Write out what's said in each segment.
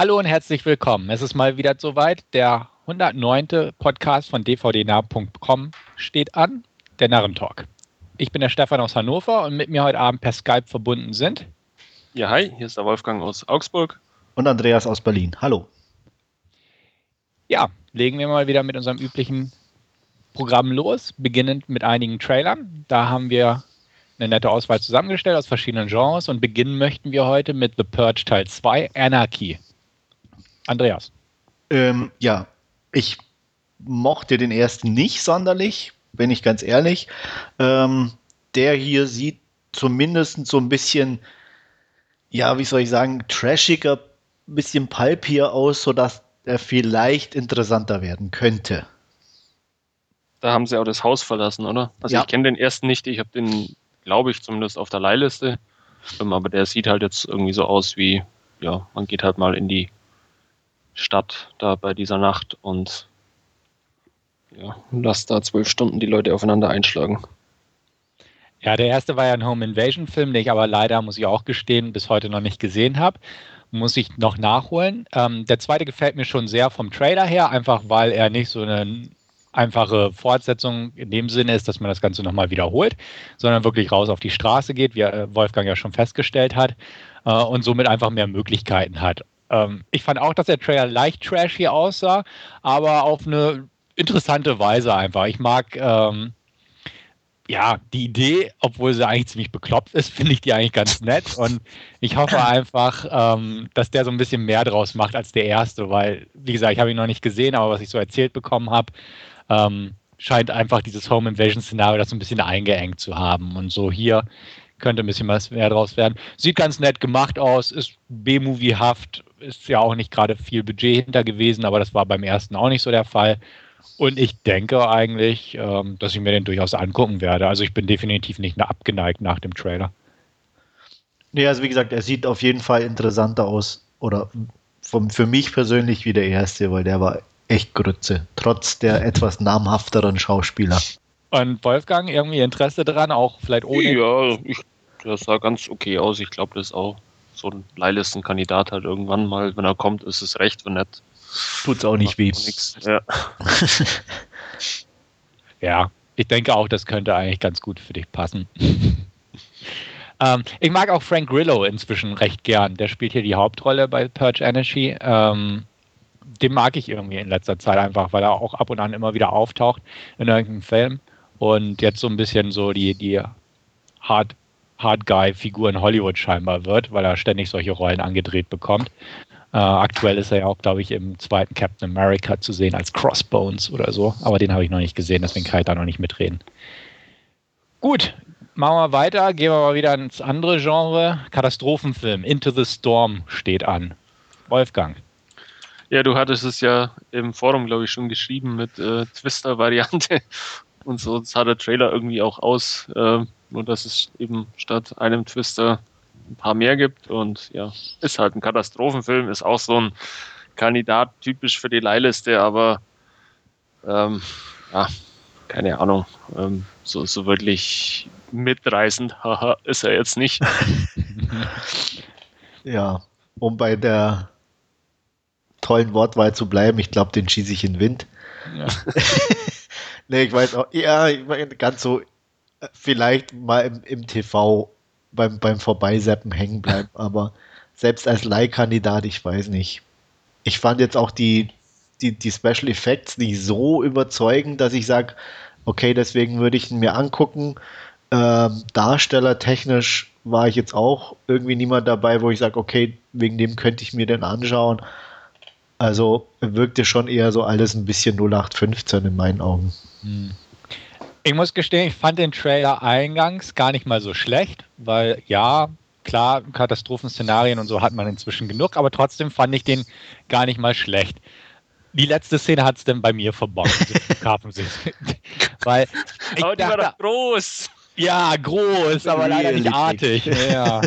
Hallo und herzlich willkommen. Es ist mal wieder soweit. Der 109. Podcast von dvdnah.com steht an, der Narrentalk. Ich bin der Stefan aus Hannover und mit mir heute Abend per Skype verbunden sind. Ja, hi, hier ist der Wolfgang aus Augsburg. Und Andreas aus Berlin. Hallo. Ja, legen wir mal wieder mit unserem üblichen Programm los, beginnend mit einigen Trailern. Da haben wir eine nette Auswahl zusammengestellt aus verschiedenen Genres und beginnen möchten wir heute mit The Purge Teil 2, Anarchy. Andreas. Ähm, ja, ich mochte den ersten nicht sonderlich, bin ich ganz ehrlich. Ähm, der hier sieht zumindest so ein bisschen, ja, wie soll ich sagen, trashiger, ein bisschen pulpier aus, sodass er vielleicht interessanter werden könnte. Da haben sie auch das Haus verlassen, oder? Also ja. ich kenne den ersten nicht, ich habe den, glaube ich, zumindest auf der Leihliste. Ähm, aber der sieht halt jetzt irgendwie so aus wie, ja, man geht halt mal in die Stadt da bei dieser Nacht und ja, lass da zwölf Stunden die Leute aufeinander einschlagen. Ja, der erste war ja ein Home Invasion Film, den ich aber leider, muss ich auch gestehen, bis heute noch nicht gesehen habe. Muss ich noch nachholen. Ähm, der zweite gefällt mir schon sehr vom Trailer her, einfach weil er nicht so eine einfache Fortsetzung in dem Sinne ist, dass man das Ganze nochmal wiederholt, sondern wirklich raus auf die Straße geht, wie äh, Wolfgang ja schon festgestellt hat, äh, und somit einfach mehr Möglichkeiten hat. Ähm, ich fand auch, dass der Trailer leicht trashy aussah, aber auf eine interessante Weise einfach. Ich mag ähm, ja die Idee, obwohl sie eigentlich ziemlich bekloppt ist, finde ich die eigentlich ganz nett. Und ich hoffe einfach, ähm, dass der so ein bisschen mehr draus macht als der erste, weil, wie gesagt, ich habe ihn noch nicht gesehen, aber was ich so erzählt bekommen habe, ähm, scheint einfach dieses Home Invasion Szenario das so ein bisschen eingeengt zu haben. Und so hier könnte ein bisschen was mehr draus werden. Sieht ganz nett gemacht aus, ist B-Movie-haft, ist ja auch nicht gerade viel Budget hinter gewesen, aber das war beim ersten auch nicht so der Fall. Und ich denke eigentlich, ähm, dass ich mir den durchaus angucken werde. Also ich bin definitiv nicht abgeneigt nach dem Trailer. Nee, also wie gesagt, er sieht auf jeden Fall interessanter aus. Oder vom, für mich persönlich wie der erste, weil der war echt Grütze. Trotz der etwas namhafteren Schauspieler. Und Wolfgang, irgendwie Interesse daran, auch vielleicht ohne? Ja, ich, das sah ganz okay aus. Ich glaube, das ist auch so ein Leihlistenkandidat halt irgendwann mal, wenn er kommt, ist es recht, wenn nicht. Tut's auch nicht weh. Ja. ja, ich denke auch, das könnte eigentlich ganz gut für dich passen. ähm, ich mag auch Frank Grillo inzwischen recht gern. Der spielt hier die Hauptrolle bei Purge Energy. Ähm, den mag ich irgendwie in letzter Zeit einfach, weil er auch ab und an immer wieder auftaucht in irgendeinem Film und jetzt so ein bisschen so die, die Hard, Hard Guy-Figur in Hollywood scheinbar wird, weil er ständig solche Rollen angedreht bekommt. Äh, aktuell ist er ja auch, glaube ich, im zweiten Captain America zu sehen als Crossbones oder so, aber den habe ich noch nicht gesehen, deswegen kann ich da noch nicht mitreden. Gut, machen wir weiter, gehen wir mal wieder ins andere Genre. Katastrophenfilm, Into the Storm steht an. Wolfgang. Ja, du hattest es ja im Forum, glaube ich, schon geschrieben mit äh, Twister-Variante und so sah der Trailer irgendwie auch aus. Äh, nur, dass es eben statt einem Twister ein paar mehr gibt. Und ja, ist halt ein Katastrophenfilm, ist auch so ein Kandidat typisch für die Leihliste, aber ähm, ja, keine Ahnung, ähm, so, so wirklich mitreißend, haha, ist er jetzt nicht. ja, um bei der tollen Wortwahl zu bleiben, ich glaube, den schieße ich in den Wind. Ja. nee, ich weiß auch, ja, ich meine, ganz so, vielleicht mal im, im TV beim, beim Vorbeiseppen hängen bleiben, aber selbst als Leihkandidat, ich weiß nicht. Ich fand jetzt auch die, die, die Special Effects nicht so überzeugend, dass ich sage, okay, deswegen würde ich ihn mir angucken. Ähm, Darstellertechnisch war ich jetzt auch irgendwie niemand dabei, wo ich sage, okay, wegen dem könnte ich mir den anschauen. Also wirkte schon eher so alles ein bisschen 0815 in meinen Augen. Hm. Ich muss gestehen, ich fand den Trailer eingangs gar nicht mal so schlecht, weil ja, klar, Katastrophenszenarien und so hat man inzwischen genug, aber trotzdem fand ich den gar nicht mal schlecht. Die letzte Szene hat es denn bei mir verbaut. weil ich aber die dachte, war doch groß. Ja, groß, aber leider nicht artig. Ja.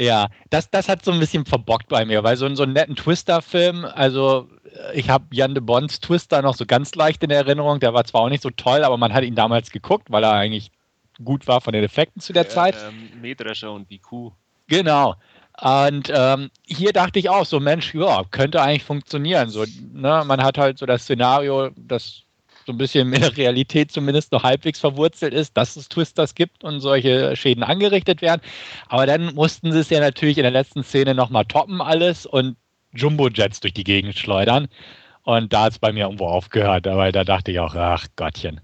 Ja, das, das hat so ein bisschen verbockt bei mir, weil so, so einen netten Twister-Film, also ich habe Jan de Bonds Twister noch so ganz leicht in Erinnerung, der war zwar auch nicht so toll, aber man hat ihn damals geguckt, weil er eigentlich gut war von den Effekten zu der ja, Zeit. Ähm, Mähdrescher und die Kuh. Genau. Und ähm, hier dachte ich auch so, Mensch, ja, könnte eigentlich funktionieren. So, ne? Man hat halt so das Szenario, das so ein bisschen in der Realität zumindest noch halbwegs verwurzelt ist, dass es Twisters gibt und solche Schäden angerichtet werden. Aber dann mussten sie es ja natürlich in der letzten Szene nochmal toppen alles und Jumbo-Jets durch die Gegend schleudern. Und da hat es bei mir irgendwo aufgehört, aber da dachte ich auch, ach Gottchen.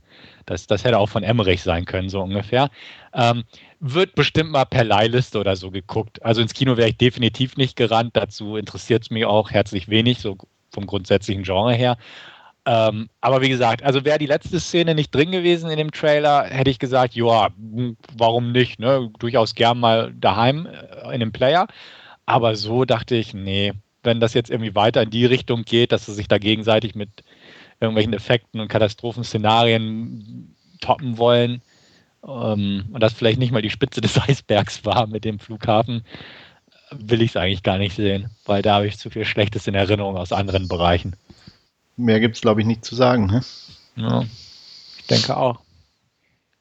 Das, das hätte auch von Emmerich sein können, so ungefähr. Ähm, wird bestimmt mal per Leihliste oder so geguckt. Also ins Kino wäre ich definitiv nicht gerannt. Dazu interessiert es mich auch herzlich wenig, so vom grundsätzlichen Genre her. Ähm, aber wie gesagt, also wäre die letzte Szene nicht drin gewesen in dem Trailer, hätte ich gesagt, ja, warum nicht? Ne? Durchaus gern mal daheim äh, in dem Player. Aber so dachte ich, nee, wenn das jetzt irgendwie weiter in die Richtung geht, dass sie sich da gegenseitig mit irgendwelchen Effekten und Katastrophenszenarien toppen wollen, ähm, und das vielleicht nicht mal die Spitze des Eisbergs war mit dem Flughafen, will ich es eigentlich gar nicht sehen, weil da habe ich zu viel Schlechtes in Erinnerung aus anderen Bereichen. Mehr gibt es, glaube ich, nicht zu sagen. Ne? Ja, ich denke auch.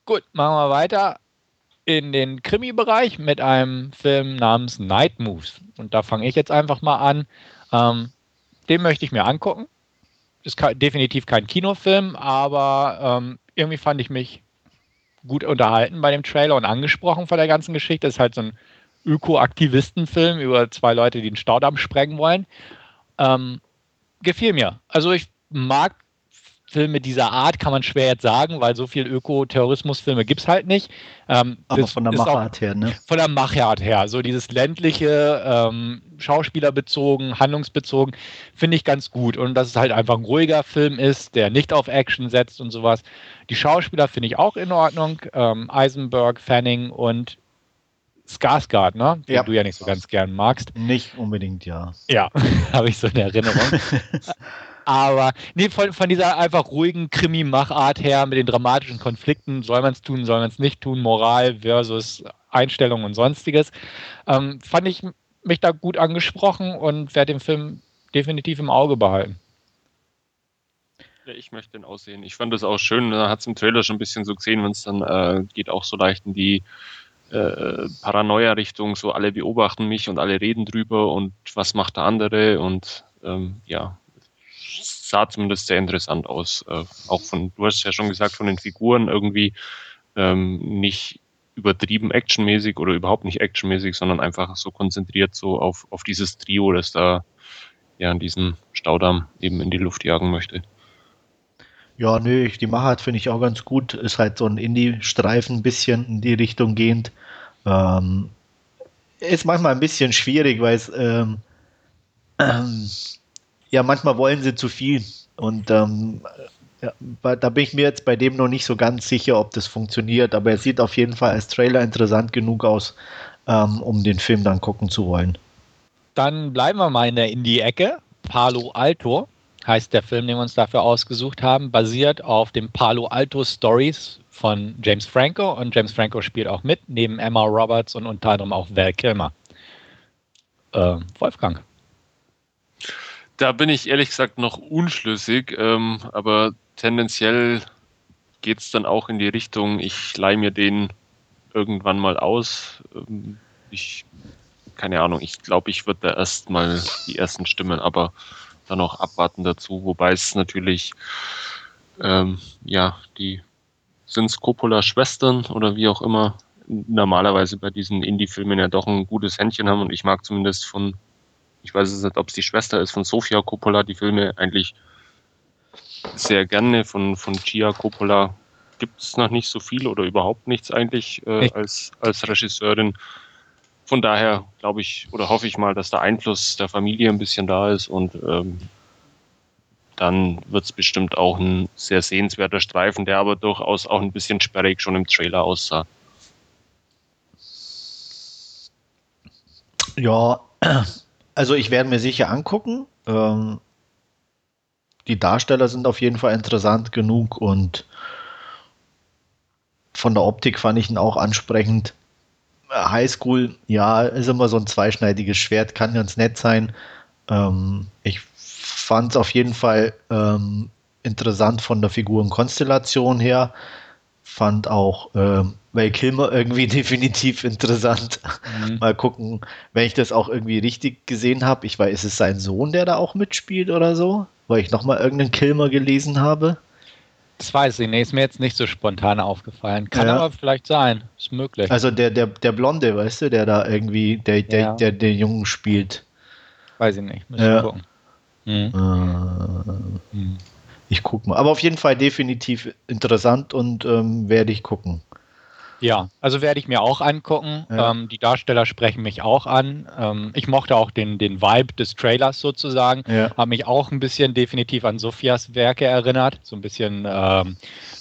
Gut, machen wir weiter in den Krimi-Bereich mit einem Film namens Night Moves. Und da fange ich jetzt einfach mal an. Ähm, den möchte ich mir angucken. Ist definitiv kein Kinofilm, aber ähm, irgendwie fand ich mich gut unterhalten bei dem Trailer und angesprochen von der ganzen Geschichte. Das ist halt so ein Öko-Aktivistenfilm über zwei Leute, die den Staudamm sprengen wollen. Ähm, gefiel mir. Also ich mag Filme dieser Art, kann man schwer jetzt sagen, weil so viel Öko-Terrorismus-Filme gibt es halt nicht. Ähm, Aber von der Machart her, ne? Von der Machart her. So dieses ländliche, ähm, schauspielerbezogen, handlungsbezogen, finde ich ganz gut. Und dass es halt einfach ein ruhiger Film ist, der nicht auf Action setzt und sowas. Die Schauspieler finde ich auch in Ordnung. Ähm, Eisenberg, Fanning und Skarsgård, ne? Den ja. du ja nicht so ganz gern magst. Nicht unbedingt, ja. Ja, habe ich so in Erinnerung. Aber nee, von, von dieser einfach ruhigen Krimi-Machart her mit den dramatischen Konflikten, soll man es tun, soll man es nicht tun, Moral versus Einstellung und sonstiges, ähm, fand ich mich da gut angesprochen und werde den Film definitiv im Auge behalten. Ja, ich möchte den aussehen. Ich fand das auch schön. Da hat es im Trailer schon ein bisschen so gesehen, wenn es dann äh, geht auch so leicht in die äh, Paranoia-Richtung, so alle beobachten mich und alle reden drüber und was macht der andere und ähm, ja, sah zumindest sehr interessant aus. Äh, auch von, du hast ja schon gesagt, von den Figuren irgendwie ähm, nicht übertrieben actionmäßig oder überhaupt nicht actionmäßig, sondern einfach so konzentriert so auf, auf dieses Trio, das da ja in diesen Staudamm eben in die Luft jagen möchte. Ja, nö, die Machart finde ich auch ganz gut. Ist halt so ein Indie-Streifen, ein bisschen in die Richtung gehend. Ähm, ist manchmal ein bisschen schwierig, weil es ähm, ähm, ja manchmal wollen sie zu viel. Und ähm, ja, da bin ich mir jetzt bei dem noch nicht so ganz sicher, ob das funktioniert. Aber er sieht auf jeden Fall als Trailer interessant genug aus, ähm, um den Film dann gucken zu wollen. Dann bleiben wir mal in der Indie-Ecke. Palo Alto heißt der Film, den wir uns dafür ausgesucht haben, basiert auf dem Palo Alto Stories von James Franco und James Franco spielt auch mit, neben Emma Roberts und unter anderem auch Val Kilmer. Äh, Wolfgang. Da bin ich ehrlich gesagt noch unschlüssig, ähm, aber tendenziell geht es dann auch in die Richtung, ich leihe mir den irgendwann mal aus. Ähm, ich, keine Ahnung, ich glaube, ich würde da erst mal die ersten Stimmen, aber dann auch abwarten dazu, wobei es natürlich, ähm, ja, die sind Coppola-Schwestern oder wie auch immer, normalerweise bei diesen Indie-Filmen ja doch ein gutes Händchen haben und ich mag zumindest von, ich weiß es nicht, ob es die Schwester ist, von Sofia Coppola, die Filme eigentlich sehr gerne. Von, von Gia Coppola gibt es noch nicht so viel oder überhaupt nichts eigentlich äh, als, als Regisseurin von daher glaube ich oder hoffe ich mal, dass der Einfluss der Familie ein bisschen da ist und ähm, dann wird es bestimmt auch ein sehr sehenswerter Streifen, der aber durchaus auch ein bisschen sperrig schon im Trailer aussah. Ja, also ich werde mir sicher angucken. Ähm, die Darsteller sind auf jeden Fall interessant genug und von der Optik fand ich ihn auch ansprechend. Highschool, ja, ist immer so ein zweischneidiges Schwert, kann ganz nett sein. Ähm, ich fand es auf jeden Fall ähm, interessant von der Figurenkonstellation her. fand auch äh, Val Kilmer irgendwie definitiv interessant. Mhm. Mal gucken, wenn ich das auch irgendwie richtig gesehen habe. Ich weiß, ist es sein Sohn, der da auch mitspielt oder so? Weil ich nochmal irgendeinen Kilmer gelesen habe. Das weiß ich nicht, ist mir jetzt nicht so spontan aufgefallen. Kann ja. aber vielleicht sein, ist möglich. Also der, der, der Blonde, weißt du, der da irgendwie, der, der, ja. der, der, Jungen spielt. Weiß ich nicht, müssen ja. gucken. Hm. Äh. Ich gucke mal. Aber auf jeden Fall definitiv interessant und ähm, werde ich gucken. Ja, also werde ich mir auch angucken. Ja. Ähm, die Darsteller sprechen mich auch an. Ähm, ich mochte auch den, den Vibe des Trailers sozusagen. Ja. Habe mich auch ein bisschen definitiv an Sophias Werke erinnert. So ein bisschen ähm,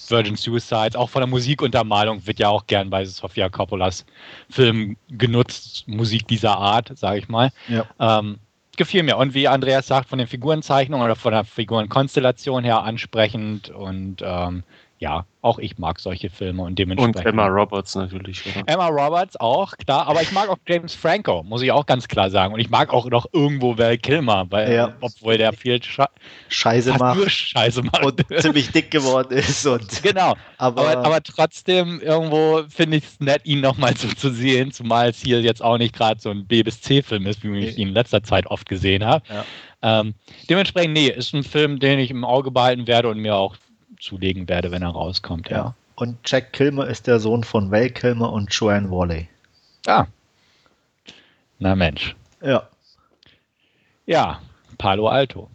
Virgin Suicides. Auch von der Musikuntermalung wird ja auch gern bei Sofia Coppolas Filmen genutzt. Musik dieser Art, sage ich mal. Ja. Ähm, gefiel mir. Und wie Andreas sagt, von den Figurenzeichnungen oder von der Figurenkonstellation her ansprechend und ähm, ja, auch ich mag solche Filme und dementsprechend. Und Emma Roberts natürlich. Oder? Emma Roberts auch, klar. Aber ich mag auch James Franco, muss ich auch ganz klar sagen. Und ich mag auch noch irgendwo Val Kilmer, weil, ja. obwohl der viel Sche Scheiße macht. Scheiße macht. Und ziemlich dick geworden ist. Und genau. Aber, aber, aber trotzdem irgendwo finde ich es nett, ihn nochmal so zu sehen, zumal es hier jetzt auch nicht gerade so ein B- bis C-Film ist, wie ich ihn in letzter Zeit oft gesehen habe. Ja. Ähm, dementsprechend, nee, ist ein Film, den ich im Auge behalten werde und mir auch zulegen werde, wenn er rauskommt. Ja. ja. Und Jack Kilmer ist der Sohn von Val Kilmer und Joanne Worley. Ah. Na Mensch. Ja. Ja, Palo Alto.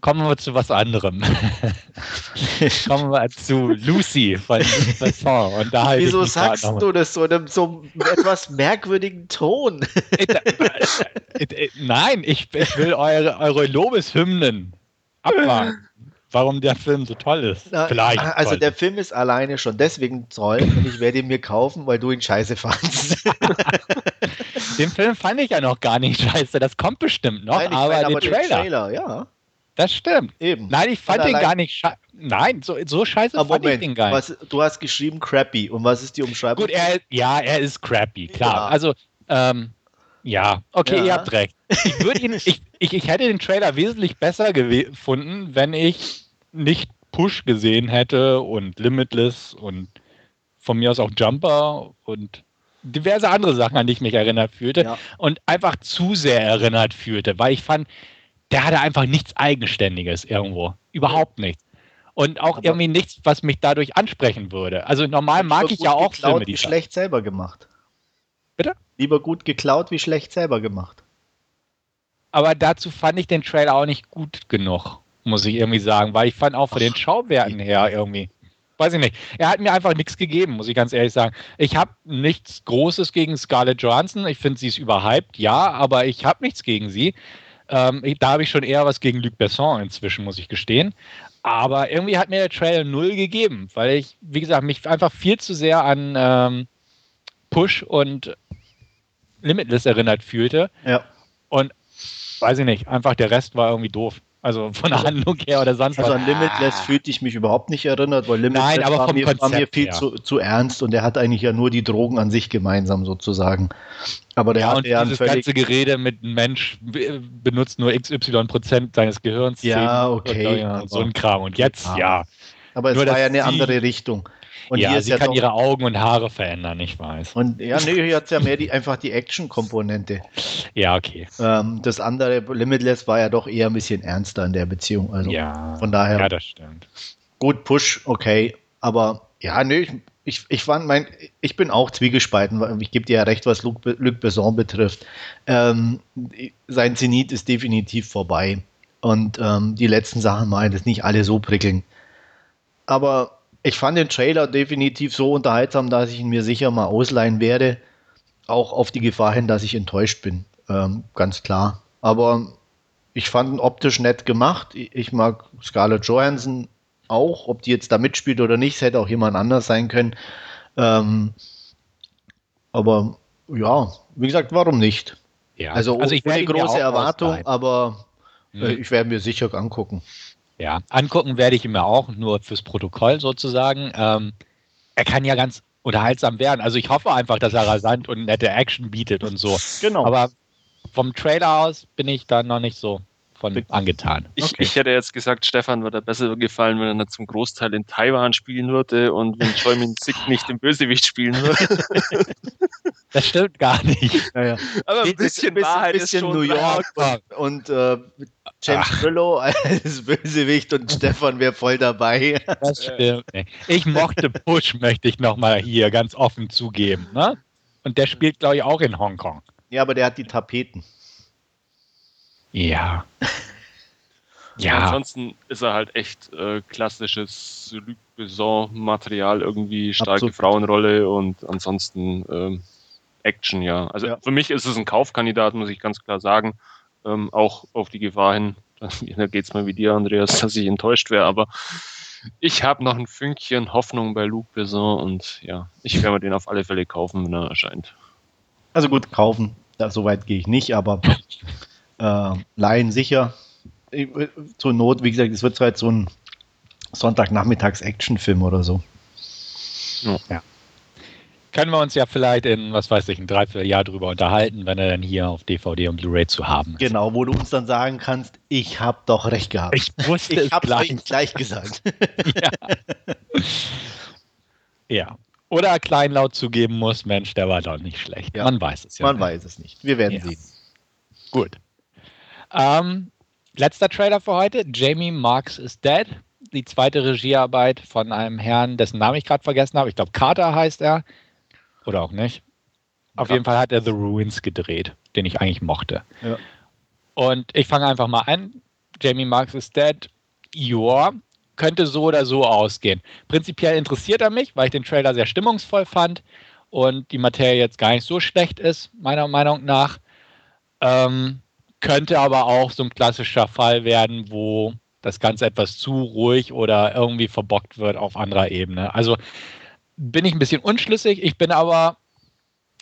Kommen wir zu was anderem. Kommen wir zu Lucy von Besson. Und da halt Wieso sagst du das so in einem so etwas merkwürdigen Ton? Nein, ich, ich will eure, eure Lobeshymnen abwarten warum der Film so toll ist. Na, Vielleicht. Also toll. der Film ist alleine schon deswegen toll und ich werde ihn mir kaufen, weil du ihn scheiße fandest. den Film fand ich ja noch gar nicht scheiße. Das kommt bestimmt noch, Nein, aber, aber den Trailer. Trailer. ja. Das stimmt. Eben. Nein, ich fand den gar nicht scheiße. Nein, so, so scheiße aber fand Moment, ich den gar nicht. Was, du hast geschrieben crappy. Und was ist die Umschreibung? Gut, er, ja, er ist crappy, klar. Ja. Also, ähm, ja, okay, ja. ihr habt recht. Ich, ihn, ich, ich, ich hätte den Trailer wesentlich besser gefunden, wenn ich nicht Push gesehen hätte und Limitless und von mir aus auch Jumper und diverse andere Sachen, an die ich mich erinnert fühlte ja. und einfach zu sehr erinnert fühlte, weil ich fand, der hatte einfach nichts Eigenständiges irgendwo. Überhaupt nichts. Und auch Aber irgendwie nichts, was mich dadurch ansprechen würde. Also normal mag ich ja auch Filme, die schlecht selber gemacht. Bitte? Lieber gut geklaut wie schlecht selber gemacht. Aber dazu fand ich den Trailer auch nicht gut genug muss ich irgendwie sagen, weil ich fand auch von den Schauwerten her irgendwie, weiß ich nicht, er hat mir einfach nichts gegeben, muss ich ganz ehrlich sagen. Ich habe nichts Großes gegen Scarlett Johansson, ich finde sie ist überhyped, ja, aber ich habe nichts gegen sie. Ähm, da habe ich schon eher was gegen Luc Besson inzwischen, muss ich gestehen. Aber irgendwie hat mir der Trailer null gegeben, weil ich, wie gesagt, mich einfach viel zu sehr an ähm, Push und Limitless erinnert fühlte. Ja. Und weiß ich nicht, einfach der Rest war irgendwie doof. Also von der also, Handlung her oder sonst also was. Also an Limitless fühlte ich mich überhaupt nicht erinnert, weil Limitless Nein, war, mir, war, mir, viel zu, zu, ernst und er hat eigentlich ja nur die Drogen an sich gemeinsam sozusagen. Aber der ja, hat und ja dieses ganze Gerede mit einem Mensch benutzt nur XY Prozent seines Gehirns. Ja, okay. Und, und so ein Kram. Und jetzt, ja. ja. Aber es nur, war ja eine andere Richtung. Und ja, sie kann ihre Augen und Haare verändern, ich weiß. Und ja, nee, hier hat es ja mehr die, einfach die Action-Komponente. Ja, okay. Ähm, das andere, Limitless, war ja doch eher ein bisschen ernster in der Beziehung. Also ja, von daher. Ja, das stimmt. Gut, Push, okay. Aber ja, nee, ich, ich, ich fand mein, ich bin auch zwiegespalten, ich gebe dir ja recht, was Luc, Luc Besson betrifft. Ähm, sein Zenit ist definitiv vorbei. Und ähm, die letzten Sachen waren das nicht alle so prickeln. Aber ich fand den Trailer definitiv so unterhaltsam, dass ich ihn mir sicher mal ausleihen werde. Auch auf die Gefahr hin, dass ich enttäuscht bin. Ähm, ganz klar. Aber ich fand ihn optisch nett gemacht. Ich mag Scarlett Johansson auch. Ob die jetzt da mitspielt oder nicht, es hätte auch jemand anders sein können. Ähm, aber ja, wie gesagt, warum nicht? Ja. Also, also ich ohne große Erwartung, aber äh, mhm. ich werde mir sicher angucken. Ja, angucken werde ich ihn mir auch, nur fürs Protokoll sozusagen. Ähm, er kann ja ganz unterhaltsam werden. Also ich hoffe einfach, dass er rasant und nette Action bietet und so. Genau. Aber vom Trailer aus bin ich da noch nicht so von angetan. Ich, okay. ich hätte jetzt gesagt, Stefan würde besser gefallen, wenn er zum Großteil in Taiwan spielen würde und wenn Choi Min Sik nicht den Bösewicht spielen würde. Das stimmt gar nicht. Naja. Aber ein bisschen, bisschen Wahrheit bisschen ist schon New York und, und äh, James Brillo als Bösewicht und Stefan wäre voll dabei. Das stimmt. Ich mochte Bush, möchte ich nochmal hier ganz offen zugeben. Ne? Und der spielt, glaube ich, auch in Hongkong. Ja, aber der hat die Tapeten. Ja. ja. Ansonsten ist er halt echt äh, klassisches Luc Besson-Material, irgendwie starke Absolut. Frauenrolle und ansonsten ähm, Action, ja. Also ja. für mich ist es ein Kaufkandidat, muss ich ganz klar sagen. Ähm, auch auf die Gefahr hin, da geht es mal wie dir, Andreas, dass ich enttäuscht wäre, aber ich habe noch ein Fünkchen Hoffnung bei Luc Besson und ja, ich werde mir den auf alle Fälle kaufen, wenn er erscheint. Also gut, kaufen, da, so weit gehe ich nicht, aber äh, leihen sicher. Zur Not, wie gesagt, es wird halt so ein Sonntagnachmittags-Actionfilm oder so. Ja können wir uns ja vielleicht in, was weiß ich, ein Dreivierteljahr drüber unterhalten, wenn er dann hier auf DVD und Blu-ray zu haben ist. Genau, wo du uns dann sagen kannst, ich habe doch recht gehabt. Ich wusste ich es gleich. euch gleich gesagt. ja. ja. Oder kleinlaut zugeben muss, Mensch, der war doch nicht schlecht. Ja. Man weiß es ja. Man nicht. weiß es nicht. Wir werden ja. sehen. Gut. Ähm, letzter Trailer für heute. Jamie Marks is Dead. Die zweite Regiearbeit von einem Herrn, dessen Namen ich gerade vergessen habe. Ich glaube, Carter heißt er. Oder auch nicht. Auf jeden Fall hat er The Ruins gedreht, den ich eigentlich mochte. Ja. Und ich fange einfach mal an. Jamie Marks is dead. Ja, könnte so oder so ausgehen. Prinzipiell interessiert er mich, weil ich den Trailer sehr stimmungsvoll fand und die Materie jetzt gar nicht so schlecht ist, meiner Meinung nach. Ähm, könnte aber auch so ein klassischer Fall werden, wo das Ganze etwas zu ruhig oder irgendwie verbockt wird auf anderer Ebene. Also bin ich ein bisschen unschlüssig. Ich bin aber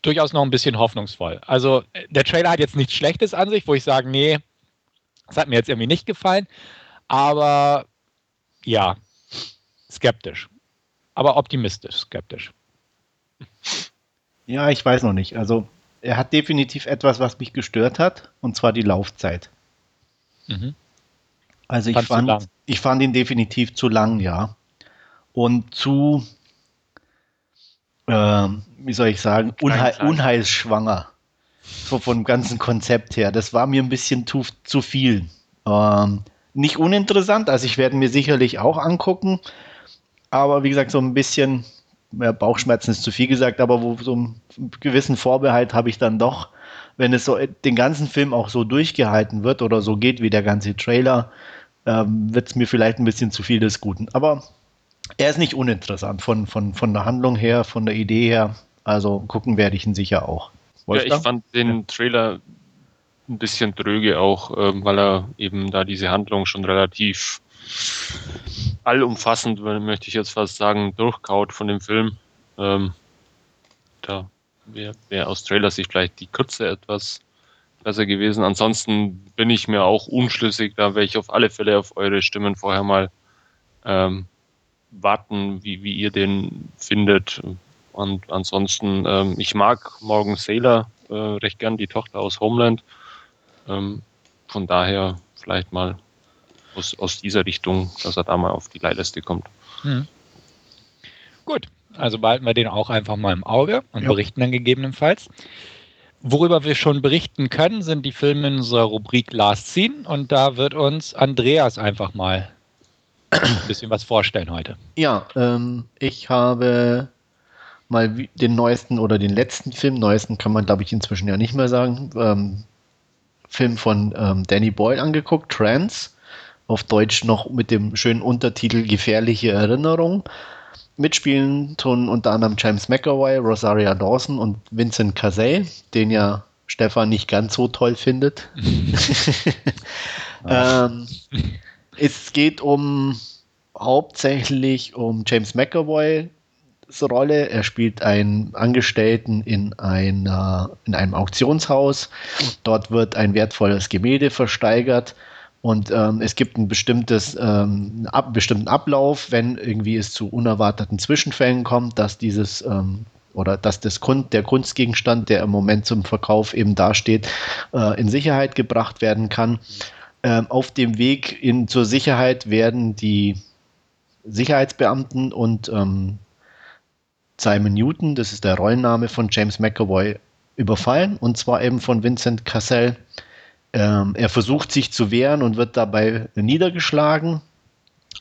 durchaus noch ein bisschen hoffnungsvoll. Also der Trailer hat jetzt nichts Schlechtes an sich, wo ich sage, nee, das hat mir jetzt irgendwie nicht gefallen. Aber ja, skeptisch. Aber optimistisch, skeptisch. Ja, ich weiß noch nicht. Also er hat definitiv etwas, was mich gestört hat, und zwar die Laufzeit. Mhm. Also ich fand, ich fand ihn definitiv zu lang, ja. Und zu, äh, wie soll ich sagen, unheil, unheilsschwanger. So vom ganzen Konzept her. Das war mir ein bisschen zu, zu viel. Ähm, nicht uninteressant, also ich werde mir sicherlich auch angucken. Aber wie gesagt, so ein bisschen, Bauchschmerzen ist zu viel gesagt, aber wo so einen gewissen Vorbehalt habe ich dann doch, wenn es so den ganzen Film auch so durchgehalten wird oder so geht wie der ganze Trailer, ähm, wird es mir vielleicht ein bisschen zu viel des Guten. Aber er ist nicht uninteressant von, von, von der Handlung her, von der Idee her. Also gucken werde ich ihn sicher auch. Wolfgang? Ja, ich fand den ja. Trailer ein bisschen dröge auch, äh, weil er eben da diese Handlung schon relativ allumfassend, möchte ich jetzt fast sagen, durchkaut von dem Film. Ähm, da wäre wär aus Trailer-Sicht vielleicht die Kürze etwas besser gewesen. Ansonsten bin ich mir auch unschlüssig, da werde ich auf alle Fälle auf eure Stimmen vorher mal ähm, warten, wie, wie ihr den findet. Und ansonsten, ähm, ich mag Morgan Saylor äh, recht gern, die Tochter aus Homeland. Ähm, von daher vielleicht mal aus, aus dieser Richtung, dass er da mal auf die Leihliste kommt. Hm. Gut, also behalten wir den auch einfach mal im Auge und ja. berichten dann gegebenenfalls. Worüber wir schon berichten können, sind die Filme in unserer Rubrik Last Scene und da wird uns Andreas einfach mal ein bisschen was vorstellen heute. Ja, ähm, ich habe mal den neuesten oder den letzten Film, neuesten kann man glaube ich inzwischen ja nicht mehr sagen, ähm, Film von ähm, Danny Boyle angeguckt, Trans, auf Deutsch noch mit dem schönen Untertitel Gefährliche Erinnerung. Mitspielen tun unter anderem James McAvoy, Rosaria Dawson und Vincent Cassell, den ja Stefan nicht ganz so toll findet. ähm, es geht um hauptsächlich um James McAvoy, Rolle. Er spielt einen Angestellten in, einer, in einem Auktionshaus. Dort wird ein wertvolles Gemälde versteigert und ähm, es gibt ein bestimmtes, ähm, ab, bestimmten Ablauf, wenn irgendwie es zu unerwarteten Zwischenfällen kommt, dass dieses ähm, oder dass das Grund, der Kunstgegenstand, der im Moment zum Verkauf eben dasteht, äh, in Sicherheit gebracht werden kann. Ähm, auf dem Weg in, zur Sicherheit werden die Sicherheitsbeamten und ähm, Simon Newton, das ist der Rollenname von James McAvoy, überfallen und zwar eben von Vincent Cassell. Ähm, er versucht sich zu wehren und wird dabei niedergeschlagen.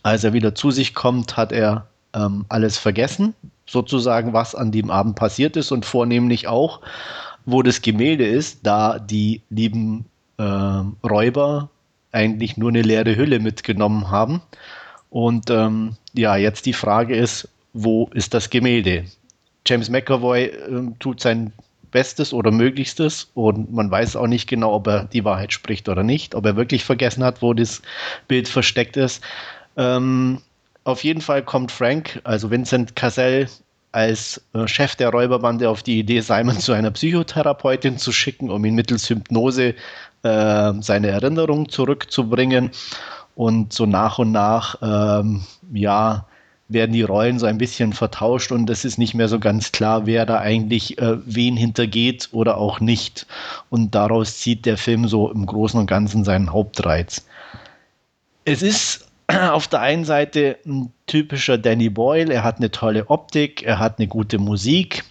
Als er wieder zu sich kommt, hat er ähm, alles vergessen, sozusagen, was an dem Abend passiert ist und vornehmlich auch, wo das Gemälde ist, da die lieben äh, Räuber eigentlich nur eine leere Hülle mitgenommen haben. Und ähm, ja, jetzt die Frage ist, wo ist das Gemälde? James McAvoy äh, tut sein Bestes oder Möglichstes und man weiß auch nicht genau, ob er die Wahrheit spricht oder nicht, ob er wirklich vergessen hat, wo das Bild versteckt ist. Ähm, auf jeden Fall kommt Frank, also Vincent Cassell, als äh, Chef der Räuberbande auf die Idee, Simon zu einer Psychotherapeutin zu schicken, um ihn mittels Hypnose äh, seine Erinnerungen zurückzubringen. Und so nach und nach, ähm, ja, werden die Rollen so ein bisschen vertauscht und es ist nicht mehr so ganz klar, wer da eigentlich äh, wen hintergeht oder auch nicht. Und daraus zieht der Film so im Großen und Ganzen seinen Hauptreiz. Es ist auf der einen Seite ein typischer Danny Boyle, er hat eine tolle Optik, er hat eine gute Musik.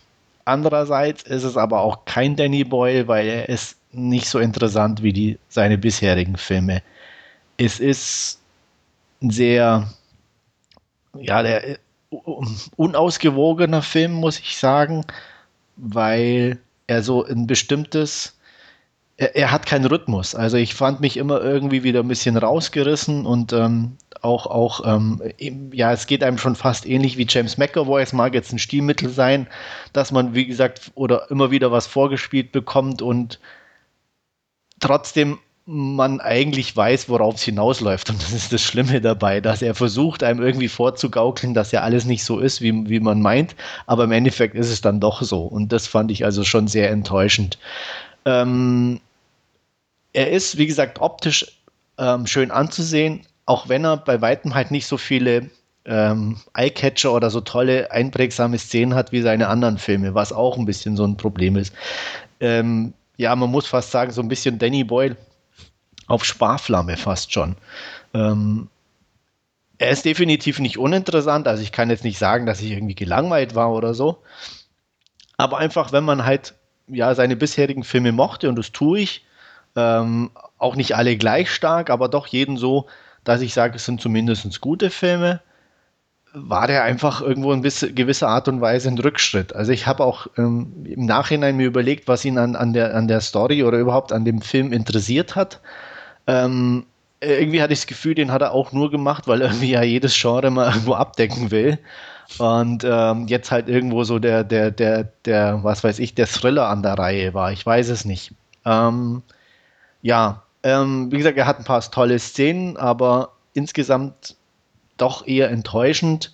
Andererseits ist es aber auch kein Danny Boyle, weil er ist nicht so interessant wie die, seine bisherigen Filme. Es ist sehr ja, der äh, unausgewogener Film, muss ich sagen, weil er so ein bestimmtes, er, er, hat keinen Rhythmus. Also ich fand mich immer irgendwie wieder ein bisschen rausgerissen und ähm, auch, auch ähm, ja, es geht einem schon fast ähnlich wie James McAvoy. Es mag jetzt ein Stilmittel sein, dass man, wie gesagt, oder immer wieder was vorgespielt bekommt und trotzdem man eigentlich weiß, worauf es hinausläuft. Und das ist das Schlimme dabei, dass er versucht, einem irgendwie vorzugaukeln, dass ja alles nicht so ist, wie, wie man meint. Aber im Endeffekt ist es dann doch so. Und das fand ich also schon sehr enttäuschend. Ähm, er ist, wie gesagt, optisch ähm, schön anzusehen, auch wenn er bei weitem halt nicht so viele ähm, Eyecatcher oder so tolle, einprägsame Szenen hat wie seine anderen Filme, was auch ein bisschen so ein Problem ist. Ähm, ja, man muss fast sagen, so ein bisschen Danny Boyle auf Sparflamme fast schon. Ähm, er ist definitiv nicht uninteressant, also ich kann jetzt nicht sagen, dass ich irgendwie gelangweilt war oder so. Aber einfach, wenn man halt ja seine bisherigen Filme mochte, und das tue ich, ähm, auch nicht alle gleich stark, aber doch jeden so, dass ich sage, es sind zumindest gute Filme, war der einfach irgendwo in gewisser Art und Weise ein Rückschritt. Also ich habe auch ähm, im Nachhinein mir überlegt, was ihn an, an, der, an der Story oder überhaupt an dem Film interessiert hat. Ähm, irgendwie hatte ich das Gefühl, den hat er auch nur gemacht, weil irgendwie ja jedes Genre mal irgendwo abdecken will. Und ähm, jetzt halt irgendwo so der, der, der, der, was weiß ich, der Thriller an der Reihe war. Ich weiß es nicht. Ähm, ja, ähm, wie gesagt, er hat ein paar tolle Szenen, aber insgesamt doch eher enttäuschend.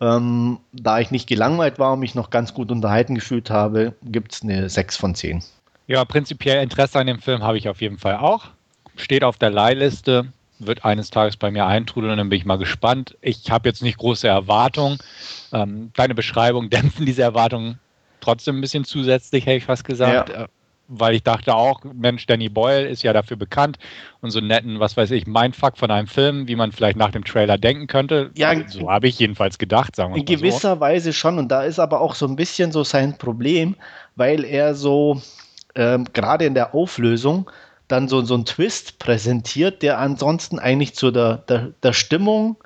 Ähm, da ich nicht gelangweilt war und mich noch ganz gut unterhalten gefühlt habe, gibt es eine 6 von 10. Ja, prinzipiell Interesse an dem Film habe ich auf jeden Fall auch steht auf der Leihliste, wird eines Tages bei mir eintrudeln, dann bin ich mal gespannt. Ich habe jetzt nicht große Erwartungen. Ähm, deine Beschreibung dämpfen diese Erwartungen trotzdem ein bisschen zusätzlich, hätte ich fast gesagt. Ja. Äh, weil ich dachte auch, Mensch, Danny Boyle ist ja dafür bekannt und so netten, was weiß ich, Mindfuck von einem Film, wie man vielleicht nach dem Trailer denken könnte. Ja, so habe ich jedenfalls gedacht, sagen wir In gewisser so. Weise schon und da ist aber auch so ein bisschen so sein Problem, weil er so ähm, gerade in der Auflösung dann so, so einen Twist präsentiert, der ansonsten eigentlich zu der, der, der Stimmung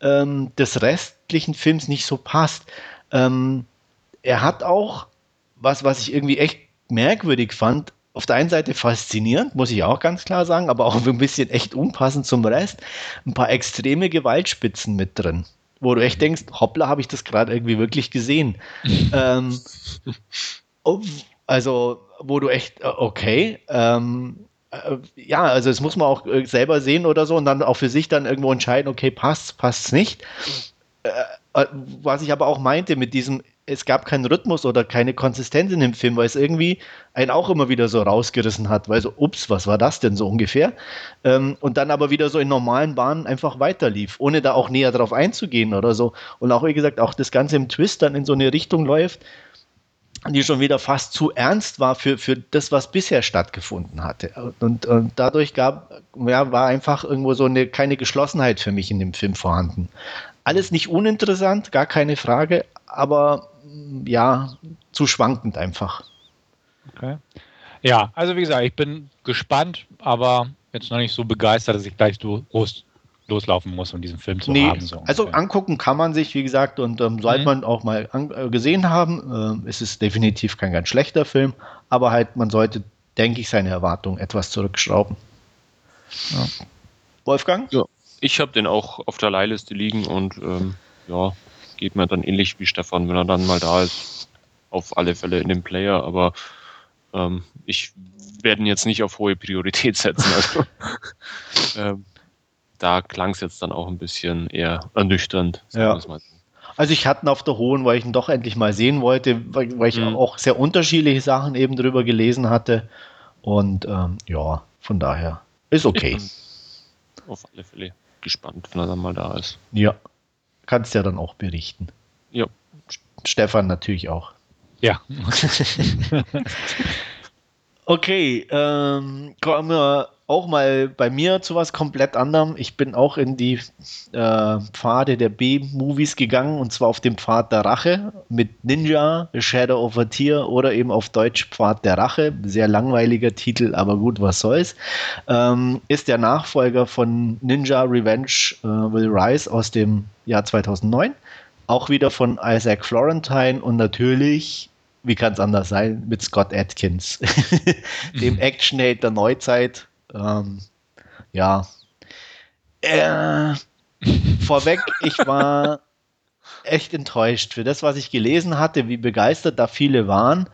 ähm, des restlichen Films nicht so passt. Ähm, er hat auch, was, was ich irgendwie echt merkwürdig fand, auf der einen Seite faszinierend, muss ich auch ganz klar sagen, aber auch ein bisschen echt unpassend zum Rest, ein paar extreme Gewaltspitzen mit drin, wo du echt denkst, hoppla, habe ich das gerade irgendwie wirklich gesehen. ähm, also, wo du echt, äh, okay, ähm, äh, ja, also das muss man auch äh, selber sehen oder so und dann auch für sich dann irgendwo entscheiden, okay, passt, passt nicht. Äh, was ich aber auch meinte mit diesem, es gab keinen Rhythmus oder keine Konsistenz in dem Film, weil es irgendwie einen auch immer wieder so rausgerissen hat, weil so, ups, was war das denn so ungefähr? Ähm, und dann aber wieder so in normalen Bahnen einfach weiterlief, ohne da auch näher drauf einzugehen oder so. Und auch, wie gesagt, auch das Ganze im Twist dann in so eine Richtung läuft, die schon wieder fast zu ernst war für, für das, was bisher stattgefunden hatte. Und, und dadurch gab, ja, war einfach irgendwo so eine, keine Geschlossenheit für mich in dem Film vorhanden. Alles nicht uninteressant, gar keine Frage, aber ja, zu schwankend einfach. Okay. Ja, also wie gesagt, ich bin gespannt, aber jetzt noch nicht so begeistert, dass ich gleich so groß loslaufen muss, um diesen Film zu nee, haben. So also angucken kann man sich, wie gesagt, und ähm, sollte mhm. man auch mal an, äh, gesehen haben. Äh, es ist definitiv kein ganz schlechter Film, aber halt, man sollte, denke ich, seine Erwartungen etwas zurückschrauben. Ja. Wolfgang? Ja, ich habe den auch auf der Leihliste liegen und ähm, ja, geht mir dann ähnlich wie Stefan, wenn er dann mal da ist. Auf alle Fälle in dem Player, aber ähm, ich werde ihn jetzt nicht auf hohe Priorität setzen. Also, ähm, da klang es jetzt dann auch ein bisschen eher ernüchternd. Ja. Also ich hatte ihn auf der Hohen, weil ich ihn doch endlich mal sehen wollte, weil, weil ich mhm. auch sehr unterschiedliche Sachen eben drüber gelesen hatte. Und ähm, ja, von daher ist okay. auf alle Fälle gespannt, wenn er dann mal da ist. Ja, kannst ja dann auch berichten. Ja. Stefan natürlich auch. Ja. okay, ähm, kommen wir auch mal bei mir zu was komplett anderem. Ich bin auch in die äh, Pfade der B-Movies gegangen und zwar auf dem Pfad der Rache mit Ninja, Shadow of a Tear oder eben auf Deutsch Pfad der Rache. Sehr langweiliger Titel, aber gut, was soll's. Ähm, ist der Nachfolger von Ninja Revenge äh, Will Rise aus dem Jahr 2009. Auch wieder von Isaac Florentine und natürlich wie kann es anders sein, mit Scott Atkins, dem mhm. Actionheld der Neuzeit, ähm, ja. Äh, vorweg, ich war echt enttäuscht. Für das, was ich gelesen hatte, wie begeistert da viele waren,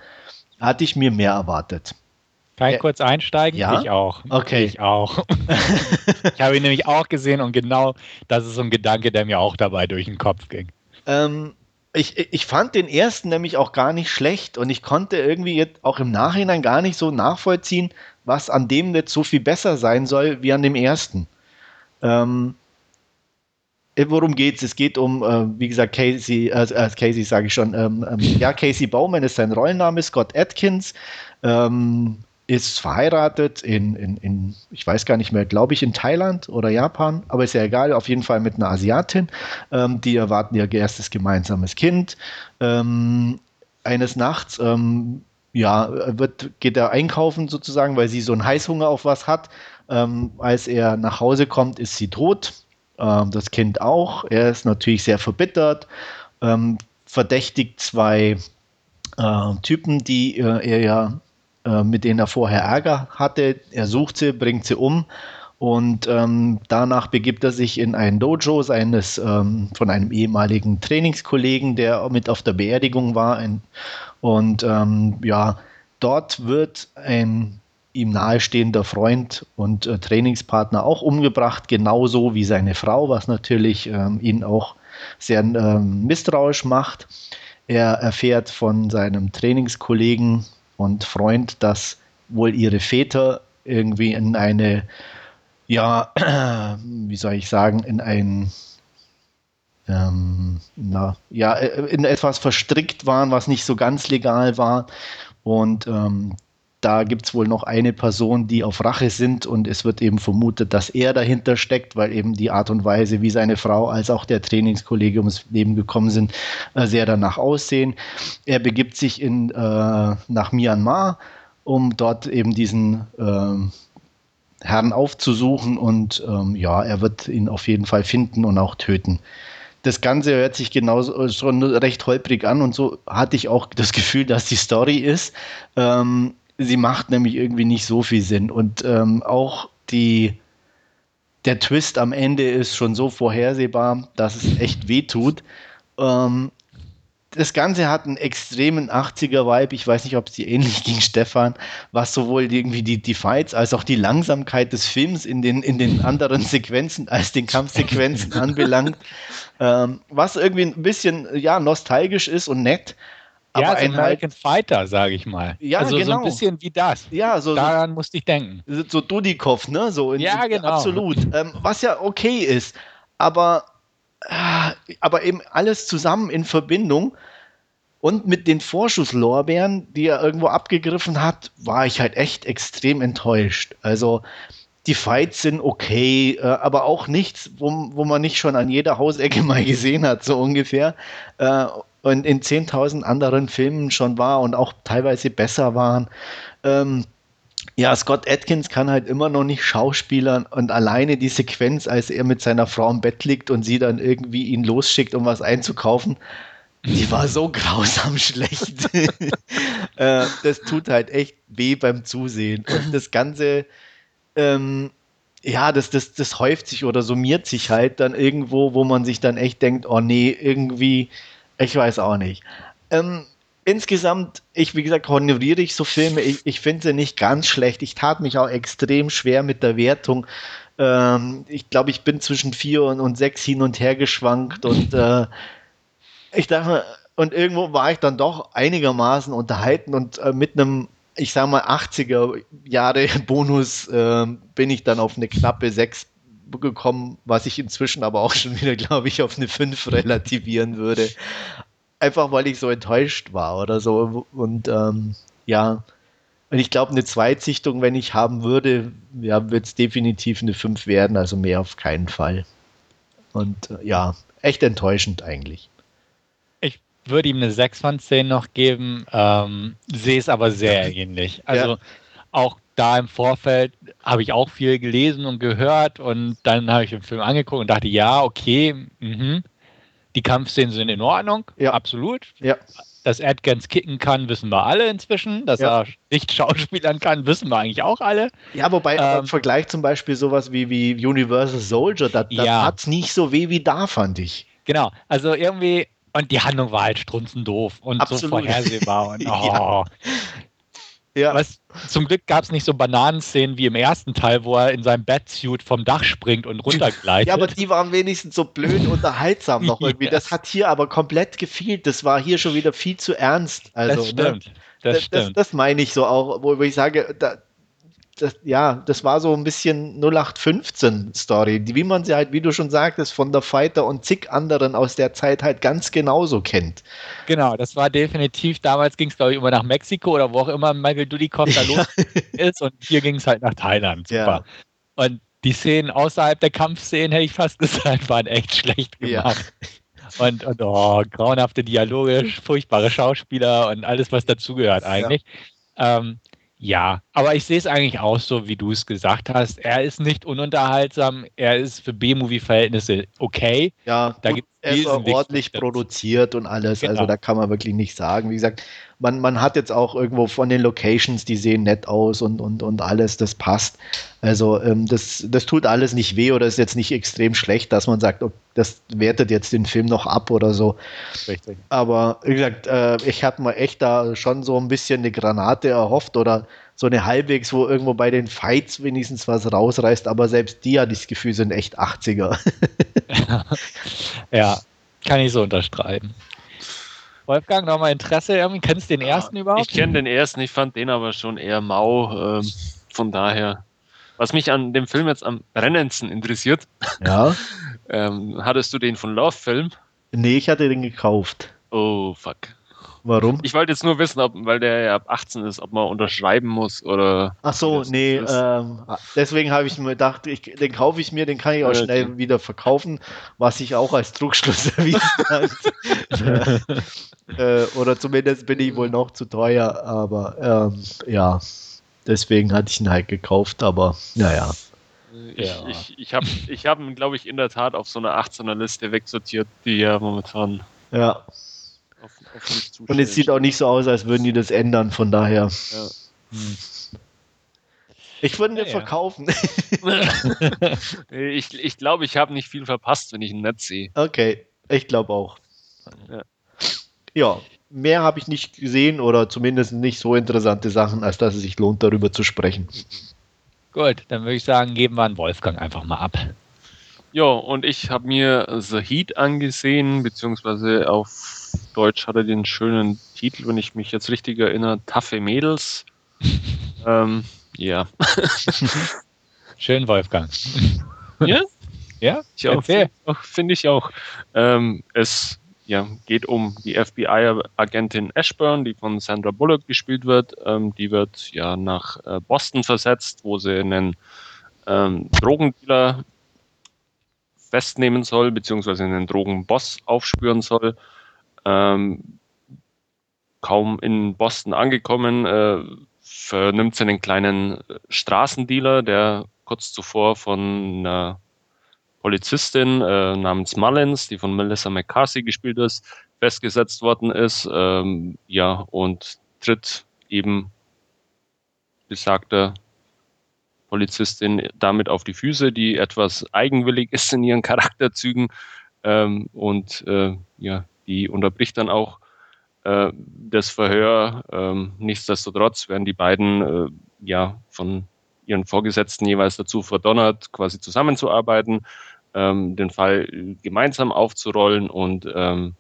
hatte ich mir mehr erwartet. Kann ich kurz einsteigen? Ja? Ich auch. Okay. Ich auch. ich habe ihn nämlich auch gesehen und genau das ist so ein Gedanke, der mir auch dabei durch den Kopf ging. Ähm, ich, ich fand den ersten nämlich auch gar nicht schlecht und ich konnte irgendwie jetzt auch im Nachhinein gar nicht so nachvollziehen, was an dem jetzt so viel besser sein soll wie an dem ersten. Ähm, äh, worum geht's? Es geht um, äh, wie gesagt, Casey, äh, äh Casey sage ich schon, ähm, ähm, ja, Casey Bowman ist sein Rollenname, Scott Atkins, ähm, ist verheiratet in, in, in, ich weiß gar nicht mehr, glaube ich, in Thailand oder Japan, aber ist ja egal, auf jeden Fall mit einer Asiatin. Ähm, die erwarten ihr erstes gemeinsames Kind. Ähm, eines Nachts ähm, ja, wird, geht er einkaufen sozusagen, weil sie so einen Heißhunger auf was hat. Ähm, als er nach Hause kommt, ist sie tot. Ähm, das Kind auch. Er ist natürlich sehr verbittert, ähm, verdächtigt zwei äh, Typen, die äh, er ja äh, mit denen er vorher Ärger hatte. Er sucht sie, bringt sie um. Und ähm, danach begibt er sich in ein Dojo seines ähm, von einem ehemaligen Trainingskollegen, der mit auf der Beerdigung war. In, und ähm, ja, dort wird ein ihm nahestehender Freund und äh, Trainingspartner auch umgebracht, genauso wie seine Frau, was natürlich ähm, ihn auch sehr ähm, misstrauisch macht. Er erfährt von seinem Trainingskollegen und Freund, dass wohl ihre Väter irgendwie in eine, ja, wie soll ich sagen, in ein ähm, na, ja, äh, in etwas verstrickt waren, was nicht so ganz legal war. Und ähm, da gibt es wohl noch eine Person, die auf Rache sind und es wird eben vermutet, dass er dahinter steckt, weil eben die Art und Weise, wie seine Frau als auch der Trainingskollege ums Leben gekommen sind, äh, sehr danach aussehen. Er begibt sich in, äh, nach Myanmar, um dort eben diesen äh, Herrn aufzusuchen und ähm, ja, er wird ihn auf jeden Fall finden und auch töten das Ganze hört sich genauso schon recht holprig an und so hatte ich auch das Gefühl, dass die Story ist. Ähm, sie macht nämlich irgendwie nicht so viel Sinn und ähm, auch die der Twist am Ende ist schon so vorhersehbar, dass es echt weh tut. Ähm, das Ganze hat einen extremen 80er-Vibe. Ich weiß nicht, ob es dir ähnlich ging, Stefan, was sowohl irgendwie die, die Fights als auch die Langsamkeit des Films in den, in den anderen Sequenzen als den Kampfsequenzen anbelangt. Ähm, was irgendwie ein bisschen ja, nostalgisch ist und nett. Aber ja, so ein American halt, Fighter, sage ich mal. Ja, also genau. so ein bisschen wie das. Ja, so, Daran so, musste ich denken. So Dudikoff, ne? So in, ja, genau. Absolut. Ähm, was ja okay ist. Aber aber eben alles zusammen in Verbindung Und mit den Vorschusslorbeeren, die er irgendwo abgegriffen hat, war ich halt echt extrem enttäuscht. Also die Fights sind okay, äh, aber auch nichts, wo, wo man nicht schon an jeder Hausecke mal gesehen hat, so ungefähr. Äh, und in 10.000 anderen Filmen schon war und auch teilweise besser waren. Ähm, ja, Scott Atkins kann halt immer noch nicht schauspielern und alleine die Sequenz, als er mit seiner Frau im Bett liegt und sie dann irgendwie ihn losschickt, um was einzukaufen, die war so grausam schlecht. äh, das tut halt echt weh beim Zusehen. Und das Ganze, ähm, ja, das, das, das häuft sich oder summiert sich halt dann irgendwo, wo man sich dann echt denkt, oh nee, irgendwie, ich weiß auch nicht. Ähm, insgesamt, ich, wie gesagt, honoriere ich so Filme. Ich, ich finde sie nicht ganz schlecht. Ich tat mich auch extrem schwer mit der Wertung. Ähm, ich glaube, ich bin zwischen vier und, und sechs hin und her geschwankt und äh, ich dachte, und irgendwo war ich dann doch einigermaßen unterhalten und äh, mit einem, ich sag mal, 80er Jahre Bonus äh, bin ich dann auf eine knappe 6 gekommen, was ich inzwischen aber auch schon wieder, glaube ich, auf eine 5 relativieren würde. Einfach weil ich so enttäuscht war oder so. Und ähm, ja, und ich glaube, eine Zweitsichtung, wenn ich haben würde, ja, wird es definitiv eine 5 werden, also mehr auf keinen Fall. Und äh, ja, echt enttäuschend eigentlich würde ihm eine 6 von 10 noch geben, ähm, sehe es aber sehr ähnlich. Also ja. auch da im Vorfeld habe ich auch viel gelesen und gehört und dann habe ich den Film angeguckt und dachte, ja, okay, mh. Die Kampfszenen sind in Ordnung, ja. absolut. Ja. Dass Adkins kicken kann, wissen wir alle inzwischen. Dass ja. er nicht schauspielern kann, wissen wir eigentlich auch alle. Ja, wobei ähm, im Vergleich zum Beispiel sowas wie, wie Universal Soldier, da, da ja. hat es nicht so weh wie da, fand ich. Genau, also irgendwie und die Handlung war halt strunzendoof und Absolut. so vorhersehbar. Und, oh. ja. Was, zum Glück gab es nicht so Bananenszenen wie im ersten Teil, wo er in seinem Batsuit vom Dach springt und runtergleitet. Ja, aber die waren wenigstens so blöd unterhaltsam noch irgendwie. Das hat hier aber komplett gefehlt. Das war hier schon wieder viel zu ernst. Also, das stimmt. Ne? Das, das, stimmt. Das, das, meine ich so auch, wo ich sage, da, das, ja, das war so ein bisschen 0815-Story, wie man sie halt, wie du schon sagtest, von der Fighter und zig anderen aus der Zeit halt ganz genauso kennt. Genau, das war definitiv, damals ging es, glaube ich, immer nach Mexiko oder wo auch immer Michael Dudikoff da los ist und hier ging es halt nach Thailand. Super. Ja. Und die Szenen außerhalb der Kampfszenen, hätte ich fast gesagt, waren echt schlecht gemacht. Ja. Und, und oh, grauenhafte Dialoge, furchtbare Schauspieler und alles, was dazugehört eigentlich. Ja. Ähm, ja, aber ich sehe es eigentlich auch so, wie du es gesagt hast. Er ist nicht ununterhaltsam, er ist für B-Movie-Verhältnisse okay. Ja, da gibt er ist auch ordentlich produziert und alles. Also genau. Also da kann man wirklich nicht sagen. Wie gesagt, man, man hat jetzt auch irgendwo von den Locations, die sehen nett aus und, und, und alles, das passt. Also ähm, das, das tut alles nicht weh oder ist jetzt nicht extrem schlecht, dass man sagt, okay, das wertet jetzt den Film noch ab oder so. Richtig. Aber wie gesagt, äh, ich hatte mir echt da schon so ein bisschen eine Granate erhofft oder so eine halbwegs, wo irgendwo bei den Fights wenigstens was rausreißt, aber selbst die, hatte ich das Gefühl, sind echt 80er. ja, kann ich so unterstreichen. Wolfgang, nochmal Interesse, irgendwie kennst du den ersten ja, überhaupt? Ich kenne den ersten, ich fand den aber schon eher mau, ähm, von daher. Was mich an dem Film jetzt am brennendsten interessiert, ja. ähm, hattest du den von Love Film? Nee, ich hatte den gekauft. Oh, fuck. Warum? Ich wollte jetzt nur wissen, ob, weil der ja ab 18 ist, ob man unterschreiben muss oder. Ach so, nee, ähm, deswegen habe ich mir gedacht, ich, den kaufe ich mir, den kann ich auch okay. schnell wieder verkaufen, was ich auch als Druckschluss erwiesen hat. äh, oder zumindest bin ich wohl noch zu teuer, aber ähm, ja, deswegen hatte ich ihn halt gekauft, aber naja. Ich, ja. ich, ich habe ich hab ihn, glaube ich, in der Tat auf so einer 18er Liste wegsortiert, die ja momentan ja auf, auf mich zustellen. Und es sieht auch nicht so aus, als würden die das ändern, von daher. Ja. Hm. Ich würde den ja, verkaufen. ich ich glaube, ich habe nicht viel verpasst, wenn ich ihn nett sehe. Okay, ich glaube auch. Ja. ja, mehr habe ich nicht gesehen oder zumindest nicht so interessante Sachen, als dass es sich lohnt, darüber zu sprechen. Gut, dann würde ich sagen, geben wir an Wolfgang einfach mal ab. Ja, und ich habe mir The Heat angesehen, beziehungsweise auf Deutsch hat er den schönen Titel, wenn ich mich jetzt richtig erinnere, Taffe Mädels. ähm, ja. Schön, Wolfgang. Ja? Ja? Ich auch, Finde ich auch. Ähm, es, ja, geht um die FBI-Agentin Ashburn, die von Sandra Bullock gespielt wird. Ähm, die wird ja nach äh, Boston versetzt, wo sie einen ähm, Drogendealer festnehmen soll, beziehungsweise einen Drogenboss aufspüren soll. Ähm, kaum in Boston angekommen, äh, vernimmt sie einen kleinen Straßendealer, der kurz zuvor von einer Polizistin äh, namens Mullins, die von Melissa McCarthy gespielt ist, festgesetzt worden ist. Ähm, ja, und tritt eben besagter Polizistin damit auf die Füße, die etwas eigenwillig ist in ihren Charakterzügen. Ähm, und äh, ja, die unterbricht dann auch äh, das Verhör. Ähm, nichtsdestotrotz werden die beiden äh, ja von ihren Vorgesetzten jeweils dazu verdonnert, quasi zusammenzuarbeiten ähm, den Fall gemeinsam aufzurollen und ähm,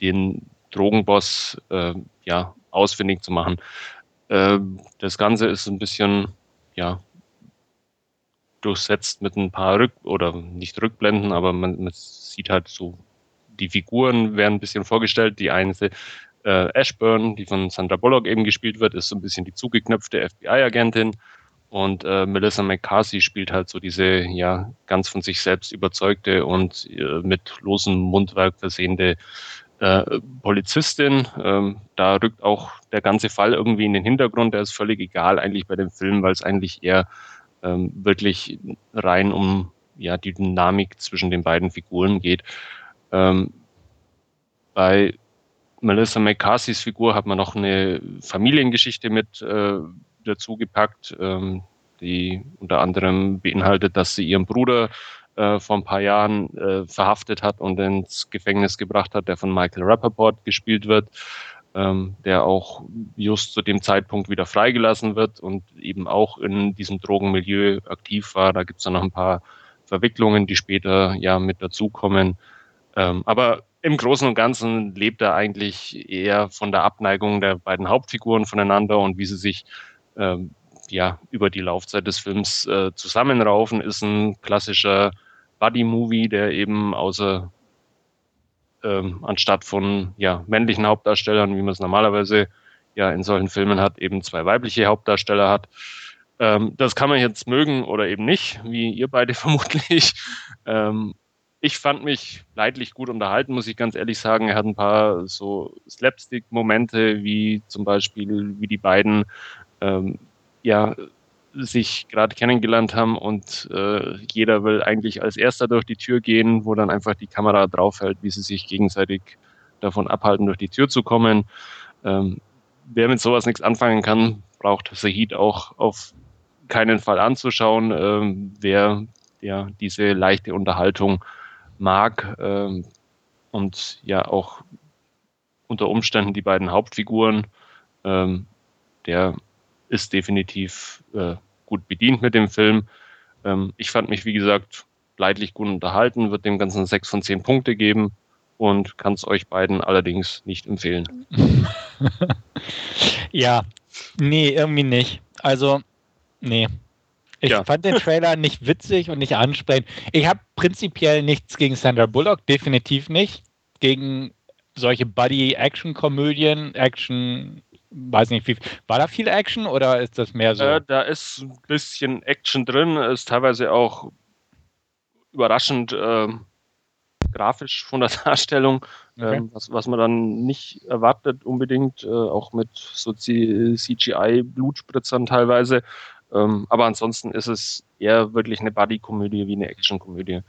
den Drogenboss äh, ja, ausfindig zu machen. Äh, das Ganze ist ein bisschen ja, durchsetzt mit ein paar Rück- oder nicht Rückblenden, aber man, man, sieht halt so, die Figuren werden ein bisschen vorgestellt. Die eine äh, Ashburn, die von Sandra Bullock eben gespielt wird, ist so ein bisschen die zugeknöpfte FBI-Agentin. Und äh, Melissa McCarthy spielt halt so diese ja ganz von sich selbst überzeugte und äh, mit losem Mundwerk versehende äh, Polizistin. Ähm, da rückt auch der ganze Fall irgendwie in den Hintergrund. Der ist völlig egal eigentlich bei dem Film, weil es eigentlich eher ähm, wirklich rein um ja die Dynamik zwischen den beiden Figuren geht. Ähm, bei Melissa McCarthys Figur hat man noch eine Familiengeschichte mit äh, dazu gepackt, ähm, die unter anderem beinhaltet, dass sie ihren Bruder äh, vor ein paar Jahren äh, verhaftet hat und ins Gefängnis gebracht hat, der von Michael Rappaport gespielt wird, ähm, der auch just zu dem Zeitpunkt wieder freigelassen wird und eben auch in diesem Drogenmilieu aktiv war. Da gibt es dann noch ein paar Verwicklungen, die später ja mit dazukommen. Ähm, aber im Großen und Ganzen lebt er eigentlich eher von der Abneigung der beiden Hauptfiguren voneinander und wie sie sich ähm, ja, über die Laufzeit des Films äh, zusammenraufen, ist ein klassischer Buddy-Movie, der eben außer ähm, anstatt von ja, männlichen Hauptdarstellern, wie man es normalerweise ja in solchen Filmen hat, eben zwei weibliche Hauptdarsteller hat. Ähm, das kann man jetzt mögen oder eben nicht, wie ihr beide vermutlich. Ähm, ich fand mich leidlich gut unterhalten, muss ich ganz ehrlich sagen. Er hat ein paar so Slapstick-Momente, wie zum Beispiel, wie die beiden ähm, ja sich gerade kennengelernt haben und äh, jeder will eigentlich als erster durch die Tür gehen, wo dann einfach die Kamera draufhält, wie sie sich gegenseitig davon abhalten, durch die Tür zu kommen. Ähm, wer mit sowas nichts anfangen kann, braucht Sahid auch auf keinen Fall anzuschauen. Ähm, wer ja diese leichte Unterhaltung mag ähm, und ja auch unter Umständen die beiden Hauptfiguren, ähm, der ist definitiv äh, gut bedient mit dem Film. Ähm, ich fand mich, wie gesagt, leidlich gut unterhalten, wird dem Ganzen sechs von zehn Punkte geben und kann es euch beiden allerdings nicht empfehlen. ja, nee, irgendwie nicht. Also, nee. Ich ja. fand den Trailer nicht witzig und nicht ansprechend. Ich habe prinzipiell nichts gegen Sandra Bullock, definitiv nicht. Gegen solche Buddy-Action-Komödien, Action weiß nicht, wie, war da viel Action oder ist das mehr so? Äh, da ist ein bisschen Action drin, ist teilweise auch überraschend äh, grafisch von der Darstellung, okay. ähm, was, was man dann nicht erwartet unbedingt, äh, auch mit so CGI-Blutspritzern teilweise. Ähm, aber ansonsten ist es eher wirklich eine Buddy-Komödie wie eine Action-Komödie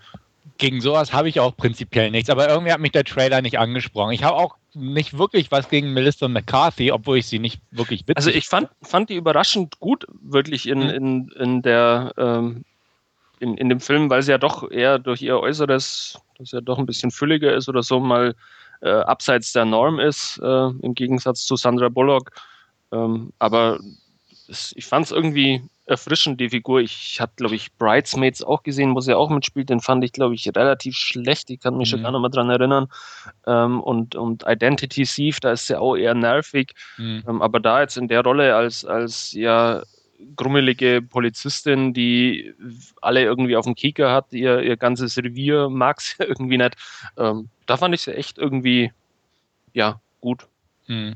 gegen sowas habe ich auch prinzipiell nichts, aber irgendwie hat mich der Trailer nicht angesprochen. Ich habe auch nicht wirklich was gegen Melissa McCarthy, obwohl ich sie nicht wirklich witzig Also ich fand, fand die überraschend gut, wirklich in, mhm. in, in der ähm, in, in dem Film, weil sie ja doch eher durch ihr Äußeres, das ja doch ein bisschen fülliger ist oder so, mal äh, abseits der Norm ist, äh, im Gegensatz zu Sandra Bullock. Ähm, aber ich fand es irgendwie erfrischend, die Figur. Ich habe, glaube ich, Bridesmaids auch gesehen, wo sie auch mitspielt. Den fand ich, glaube ich, relativ schlecht. Ich kann mich mhm. schon gar nicht mehr dran erinnern. Ähm, und, und Identity Thief, da ist sie auch eher nervig. Mhm. Ähm, aber da jetzt in der Rolle als, als ja grummelige Polizistin, die alle irgendwie auf dem Kieker hat, ihr, ihr ganzes Revier mag sie irgendwie nicht. Ähm, da fand ich sie echt irgendwie, ja, gut. Hm.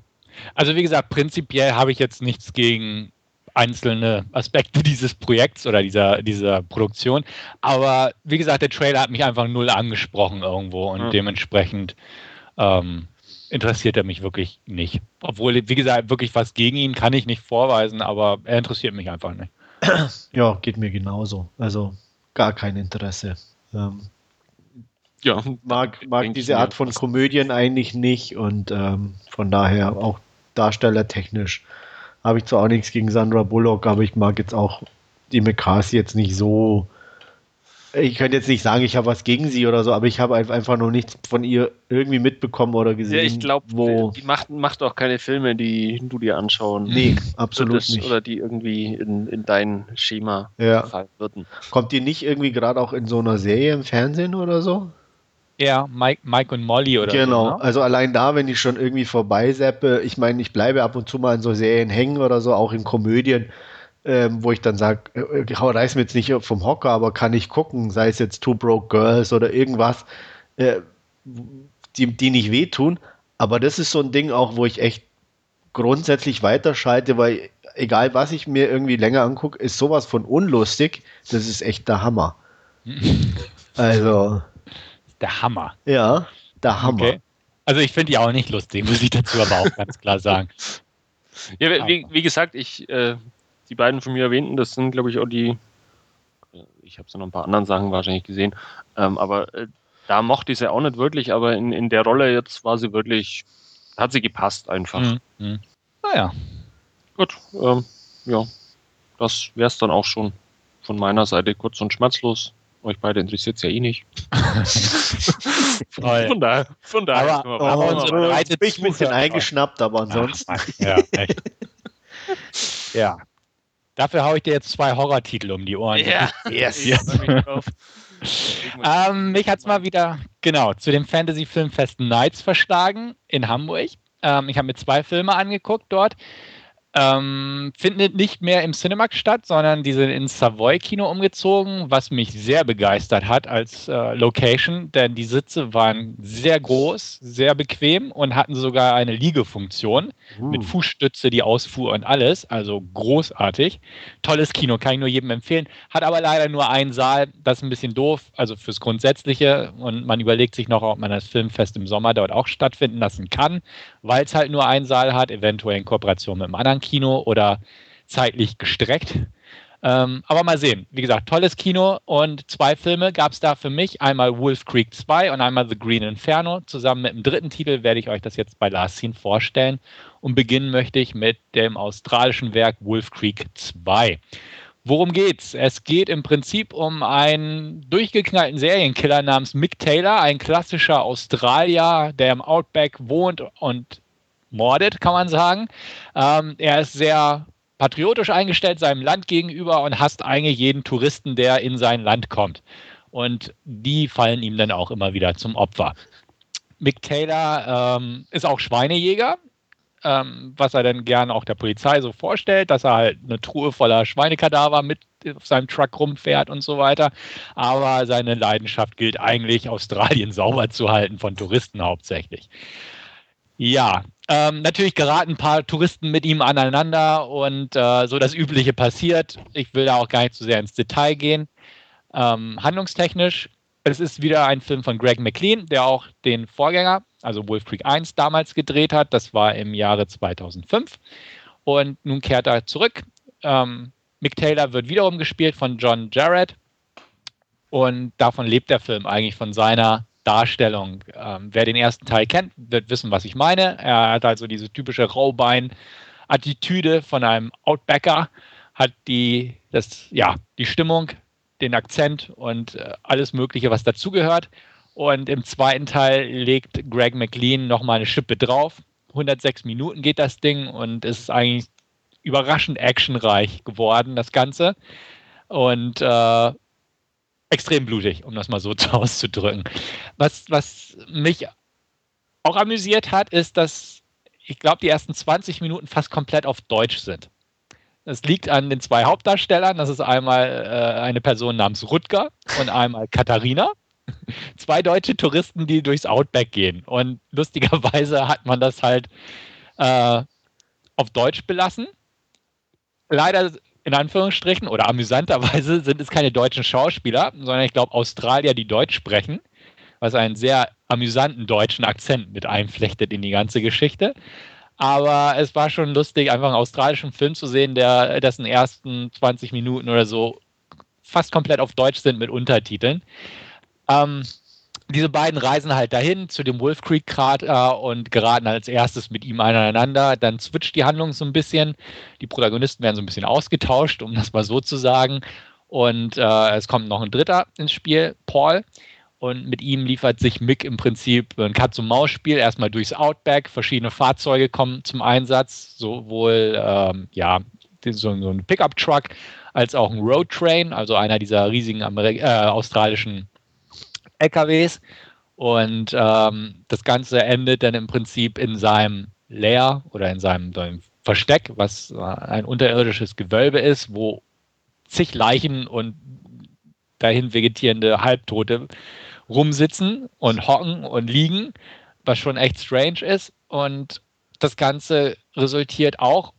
Also wie gesagt, prinzipiell habe ich jetzt nichts gegen einzelne Aspekte dieses Projekts oder dieser, dieser Produktion. Aber wie gesagt, der Trailer hat mich einfach null angesprochen irgendwo und ja. dementsprechend ähm, interessiert er mich wirklich nicht. Obwohl, wie gesagt, wirklich was gegen ihn kann ich nicht vorweisen, aber er interessiert mich einfach nicht. Ja, geht mir genauso. Also gar kein Interesse. Ähm, ja, mag, mag diese Art von Komödien eigentlich nicht und ähm, von daher auch darstellertechnisch habe ich zwar auch nichts gegen Sandra Bullock, aber ich mag jetzt auch die McCarthy jetzt nicht so ich könnte jetzt nicht sagen, ich habe was gegen sie oder so, aber ich habe einfach noch nichts von ihr irgendwie mitbekommen oder gesehen. Ja, ich glaube, die macht, macht auch keine Filme, die du dir anschauen. Nee, absolut würdest, nicht. Oder die irgendwie in, in dein Schema ja. fallen würden. Kommt die nicht irgendwie gerade auch in so einer Serie im Fernsehen oder so? Ja, Mike, Mike und Molly oder Genau, so, ne? also allein da, wenn ich schon irgendwie vorbeiseppe, ich meine, ich bleibe ab und zu mal in so Serien hängen oder so, auch in Komödien ähm, wo ich dann sage, äh, reiß mir jetzt nicht vom Hocker, aber kann ich gucken, sei es jetzt Two Broke Girls oder irgendwas, äh, die, die nicht wehtun. Aber das ist so ein Ding auch, wo ich echt grundsätzlich weiterschalte, weil egal was ich mir irgendwie länger angucke, ist sowas von unlustig, das ist echt der Hammer. also. Der Hammer. Ja, der Hammer. Okay. Also ich finde die auch nicht lustig, muss ich dazu aber auch ganz klar sagen. Ja, wie, wie gesagt, ich äh, die beiden von mir erwähnten, das sind, glaube ich, auch die, äh, ich habe es noch ein paar anderen Sachen wahrscheinlich gesehen, ähm, aber äh, da mochte ich sie auch nicht wirklich, aber in, in der Rolle jetzt war sie wirklich, hat sie gepasst einfach. Mhm. Mhm. Naja. Gut, ähm, ja, das wäre es dann auch schon von meiner Seite kurz und schmerzlos. Euch beide interessiert es ja eh nicht. von daher, von daher. Aber, aber, aber unsere breite bin ich ein bisschen eingeschnappt, aber ansonsten. Ach, ja, echt. ja, Dafür haue ich dir jetzt zwei Horrortitel um die Ohren. Ja, yes. yes. ähm, mich hat es mal wieder, genau, zu dem Fantasy-Filmfest Nights verschlagen in Hamburg. Ähm, ich habe mir zwei Filme angeguckt dort. Ähm, findet nicht mehr im Cinemax statt, sondern die sind ins Savoy-Kino umgezogen, was mich sehr begeistert hat als äh, Location, denn die Sitze waren sehr groß, sehr bequem und hatten sogar eine Liegefunktion uh. mit Fußstütze, die ausfuhr und alles. Also großartig. Tolles Kino, kann ich nur jedem empfehlen. Hat aber leider nur einen Saal, das ist ein bisschen doof, also fürs Grundsätzliche. Und man überlegt sich noch, ob man das Filmfest im Sommer dort auch stattfinden lassen kann, weil es halt nur einen Saal hat, eventuell in Kooperation mit einem anderen Kino oder zeitlich gestreckt. Ähm, aber mal sehen. Wie gesagt, tolles Kino und zwei Filme gab es da für mich. Einmal Wolf Creek 2 und einmal The Green Inferno. Zusammen mit dem dritten Titel werde ich euch das jetzt bei Last Scene vorstellen. Und beginnen möchte ich mit dem australischen Werk Wolf Creek 2. Worum geht's? Es geht im Prinzip um einen durchgeknallten Serienkiller namens Mick Taylor, ein klassischer Australier, der im Outback wohnt und mordet, kann man sagen. Ähm, er ist sehr patriotisch eingestellt seinem Land gegenüber und hasst eigentlich jeden Touristen, der in sein Land kommt. Und die fallen ihm dann auch immer wieder zum Opfer. Mick Taylor ähm, ist auch Schweinejäger, ähm, was er dann gerne auch der Polizei so vorstellt, dass er halt eine Truhe voller Schweinekadaver mit auf seinem Truck rumfährt und so weiter. Aber seine Leidenschaft gilt eigentlich, Australien sauber zu halten von Touristen hauptsächlich. Ja, ähm, natürlich geraten ein paar Touristen mit ihm aneinander und äh, so das Übliche passiert. Ich will da auch gar nicht zu sehr ins Detail gehen. Ähm, handlungstechnisch, es ist wieder ein Film von Greg McLean, der auch den Vorgänger, also Wolf Creek 1, damals gedreht hat. Das war im Jahre 2005. Und nun kehrt er zurück. Ähm, Mick Taylor wird wiederum gespielt von John Jarrett. Und davon lebt der Film eigentlich von seiner Darstellung. Ähm, wer den ersten Teil kennt, wird wissen, was ich meine. Er hat also diese typische Raubein-Attitüde von einem Outbacker, hat die, das, ja, die Stimmung, den Akzent und äh, alles Mögliche, was dazugehört. Und im zweiten Teil legt Greg McLean nochmal eine Schippe drauf. 106 Minuten geht das Ding und ist eigentlich überraschend actionreich geworden, das Ganze. Und äh, extrem blutig, um das mal so auszudrücken. Was, was mich auch amüsiert hat, ist, dass ich glaube, die ersten 20 Minuten fast komplett auf Deutsch sind. Es liegt an den zwei Hauptdarstellern. Das ist einmal äh, eine Person namens Rutger und einmal Katharina. Zwei deutsche Touristen, die durchs Outback gehen. Und lustigerweise hat man das halt äh, auf Deutsch belassen. Leider in Anführungsstrichen oder amüsanterweise sind es keine deutschen Schauspieler, sondern ich glaube Australier, die Deutsch sprechen, was einen sehr amüsanten deutschen Akzent mit einflechtet in die ganze Geschichte. Aber es war schon lustig, einfach einen australischen Film zu sehen, der dessen ersten 20 Minuten oder so fast komplett auf Deutsch sind mit Untertiteln. Ähm, diese beiden reisen halt dahin zu dem Wolf Creek Krater und geraten als erstes mit ihm aneinander. Dann switcht die Handlung so ein bisschen. Die Protagonisten werden so ein bisschen ausgetauscht, um das mal so zu sagen. Und äh, es kommt noch ein dritter ins Spiel, Paul. Und mit ihm liefert sich Mick im Prinzip ein Katz-und-Maus-Spiel. Erstmal durchs Outback, verschiedene Fahrzeuge kommen zum Einsatz, sowohl ähm, ja, so, so ein Pickup-Truck als auch ein Road Train, also einer dieser riesigen Ameri äh, australischen LKWs. Und ähm, das Ganze endet dann im Prinzip in seinem Lair oder in seinem, seinem Versteck, was ein unterirdisches Gewölbe ist, wo zig Leichen und dahin vegetierende Halbtote rumsitzen und hocken und liegen, was schon echt strange ist. Und das Ganze resultiert auch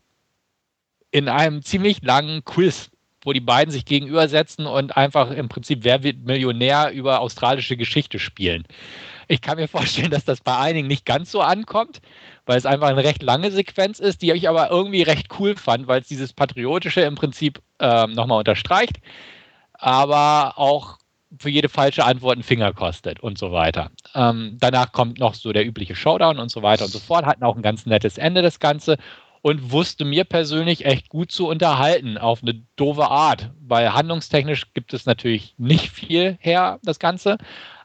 in einem ziemlich langen Quiz, wo die beiden sich gegenübersetzen und einfach im Prinzip Wer wird Millionär über australische Geschichte spielen. Ich kann mir vorstellen, dass das bei einigen nicht ganz so ankommt, weil es einfach eine recht lange Sequenz ist, die ich aber irgendwie recht cool fand, weil es dieses Patriotische im Prinzip ähm, nochmal unterstreicht, aber auch für jede falsche Antwort einen Finger kostet und so weiter. Ähm, danach kommt noch so der übliche Showdown und so weiter und so fort. Hatten auch ein ganz nettes Ende das Ganze und wusste mir persönlich echt gut zu unterhalten auf eine doofe Art, weil handlungstechnisch gibt es natürlich nicht viel her, das Ganze,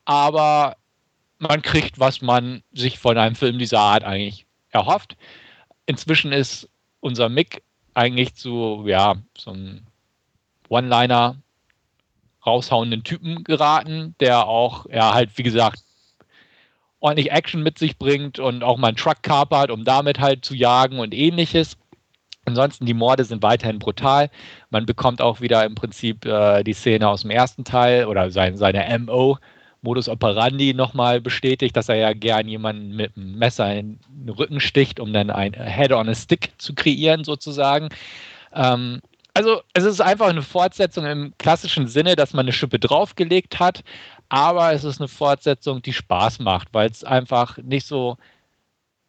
aber man kriegt, was man sich von einem Film dieser Art eigentlich erhofft. Inzwischen ist unser Mick eigentlich zu, ja, so ein One-Liner raushauenden Typen geraten, der auch, ja, halt, wie gesagt, ordentlich Action mit sich bringt und auch mal einen Truck kapert, um damit halt zu jagen und ähnliches. Ansonsten, die Morde sind weiterhin brutal. Man bekommt auch wieder im Prinzip äh, die Szene aus dem ersten Teil oder sein, seine MO, Modus operandi, nochmal bestätigt, dass er ja gern jemanden mit einem Messer in den Rücken sticht, um dann ein Head on a Stick zu kreieren, sozusagen. Ähm, also es ist einfach eine Fortsetzung im klassischen Sinne, dass man eine Schippe draufgelegt hat, aber es ist eine Fortsetzung, die Spaß macht, weil es einfach nicht so,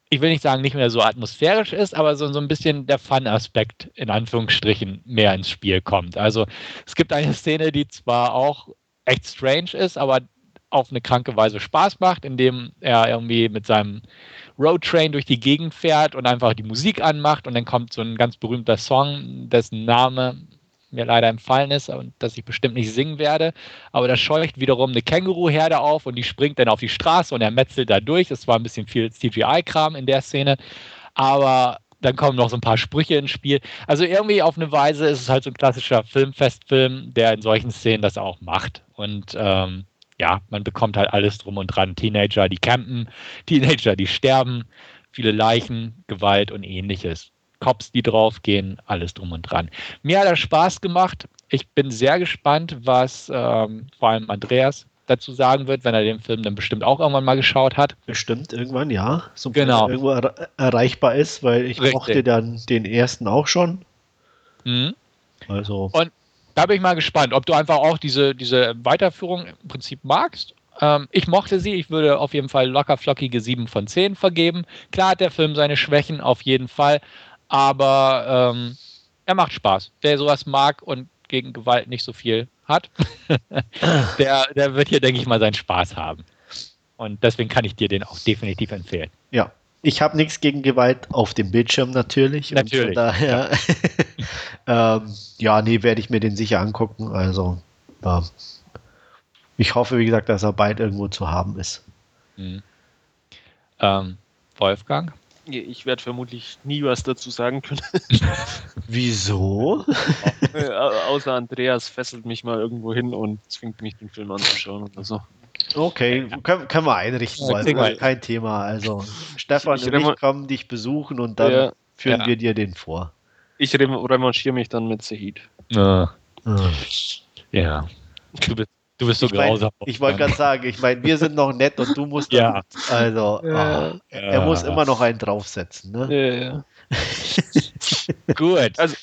ich will nicht sagen, nicht mehr so atmosphärisch ist, aber so, so ein bisschen der Fun-Aspekt in Anführungsstrichen mehr ins Spiel kommt. Also es gibt eine Szene, die zwar auch echt strange ist, aber auf eine kranke Weise Spaß macht, indem er irgendwie mit seinem Roadtrain durch die Gegend fährt und einfach die Musik anmacht und dann kommt so ein ganz berühmter Song, dessen Name mir leider entfallen ist und dass ich bestimmt nicht singen werde. Aber da scheucht wiederum eine Känguruherde auf und die springt dann auf die Straße und er metzelt da durch. Es war ein bisschen viel CGI-Kram in der Szene. Aber dann kommen noch so ein paar Sprüche ins Spiel. Also irgendwie auf eine Weise ist es halt so ein klassischer Filmfestfilm, der in solchen Szenen das auch macht. Und ähm, ja, man bekommt halt alles drum und dran. Teenager, die campen, Teenager, die sterben, viele Leichen, Gewalt und ähnliches. Cops, die draufgehen, alles drum und dran. Mir hat das Spaß gemacht. Ich bin sehr gespannt, was ähm, vor allem Andreas dazu sagen wird, wenn er den Film dann bestimmt auch irgendwann mal geschaut hat. Bestimmt irgendwann, ja. So genau. irgendwo er erreichbar ist, weil ich Richtig. mochte dann den ersten auch schon. Mhm. Also. Und da bin ich mal gespannt, ob du einfach auch diese, diese Weiterführung im Prinzip magst. Ähm, ich mochte sie, ich würde auf jeden Fall locker flockige 7 von 10 vergeben. Klar hat der Film seine Schwächen, auf jeden Fall, aber ähm, er macht Spaß. Wer sowas mag und gegen Gewalt nicht so viel hat, der, der wird hier, denke ich mal, seinen Spaß haben. Und deswegen kann ich dir den auch definitiv empfehlen. Ja, ich habe nichts gegen Gewalt auf dem Bildschirm natürlich. Natürlich. daher, ähm, ja, nee, werde ich mir den sicher angucken. Also, ja. ich hoffe, wie gesagt, dass er bald irgendwo zu haben ist. Mhm. Ähm, Wolfgang? Ich werde vermutlich nie was dazu sagen können. Wieso? Außer Andreas fesselt mich mal irgendwo hin und zwingt mich, den Film anzuschauen oder so. Okay, können, können wir einrichten, ja, also, kein Thema. Also Stefan ich, und ich kommen dich besuchen und dann ja, führen ja. wir dir den vor. Ich revanchiere mich dann mit Sahid. Ja. ja. Du bist, du bist so ich mein, grausam. Ich wollte gerade sagen, ich meine, wir sind noch nett und du musst Ja. dann, also Ja. ah, er muss immer noch einen draufsetzen, ne? Ja, ja. Gut. Also-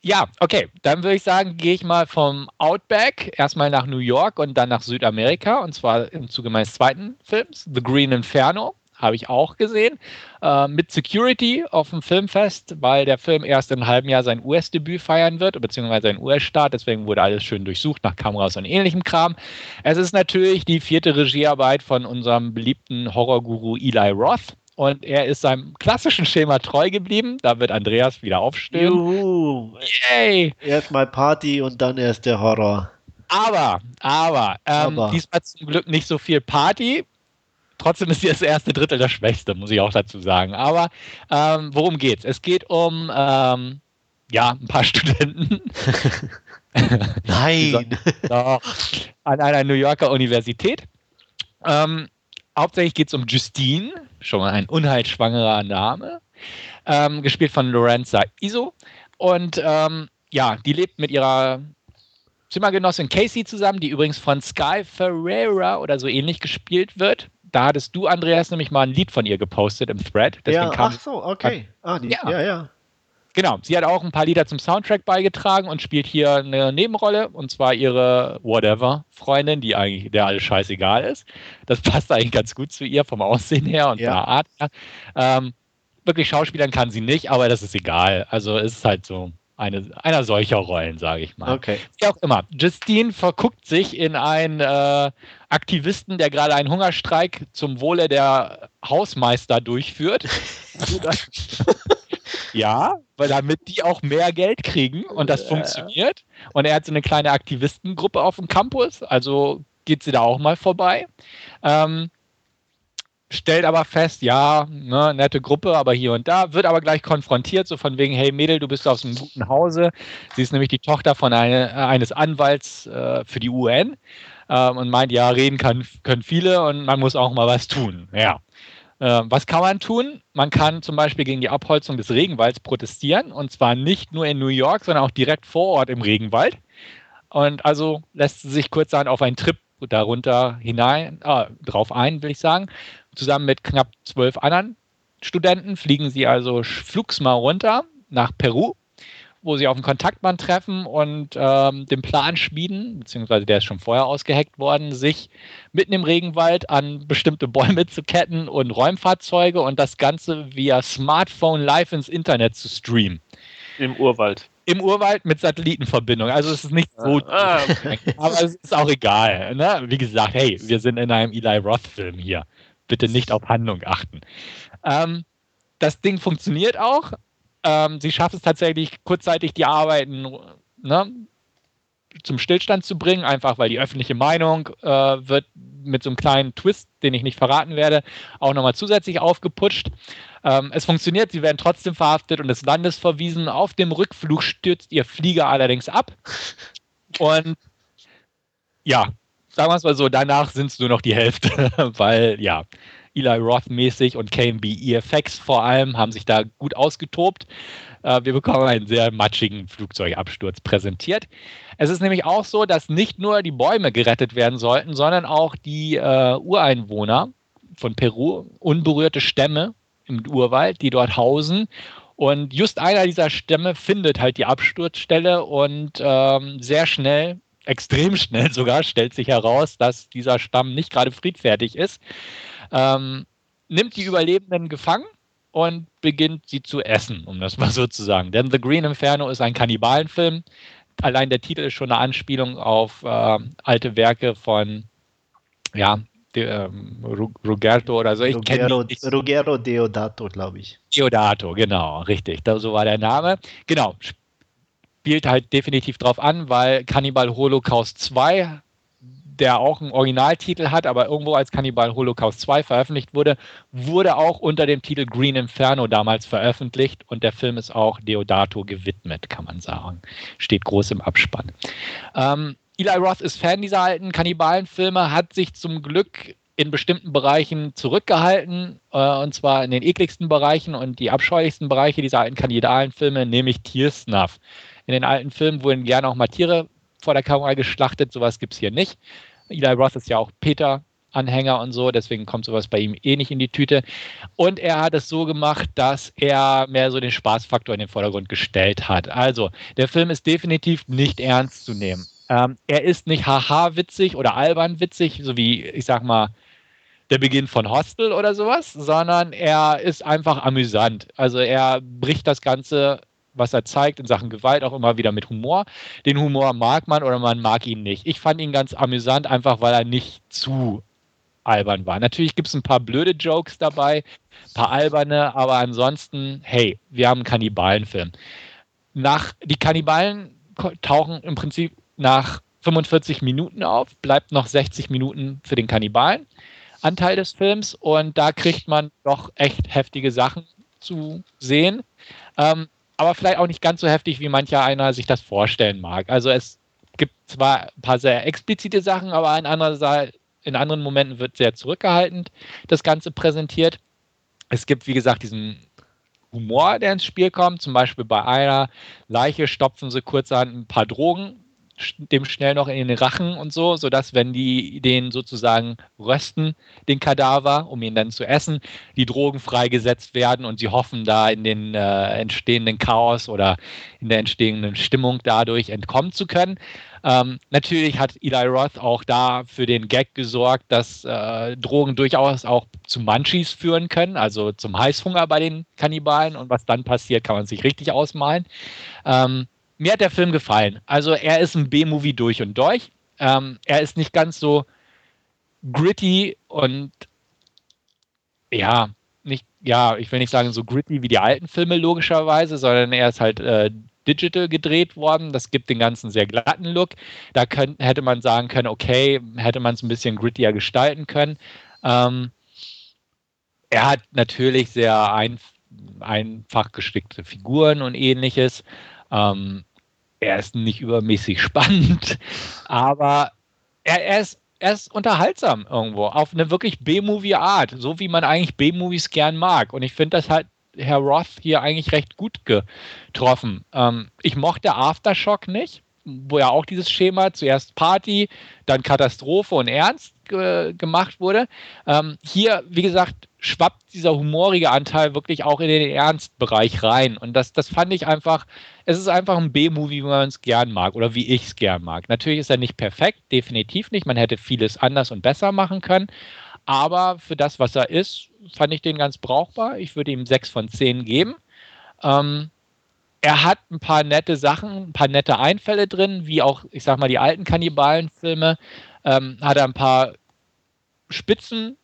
ja, okay. Dann würde ich sagen, gehe ich mal vom Outback erstmal nach New York und dann nach Südamerika. Und zwar im Zuge meines zweiten Films, The Green Inferno. Habe ich auch gesehen. Äh, mit Security auf dem Filmfest, weil der Film erst in einem halben Jahr sein US-Debüt feiern wird, beziehungsweise sein US-Start. Deswegen wurde alles schön durchsucht nach Kameras und ähnlichem Kram. Es ist natürlich die vierte Regiearbeit von unserem beliebten Horrorguru Eli Roth. Und er ist seinem klassischen Schema treu geblieben. Da wird Andreas wieder aufstehen. Juhu. Yay! Erstmal Party und dann erst der Horror. Aber, aber, ähm, Aber. diesmal zum Glück nicht so viel Party. Trotzdem ist das erste Drittel das Schwächste, muss ich auch dazu sagen. Aber ähm, worum geht's? Es geht um ähm, ja, ein paar Studenten Nein. Doch, an einer New Yorker Universität. Ähm, hauptsächlich geht es um Justine, schon mal ein unheilschwangerer Name, ähm, gespielt von Lorenza Iso. Und ähm, ja, die lebt mit ihrer Zimmergenossin Casey zusammen, die übrigens von Sky Ferreira oder so ähnlich gespielt wird. Da hattest du, Andreas, nämlich mal ein Lied von ihr gepostet im Thread. Deswegen ja, kam ach so, okay. Ah, die, Ja. ja, ja. Genau, sie hat auch ein paar Lieder zum Soundtrack beigetragen und spielt hier eine Nebenrolle und zwar ihre Whatever-Freundin, die eigentlich der alles scheißegal ist. Das passt eigentlich ganz gut zu ihr vom Aussehen her und Ja. der Art her. Ähm, wirklich Schauspielern kann sie nicht, aber das ist egal. Also es ist halt so eine, einer solcher Rollen, sage ich mal. Okay. Wie auch immer. Justine verguckt sich in einen äh, Aktivisten, der gerade einen Hungerstreik zum Wohle der Hausmeister durchführt. ja, weil damit die auch mehr Geld kriegen und das Ja. funktioniert. Und er hat so eine kleine Aktivistengruppe auf dem Campus, also geht sie da auch mal vorbei. Ähm, stellt aber fest, ja, ne, nette Gruppe, aber hier und da, wird aber gleich konfrontiert, so von wegen, hey Mädel, du bist aus einem guten Hause. Sie ist nämlich die Tochter von eine, eines Anwalts äh, für die UN ähm, und meint, ja, reden kann, können viele und man muss auch mal was tun. Ja. Äh, was kann man tun? Man kann zum Beispiel gegen die Abholzung des Regenwalds protestieren und zwar nicht nur in New York, sondern auch direkt vor Ort im Regenwald. Und also lässt sie sich kurzerhand auf einen Trip darunter hinein, äh, drauf ein, will ich sagen. Zusammen mit knapp zwölf anderen Studenten fliegen sie also flugs mal runter nach Peru, wo sie auf einen Kontaktmann treffen und ähm, den Plan schmieden, beziehungsweise der ist schon vorher ausgeheckt worden, sich mitten im Regenwald an bestimmte Bäume zu ketten und Räumfahrzeuge und das Ganze via Smartphone live ins Internet zu streamen. Im Urwald. Im Urwald mit Satellitenverbindung. Also es ist nicht so, Ah, aber es ist auch egal. Ne? Wie gesagt, hey, wir sind in einem Eli Roth-Film hier. Bitte nicht auf Handlung achten. Ähm, das Ding funktioniert auch. Ähm, sie schafft es tatsächlich kurzzeitig, die Arbeiten ne, zum Stillstand zu bringen, einfach weil die öffentliche Meinung äh, wird mit so einem kleinen Twist, den ich nicht verraten werde, auch nochmal zusätzlich aufgeputscht. Ähm, es funktioniert, sie werden trotzdem verhaftet und des Landes verwiesen. Auf dem Rückflug stürzt ihr Flieger allerdings ab. Und ja, sagen wir es mal so, danach sind es nur noch die Hälfte, weil ja, Eli Roth-mäßig und KMB EFX vor allem haben sich da gut ausgetobt. Äh, wir bekommen einen sehr matschigen Flugzeugabsturz präsentiert. Es ist nämlich auch so, dass nicht nur die Bäume gerettet werden sollten, sondern auch die äh, Ureinwohner von Peru, unberührte Stämme im Urwald, die dort hausen. Und just einer dieser Stämme findet halt die Absturzstelle und ähm, sehr schnell, extrem schnell sogar, stellt sich heraus, dass dieser Stamm nicht gerade friedfertig ist. Ähm, nimmt die Überlebenden gefangen und beginnt sie zu essen, um das mal so zu sagen. Denn The Green Inferno ist ein Kannibalenfilm. Allein der Titel ist schon eine Anspielung auf äh, alte Werke von, ja, de, ähm, Ru- Rugerto oder so. Ich Ruggero, nicht. Ruggero Deodato, glaube ich. Diodato, genau, richtig. Da, so war der Name. Genau. Spielt halt definitiv drauf an, weil Cannibal Holocaust 2, der auch einen Originaltitel hat, aber irgendwo als Cannibal Holocaust 2 veröffentlicht wurde, wurde auch unter dem Titel Green Inferno damals veröffentlicht und der Film ist auch Deodato gewidmet, kann man sagen. Steht groß im Abspann. Ähm, Eli Roth ist Fan dieser alten Kannibalenfilme, hat sich zum Glück in bestimmten Bereichen zurückgehalten, äh, und zwar in den ekligsten Bereichen und die abscheulichsten Bereiche dieser alten Kannibalenfilme, nämlich Tiersnuff. In den alten Filmen wurden gerne auch mal Tiere vor der Kamera geschlachtet, sowas gibt es hier nicht. Eli Roth ist ja auch Peter Anhänger und so, deswegen kommt sowas bei ihm eh nicht in die Tüte. Und er hat es so gemacht, dass er mehr so den Spaßfaktor in den Vordergrund gestellt hat. Also, der Film ist definitiv nicht ernst zu nehmen. Ähm, er ist nicht haha witzig oder albern witzig, so wie, ich sag mal, der Beginn von Hostel oder sowas, sondern er ist einfach amüsant. Also er bricht das Ganze, was er zeigt in Sachen Gewalt, auch immer wieder mit Humor. Den Humor mag man oder man mag ihn nicht. Ich fand ihn ganz amüsant, einfach weil er nicht zu albern war. Natürlich gibt es ein paar blöde Jokes dabei, ein paar alberne, aber ansonsten, hey, wir haben einen Kannibalenfilm. Nach, die Kannibalen tauchen im Prinzip nach 45 Minuten auf, bleibt noch 60 Minuten für den Kannibalen. Anteil des Films und da kriegt man doch echt heftige Sachen zu sehen. Ähm, aber vielleicht auch nicht ganz so heftig, wie mancher einer sich das vorstellen mag. Also es gibt zwar ein paar sehr explizite Sachen, aber in, in anderen Momenten wird sehr zurückgehaltend das Ganze präsentiert. Es gibt, wie gesagt, diesen Humor, der ins Spiel kommt. Zum Beispiel bei einer Leiche stopfen sie kurz an ein paar Drogen dem schnell noch in den Rachen und so, sodass, wenn die den sozusagen rösten, den Kadaver, um ihn dann zu essen, die Drogen freigesetzt werden und sie hoffen, da in den äh, entstehenden Chaos oder in der entstehenden Stimmung dadurch entkommen zu können. Ähm, natürlich hat Eli Roth auch da für den Gag gesorgt, dass äh, Drogen durchaus auch zu Munchies führen können, also zum Heißhunger bei den Kannibalen. Und was dann passiert, kann man sich richtig ausmalen. Ähm, mir hat der Film gefallen. Also er ist ein B-Movie durch und durch. Ähm, er ist nicht ganz so gritty und ja, nicht, ja, ich will nicht sagen so gritty wie die alten Filme logischerweise, sondern er ist halt äh, digital gedreht worden. Das gibt den ganzen sehr glatten Look. Da könnt, hätte man sagen können, okay, hätte man es ein bisschen grittier gestalten können. Ähm, er hat natürlich sehr ein, einfach gestickte Figuren und ähnliches. Ähm, er ist nicht übermäßig spannend, aber er, er, ist, er ist unterhaltsam irgendwo, auf eine wirklich B-Movie-Art, so wie man eigentlich B-Movies gern mag. Und ich finde das halt Herr Roth hier eigentlich recht gut getroffen. Ähm, ich mochte Aftershock nicht, wo ja auch dieses Schema zuerst Party, dann Katastrophe und Ernst ge gemacht wurde. Ähm, hier, wie gesagt, schwappt dieser humorige Anteil wirklich auch in den Ernstbereich rein. Und das, das fand ich einfach, es ist einfach ein B-Movie, wie man es gern mag oder wie ich es gern mag. Natürlich ist er nicht perfekt, definitiv nicht. Man hätte vieles anders und besser machen können. Aber für das, was er ist, fand ich den ganz brauchbar. Ich würde ihm 6 von 10 geben. Ähm, er hat ein paar nette Sachen, ein paar nette Einfälle drin, wie auch, ich sag mal, die alten Kannibalenfilme. Ähm, hat er ein paar Spitzen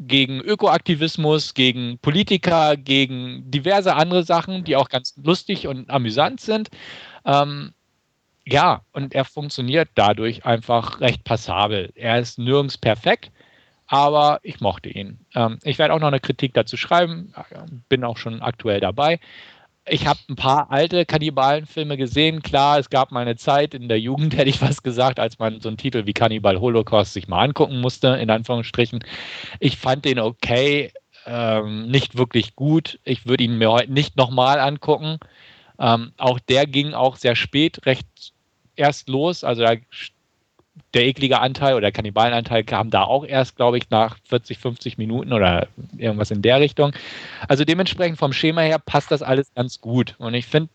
gegen Ökoaktivismus, gegen Politiker, gegen diverse andere Sachen, die auch ganz lustig und amüsant sind. Ähm, ja, und er funktioniert dadurch einfach recht passabel. Er ist nirgends perfekt, aber ich mochte ihn. Ähm, ich werde auch noch eine Kritik dazu schreiben, bin auch schon aktuell dabei ich habe ein paar alte Kannibalenfilme gesehen. Klar, es gab mal eine Zeit in der Jugend, hätte ich was gesagt, als man so einen Titel wie Kannibal Holocaust sich mal angucken musste, in Anführungsstrichen. Ich fand den okay, ähm, nicht wirklich gut. Ich würde ihn mir heute nicht nochmal angucken. Ähm, auch der ging auch sehr spät, recht erst los. Also da der eklige Anteil oder der Kannibalenanteil kam da auch erst, glaube ich, nach 40, 50 Minuten oder irgendwas in der Richtung. Also dementsprechend vom Schema her passt das alles ganz gut. Und ich finde,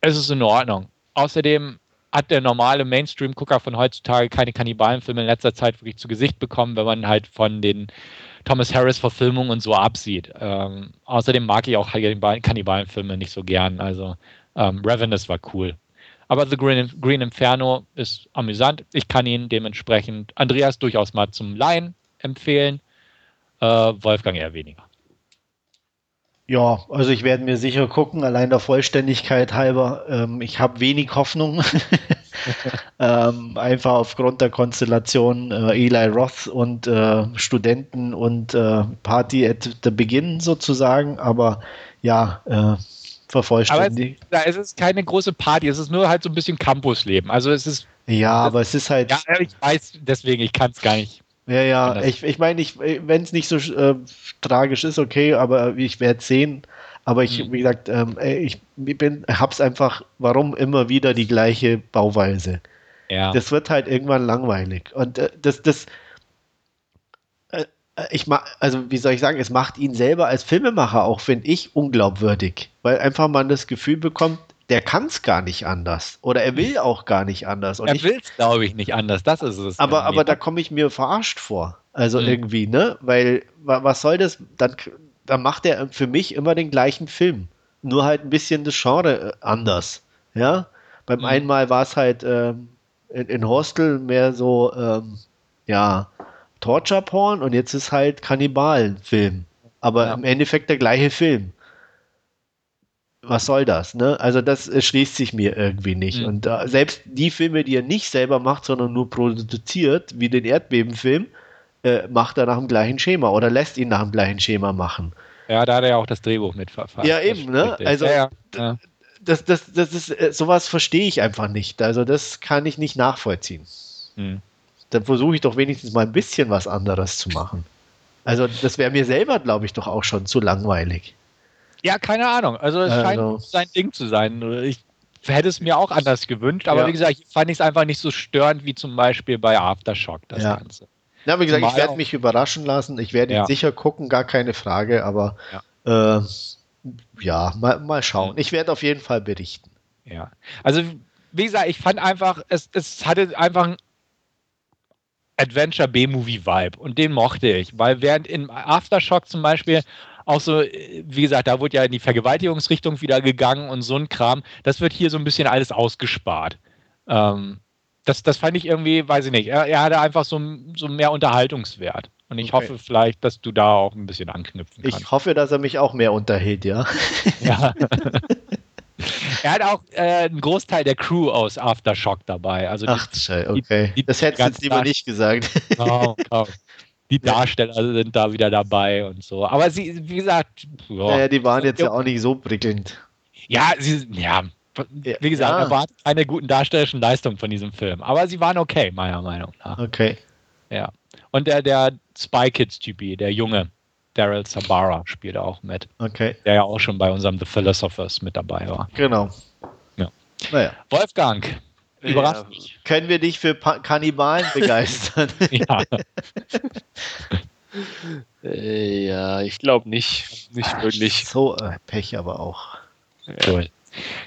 es ist in Ordnung. Außerdem hat der normale Mainstream-Gucker von heutzutage keine Kannibalenfilme in letzter Zeit wirklich zu Gesicht bekommen, wenn man halt von den Thomas Harris-Verfilmungen und so absieht. Ähm, außerdem mag ich auch Kannibalenfilme nicht so gern. Also ähm, Ravenous war cool. Aber The Green, Green Inferno ist amüsant. Ich kann ihn dementsprechend Andreas durchaus mal zum Laien empfehlen. Äh, Wolfgang eher weniger. Ja, also ich werde mir sicher gucken, allein der Vollständigkeit halber. Ähm, ich habe wenig Hoffnung. ähm, einfach aufgrund der Konstellation äh, Eli Roth und äh, Studenten und äh, Party at the Begin sozusagen. Aber ja, äh, vervollständigt. Aber es, es, ist keine große Party, es ist nur halt so ein bisschen Campusleben. Also es ist. Ja, aber es ist halt. Ja, ich weiß, deswegen, ich kann es gar nicht Ja, ja, ich, ich meine, ich, wenn es nicht so äh, tragisch ist, okay, aber ich werde sehen. Aber ich, mhm. wie gesagt, ähm, ich bin, hab's einfach, warum immer wieder die gleiche Bauweise? Ja. Das wird halt irgendwann langweilig. Und äh, das, das, ich mag, also wie soll ich sagen, es macht ihn selber als Filmemacher auch, finde ich, unglaubwürdig. Weil einfach man das Gefühl bekommt, der kann es gar nicht anders. Oder er will auch gar nicht anders. Und er will es, glaube ich, nicht anders. Das ist es. Aber, aber da komme ich mir verarscht vor. Also mhm. irgendwie, ne? Weil, was soll das? Dann, dann macht er für mich immer den gleichen Film. Nur halt ein bisschen das Genre äh, anders. Ja? Beim mhm. einmal war es halt ähm, in, in, Hostel mehr so, ähm, ja, Torture-Porn und jetzt ist halt Kannibalen-Film. Aber ja. im Endeffekt der gleiche Film was soll das? Ne? Also das schließt sich mir irgendwie nicht. Mhm. Und äh, selbst die Filme, die er nicht selber macht, sondern nur produziert, wie den Erdbebenfilm, äh, macht er nach dem gleichen Schema oder lässt ihn nach dem gleichen Schema machen. Ja, da hat er ja auch das Drehbuch mitverfasst. Ja, eben, ne? Also ja, ja. Das, das, das ist, äh, sowas verstehe ich einfach nicht. Also das kann ich nicht nachvollziehen. Mhm. Dann versuche ich doch wenigstens mal ein bisschen was anderes zu machen. Also das wäre mir selber, glaube ich, doch auch schon zu langweilig. Ja, keine Ahnung. Also es scheint also. sein Ding zu sein. Ich hätte es mir auch anders gewünscht, aber ja. wie gesagt, fand ich es einfach nicht so störend wie zum Beispiel bei Aftershock, das ja. Ganze. Ja, wie gesagt, Zumal ich werde mich überraschen lassen. Ich werde ihn ja. sicher gucken, gar keine Frage, aber ja, äh, ja mal, mal schauen. Ich werde auf jeden Fall berichten. Ja, also wie gesagt, ich fand einfach, es, es hatte einfach ein Adventure B-Movie-Vibe und den mochte ich, weil während in Aftershock zum Beispiel auch so, wie gesagt, da wurde ja in die Vergewaltigungsrichtung wieder gegangen und so ein Kram. Das wird hier so ein bisschen alles ausgespart. Ähm, das, das fand ich irgendwie, weiß ich nicht, er, er hatte einfach so, so mehr Unterhaltungswert. Und ich okay. hoffe vielleicht, dass du da auch ein bisschen anknüpfen kannst. Ich hoffe, dass er mich auch mehr unterhält, ja. Ja. er hat auch äh, einen Großteil der Crew aus Aftershock dabei. Also Ach, die, okay. Die, die, das hättest du jetzt lieber nicht gesagt. Oh, oh die Darsteller sind da wieder dabei und so. Aber sie, wie gesagt, ja, naja, die waren jetzt ja auch nicht so prickelnd. Ja, sie, ja, wie gesagt, ja. erwartet keine guten darstellerischen Leistungen von diesem Film. Aber sie waren okay, meiner Meinung nach. Okay. Ja. Und der, der Spy Kids-Typi, der Junge, Daryl Sabara, spielt auch mit. Okay. Der ja auch schon bei unserem The Philosophers mit dabei war. Genau. Ja. Naja. Wolfgang, Überrascht ja. Können wir dich für pa Kannibalen begeistern? ja. Äh, ja, ich glaube nicht. Nicht Ach, wirklich. So äh, Pech aber auch. Cool.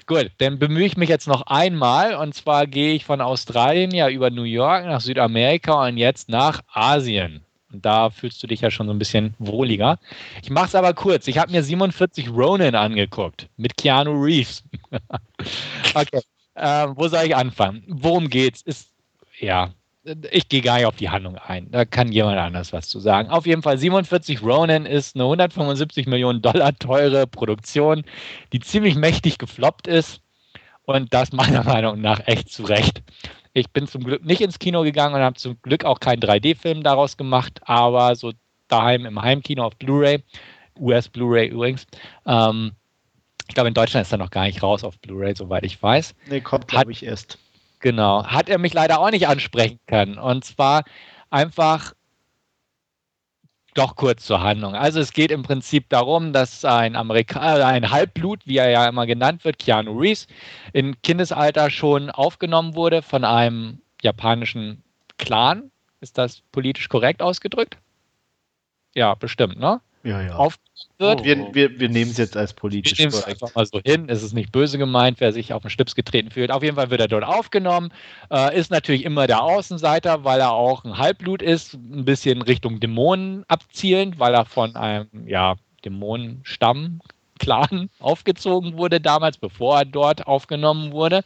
Gut, dann bemühe ich mich jetzt noch einmal und zwar gehe ich von Australien ja über New York nach Südamerika und jetzt nach Asien. Und da fühlst du dich ja schon so ein bisschen wohliger. Ich mache es aber kurz. Ich habe mir 47 Ronin angeguckt mit Keanu Reeves. okay. Äh, wo soll ich anfangen? Worum geht's? Ist, ja, ich gehe gar nicht auf die Handlung ein. Da kann jemand anders was zu sagen. Auf jeden Fall 47 Ronin ist eine 175 Millionen Dollar teure Produktion, die ziemlich mächtig gefloppt ist. Und das meiner Meinung nach echt zu Recht. Ich bin zum Glück nicht ins Kino gegangen und habe zum Glück auch keinen 3D-Film daraus gemacht, aber so daheim im Heimkino auf Blu-ray, US Blu-ray übrigens, ähm, ich glaube, in Deutschland ist er noch gar nicht raus auf Blu-ray, soweit ich weiß. Nee, kommt, glaube ich, erst. Genau. Hat er mich leider auch nicht ansprechen können. Und zwar einfach doch kurz zur Handlung. Also es geht im Prinzip darum, dass ein Amerikaner, äh, ein Halbblut, wie er ja immer genannt wird, Keanu Reeves, in Kindesalter schon aufgenommen wurde von einem japanischen Clan. Ist das politisch korrekt ausgedrückt? Ja, bestimmt, ne? Ja, ja. wird. Wir, wir, wir nehmen es jetzt als politisch wir korrekt. einfach mal so hin. Es ist nicht böse gemeint, wer sich auf den Stips getreten fühlt. Auf jeden Fall wird er dort aufgenommen. Äh, ist natürlich immer der Außenseiter, weil er auch ein Halbblut ist, ein bisschen Richtung Dämonen abzielend, weil er von einem ja, Dämonenstamm Clan aufgezogen wurde damals, bevor er dort aufgenommen wurde.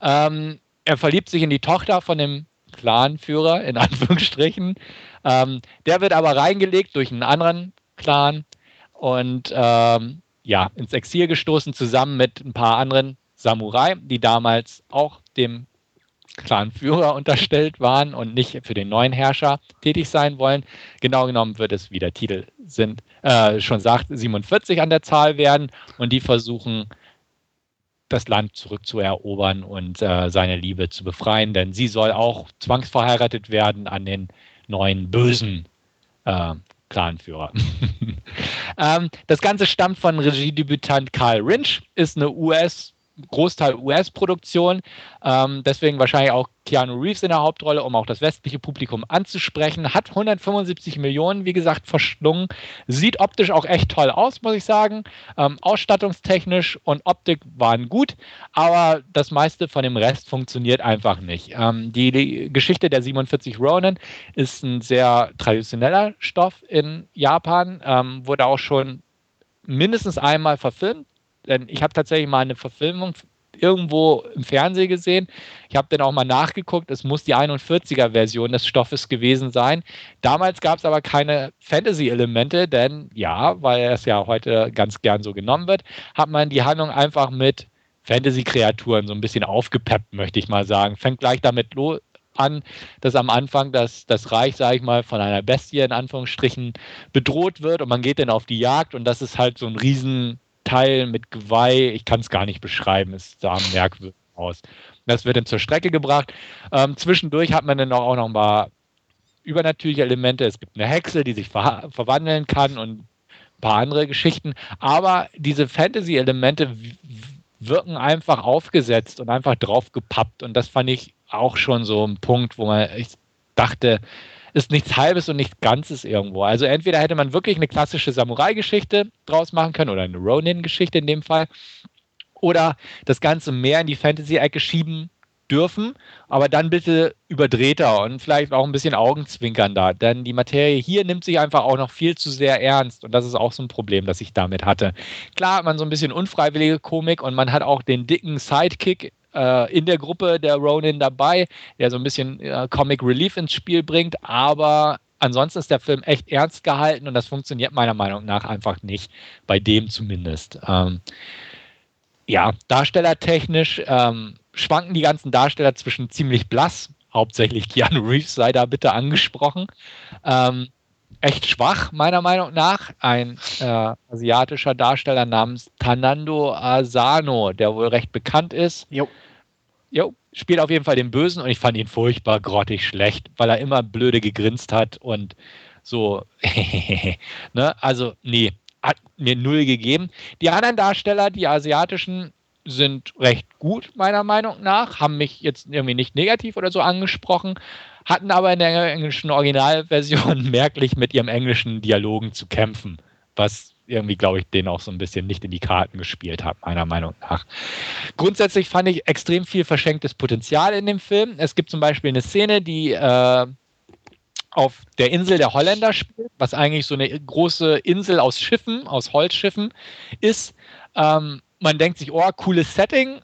Ähm, er verliebt sich in die Tochter von dem Clanführer, in Anführungsstrichen. Ähm, der wird aber reingelegt durch einen anderen Clan und ähm, ja, ins Exil gestoßen, zusammen mit ein paar anderen Samurai, die damals auch dem Clanführer unterstellt waren und nicht für den neuen Herrscher tätig sein wollen. Genau genommen wird es, wie der Titel sind, äh, schon sagt, 47 an der Zahl werden und die versuchen, das Land zurückzuerobern und äh, seine Liebe zu befreien, denn sie soll auch zwangsverheiratet werden an den neuen bösen äh, Clanführer. ähm, das Ganze stammt von Regiedebütant Carl Rinch, ist eine US- Großteil US-Produktion. Ähm, deswegen wahrscheinlich auch Keanu Reeves in der Hauptrolle, um auch das westliche Publikum anzusprechen. Hat 175 Millionen, wie gesagt, verschlungen. Sieht optisch auch echt toll aus, muss ich sagen. Ähm, ausstattungstechnisch und Optik waren gut, aber das meiste von dem Rest funktioniert einfach nicht. Ähm, die, die Geschichte der 47 Ronin ist ein sehr traditioneller Stoff in Japan, ähm, wurde auch schon mindestens einmal verfilmt denn ich habe tatsächlich mal eine Verfilmung irgendwo im Fernsehen gesehen. Ich habe dann auch mal nachgeguckt, es muss die 41er-Version des Stoffes gewesen sein. Damals gab es aber keine Fantasy-Elemente, denn ja, weil es ja heute ganz gern so genommen wird, hat man die Handlung einfach mit Fantasy-Kreaturen so ein bisschen aufgepeppt, möchte ich mal sagen. Fängt gleich damit an, dass am Anfang das, das Reich, sage ich mal, von einer Bestie in Anführungsstrichen bedroht wird und man geht dann auf die Jagd und das ist halt so ein riesen Teil mit Geweih, ich kann es gar nicht beschreiben, es sah merkwürdig aus. Das wird dann zur Strecke gebracht. Ähm, zwischendurch hat man dann auch noch ein paar übernatürliche Elemente. Es gibt eine Hexe, die sich ver verwandeln kann und ein paar andere Geschichten. Aber diese Fantasy-Elemente wirken einfach aufgesetzt und einfach draufgepappt. Und das fand ich auch schon so ein Punkt, wo man ich dachte, ist nichts Halbes und nichts Ganzes irgendwo. Also entweder hätte man wirklich eine klassische Samurai-Geschichte draus machen können oder eine Ronin-Geschichte in dem Fall. Oder das Ganze mehr in die Fantasy-Ecke schieben dürfen, aber dann bitte überdrehter und vielleicht auch ein bisschen augenzwinkernder, denn die Materie hier nimmt sich einfach auch noch viel zu sehr ernst und das ist auch so ein Problem, das ich damit hatte. Klar hat man so ein bisschen unfreiwillige Komik und man hat auch den dicken Sidekick äh, in der Gruppe der Ronin dabei, der so ein bisschen äh, Comic Relief ins Spiel bringt, aber ansonsten ist der Film echt ernst gehalten und das funktioniert meiner Meinung nach einfach nicht, bei dem zumindest. Ähm, ja, darstellertechnisch ähm, schwanken die ganzen Darsteller zwischen ziemlich blass, hauptsächlich Keanu Reeves sei da bitte angesprochen, ähm, echt schwach, meiner Meinung nach. Ein äh, asiatischer Darsteller namens Tanando Asano, der wohl recht bekannt ist. Jo jo, spielt auf jeden Fall den Bösen und ich fand ihn furchtbar grottig schlecht, weil er immer blöde gegrinst hat und so, ne, also nee, hat mir null gegeben. Die anderen Darsteller, die asiatischen, sind recht gut, meiner Meinung nach, haben mich jetzt irgendwie nicht negativ oder so angesprochen, hatten aber in der englischen Originalversion merklich mit ihrem englischen Dialogen zu kämpfen, was irgendwie, glaube ich, den auch so ein bisschen nicht in die Karten gespielt hat, meiner Meinung nach. Grundsätzlich fand ich extrem viel verschenktes Potenzial in dem Film. Es gibt zum Beispiel eine Szene, die äh, auf der Insel der Holländer spielt, was eigentlich so eine große Insel aus Schiffen, aus Holzschiffen ist. Ähm, man denkt sich, oh, cooles Setting.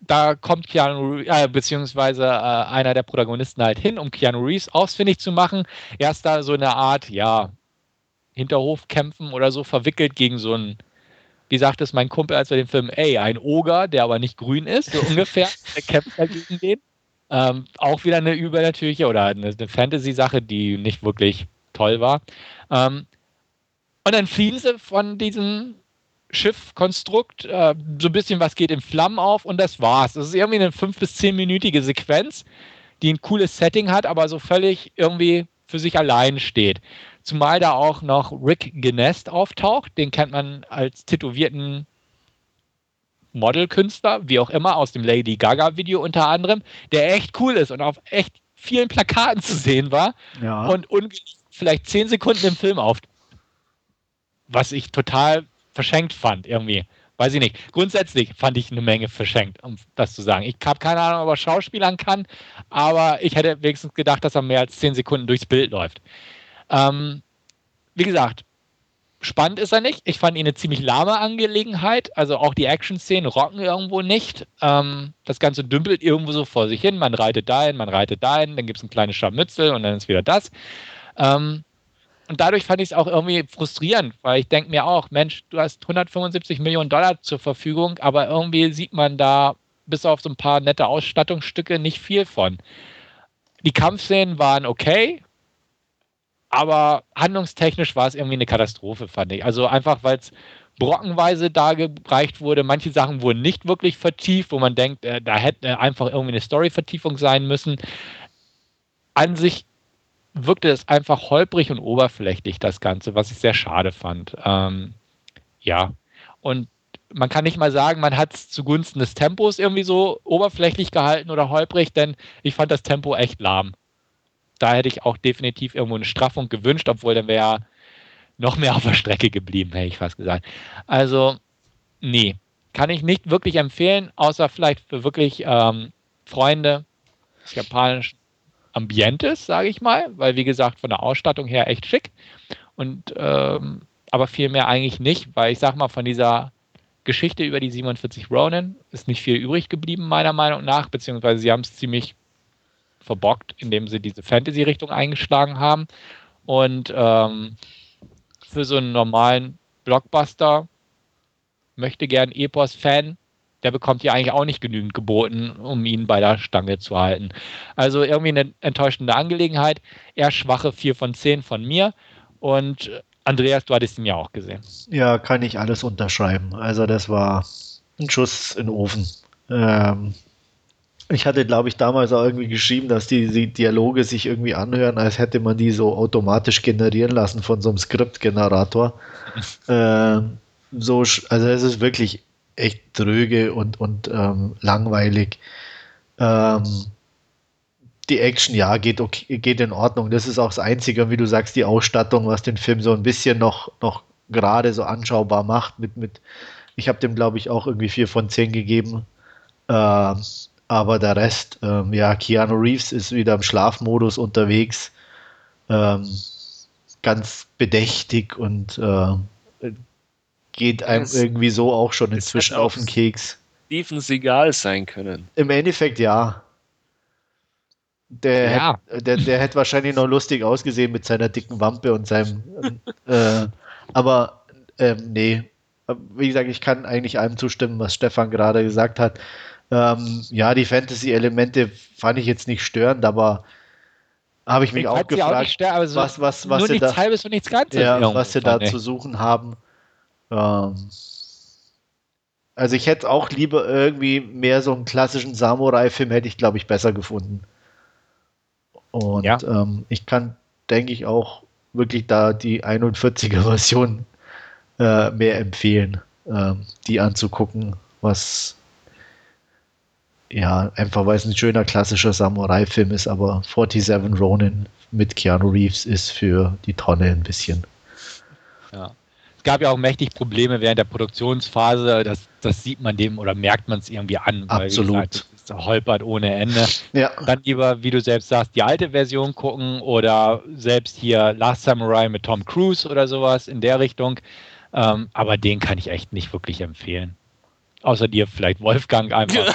Da kommt Keanu, äh, beziehungsweise äh, einer der Protagonisten halt hin, um Keanu Reeves ausfindig zu machen. Er ist da so eine Art, ja, Hinterhofkämpfen oder so verwickelt gegen so einen, wie sagt es mein Kumpel, als wir den Film, ey, ein Oger, der aber nicht grün ist, so ungefähr, der kämpft halt gegen den. Ähm, auch wieder eine übernatürliche oder eine, Fantasy-Sache, die nicht wirklich toll war. Ähm, und dann fliehen sie von diesem Schiffkonstrukt, äh, so ein bisschen was geht in Flammen auf und das war's. Das ist irgendwie eine fünf- bis zehnminütige Sequenz, die ein cooles Setting hat, aber so völlig irgendwie für sich allein steht. Zumal da auch noch Rick Genest auftaucht. Den kennt man als tätowierten Modelkünstler, wie auch immer, aus dem Lady Gaga-Video unter anderem, der echt cool ist und auf echt vielen Plakaten zu sehen war ja. und vielleicht zehn Sekunden im Film auf. Was ich total verschenkt fand, irgendwie. Weiß ich nicht. Grundsätzlich fand ich eine Menge verschenkt, um das zu sagen. Ich habe keine Ahnung, ob er Schauspielern kann, aber ich hätte wenigstens gedacht, dass er mehr als zehn Sekunden durchs Bild läuft. Ähm, wie gesagt, spannend ist er nicht. Ich fand ihn eine ziemlich lahme Angelegenheit. Also auch die Action-Szenen rocken irgendwo nicht. Ähm, das Ganze dümpelt irgendwo so vor sich hin. Man reitet dahin, man reitet dahin, dann gibt es ein kleines Scharmützel und dann ist wieder das. Ähm, und dadurch fand ich es auch irgendwie frustrierend, weil ich denke mir auch, Mensch, du hast 175 Millionen Dollar zur Verfügung, aber irgendwie sieht man da bis auf so ein paar nette Ausstattungsstücke nicht viel von. Die Kampfszenen waren okay, aber handlungstechnisch war es irgendwie eine Katastrophe, fand ich. Also einfach, weil es brockenweise dargereicht wurde. Manche Sachen wurden nicht wirklich vertieft, wo man denkt, äh, da hätte einfach irgendwie eine Story-Vertiefung sein müssen. An sich wirkte es einfach holprig und oberflächlich, das Ganze, was ich sehr schade fand. Ähm, ja, und man kann nicht mal sagen, man hat es zugunsten des Tempos irgendwie so oberflächlich gehalten oder holprig, denn ich fand das Tempo echt lahm. Da hätte ich auch definitiv irgendwo eine Straffung gewünscht, obwohl dann wäre noch mehr auf der Strecke geblieben, hätte ich fast gesagt. Also, nee, kann ich nicht wirklich empfehlen, außer vielleicht für wirklich ähm, Freunde des japanischen Ambientes, sage ich mal, weil wie gesagt, von der Ausstattung her echt schick. Und ähm, aber viel mehr eigentlich nicht, weil ich sag mal, von dieser Geschichte über die 47 Ronin ist nicht viel übrig geblieben, meiner Meinung nach, beziehungsweise sie haben es ziemlich verbockt, indem sie diese Fantasy-Richtung eingeschlagen haben. Und ähm, für so einen normalen Blockbuster möchte gern Epos-Fan, der bekommt ja eigentlich auch nicht genügend geboten, um ihn bei der Stange zu halten. Also irgendwie eine enttäuschende Angelegenheit. Eher schwache 4 von 10 von mir. Und Andreas, du hattest ihn ja auch gesehen. Ja, kann ich alles unterschreiben. Also das war ein Schuss in den Ofen. Ähm, ich hatte, glaube ich, damals auch irgendwie geschrieben, dass die, die, Dialoge sich irgendwie anhören, als hätte man die so automatisch generieren lassen von so einem Skriptgenerator. ähm, so, also es ist wirklich echt dröge und, und ähm, langweilig. Ähm, die Action, ja, geht, okay, geht in Ordnung. Das ist auch das Einzige, wie du sagst, die Ausstattung, was den Film so ein bisschen noch, noch gerade so anschaubar macht. Mit, mit, ich habe dem, glaube ich, auch irgendwie vier von zehn gegeben. Äh, aber der Rest, ähm, ja, Keanu Reeves ist wieder im Schlafmodus unterwegs. Ähm, ganz bedächtig und äh, geht einem das, irgendwie so auch schon inzwischen auf den Keks. Steven Seagal sein können. Im Endeffekt ja. Der, ja. hätte, der, der hätte wahrscheinlich noch lustig ausgesehen mit seiner dicken Wampe und seinem. äh, aber ähm, nee, wie gesagt, ich kann eigentlich allem zustimmen, was Stefan gerade gesagt hat. Ähm, ja, die Fantasy-Elemente fand ich jetzt nicht störend, aber habe ich mich ich auch gefragt, auch stört, so was, was, was, sie da, halbes und nichts Ganzes ja, was sie da zu suchen haben. Ähm, also ich hätte auch lieber irgendwie mehr so einen klassischen Samurai-Film hätte ich, glaube ich, besser gefunden. Und ja. ähm, ich kann, denke ich, auch wirklich da die 41er-Version äh, mehr empfehlen, äh, die anzugucken, was ja, einfach weil es ein schöner klassischer Samurai-Film ist, aber 47 Ronin mit Keanu Reeves ist für die Tonne ein bisschen. Ja. Es gab ja auch mächtig Probleme während der Produktionsphase, das, das sieht man dem oder merkt man es irgendwie an. Absolut. Weil, gesagt, holpert ohne Ende. Ja. Dann lieber, wie du selbst sagst, die alte Version gucken oder selbst hier Last Samurai mit Tom Cruise oder sowas in der Richtung. Ähm, aber den kann ich echt nicht wirklich empfehlen. Außer dir vielleicht Wolfgang einfach.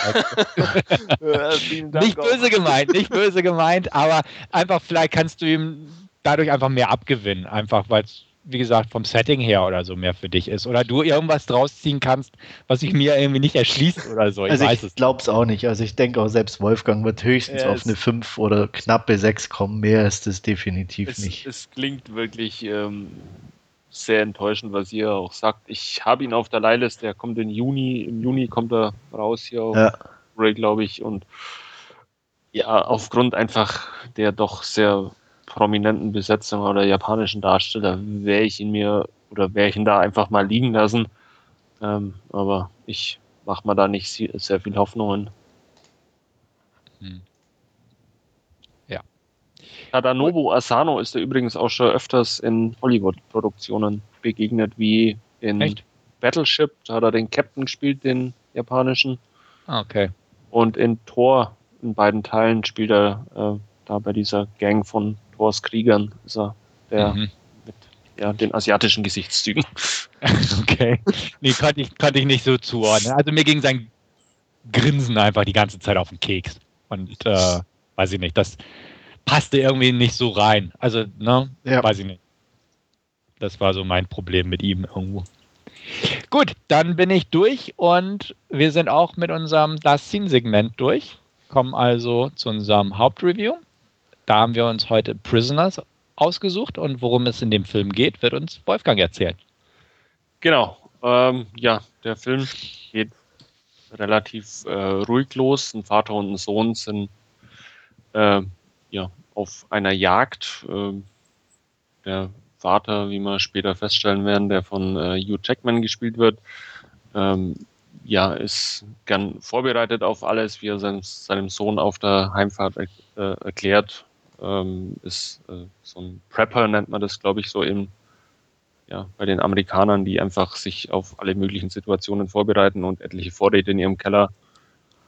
ja, nicht böse auch. gemeint, nicht böse gemeint, aber einfach vielleicht kannst du ihm dadurch einfach mehr abgewinnen, einfach weil es wie gesagt, vom Setting her oder so mehr für dich ist. Oder du irgendwas draus ziehen kannst, was sich mir irgendwie nicht erschließt oder so. Ich also ich glaube es auch nicht. Also ich denke auch selbst Wolfgang wird höchstens ja, auf eine 5 oder knappe 6 kommen. Mehr ist es definitiv es, nicht. Es klingt wirklich ähm, sehr enttäuschend, was ihr auch sagt. Ich habe ihn auf der Leihliste, der kommt im Juni, im Juni kommt er raus hier auf ja. Ray, glaube ich. Und ja, aufgrund einfach der doch sehr prominenten Besetzung oder japanischen Darsteller wäre ich ihn mir oder wäre ich ihn da einfach mal liegen lassen. Ähm, aber ich mache mir da nicht sehr viel Hoffnungen. Hm. Tadanobu Asano ist er übrigens auch schon öfters in Hollywood-Produktionen begegnet, wie in Echt? Battleship. Da hat er den Captain gespielt, den japanischen. Ah, okay. Und in Thor, in beiden Teilen, spielt er äh, da bei dieser Gang von Thors Kriegern ist er der mhm. mit ja, den asiatischen Gesichtszügen. okay. Nee, konnte ich, konnte ich nicht so zuordnen. Also mir ging sein Grinsen einfach die ganze Zeit auf den Keks. Und äh, weiß ich nicht, das passte irgendwie nicht so rein. Also, ne, ja. weiß ich nicht. Das war so mein Problem mit ihm irgendwo. Gut, dann bin ich durch und wir sind auch mit unserem Last Scene Segment durch. Kommen also zu unserem Hauptreview. Da haben wir uns heute Prisoners ausgesucht und worum es in dem Film geht, wird uns Wolfgang erzählen. Genau. Ähm, ja, der Film geht relativ äh, ruhig los. Ein Vater und ein Sohn sind äh, ja, auf einer Jagd. Äh, der Vater, wie wir später feststellen werden, der von äh, Hugh Jackman gespielt wird, ähm, ja, ist gern vorbereitet auf alles, wie er sein, seinem Sohn auf der Heimfahrt äh, erklärt. Ähm, ist äh, so ein Prepper, nennt man das, glaube ich, so im, ja, bei den Amerikanern, die einfach sich auf alle möglichen Situationen vorbereiten und etliche Vorräte in ihrem Keller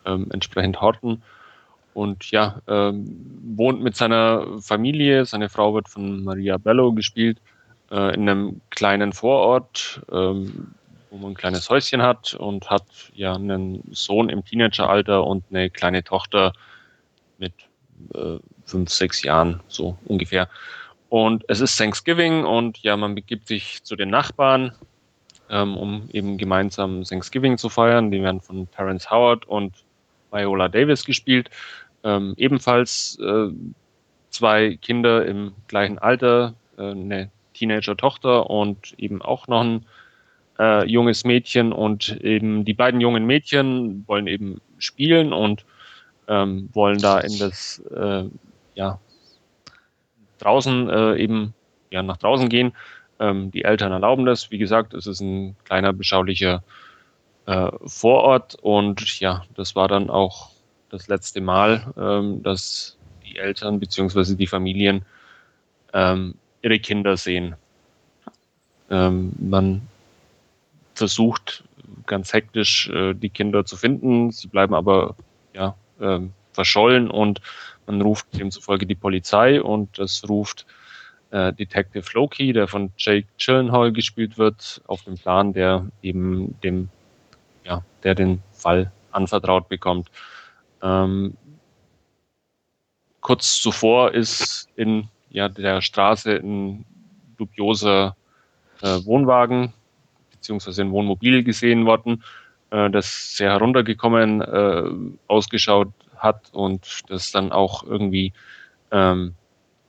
ähm, entsprechend horten. Und ja, ähm, wohnt mit seiner Familie. Seine Frau wird von Maria Bello gespielt, äh, in einem kleinen Vorort, ähm, wo man ein kleines Häuschen hat und hat ja einen Sohn im Teenageralter und eine kleine Tochter mit äh, fünf, sechs Jahren, so ungefähr. Und es ist Thanksgiving und ja, man begibt sich zu den Nachbarn, ähm, um eben gemeinsam Thanksgiving zu feiern. Die werden von Terence Howard und Viola Davis gespielt. Ähm, ebenfalls äh, zwei Kinder im gleichen Alter, äh, eine Teenager-Tochter und eben auch noch ein äh, junges Mädchen. Und eben die beiden jungen Mädchen wollen eben spielen und ähm, wollen da in das, äh, ja, draußen äh, eben, ja, nach draußen gehen. Ähm, die Eltern erlauben das. Wie gesagt, es ist ein kleiner, beschaulicher äh, Vorort und ja, das war dann auch das letzte Mal, ähm, dass die Eltern bzw. die Familien ähm, ihre Kinder sehen. Ähm, man versucht ganz hektisch äh, die Kinder zu finden, sie bleiben aber ja, ähm, verschollen und man ruft demzufolge die Polizei und das ruft äh, Detective Loki, der von Jake Gyllenhaal gespielt wird, auf den Plan, der eben dem ja, der den Fall anvertraut bekommt. Ähm, kurz zuvor ist in ja, der Straße ein dubioser äh, Wohnwagen beziehungsweise ein Wohnmobil gesehen worden, äh, das sehr heruntergekommen äh, ausgeschaut hat und das dann auch irgendwie ähm,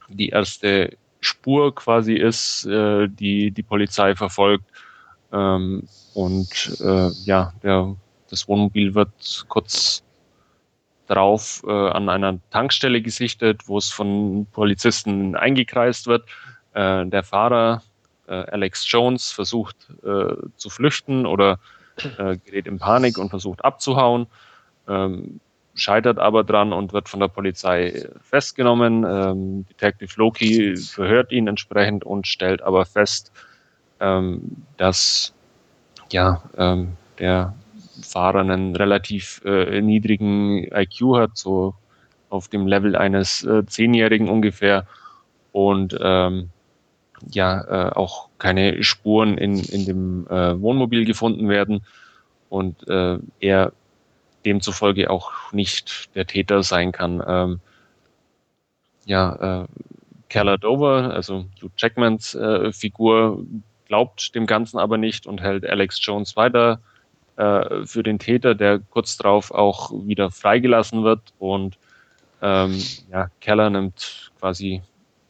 die erste Spur quasi ist, äh, die die Polizei verfolgt. Ähm, und äh, ja, der, das Wohnmobil wird kurz darauf äh, an einer Tankstelle gesichtet, wo es von Polizisten eingekreist wird. Äh, der Fahrer, äh, Alex Jones, versucht äh, zu flüchten oder äh, gerät in Panik und versucht abzuhauen, ähm, scheitert aber dran und wird von der Polizei festgenommen. Ähm, Detective Loki verhört ihn entsprechend und stellt aber fest, ähm, dass ja, ähm, der Fahrer einen relativ äh, niedrigen IQ hat, so auf dem Level eines äh, Zehnjährigen ungefähr und ähm, ja äh, auch keine Spuren in, in dem äh, Wohnmobil gefunden werden und äh, er demzufolge auch nicht der Täter sein kann. Ähm, ja, äh, Keller Dover, also Hugh Jackmans äh, Figur, glaubt dem Ganzen aber nicht und hält Alex Jones weiter äh, für den Täter, der kurz darauf auch wieder freigelassen wird. Und ähm, ja, Keller nimmt quasi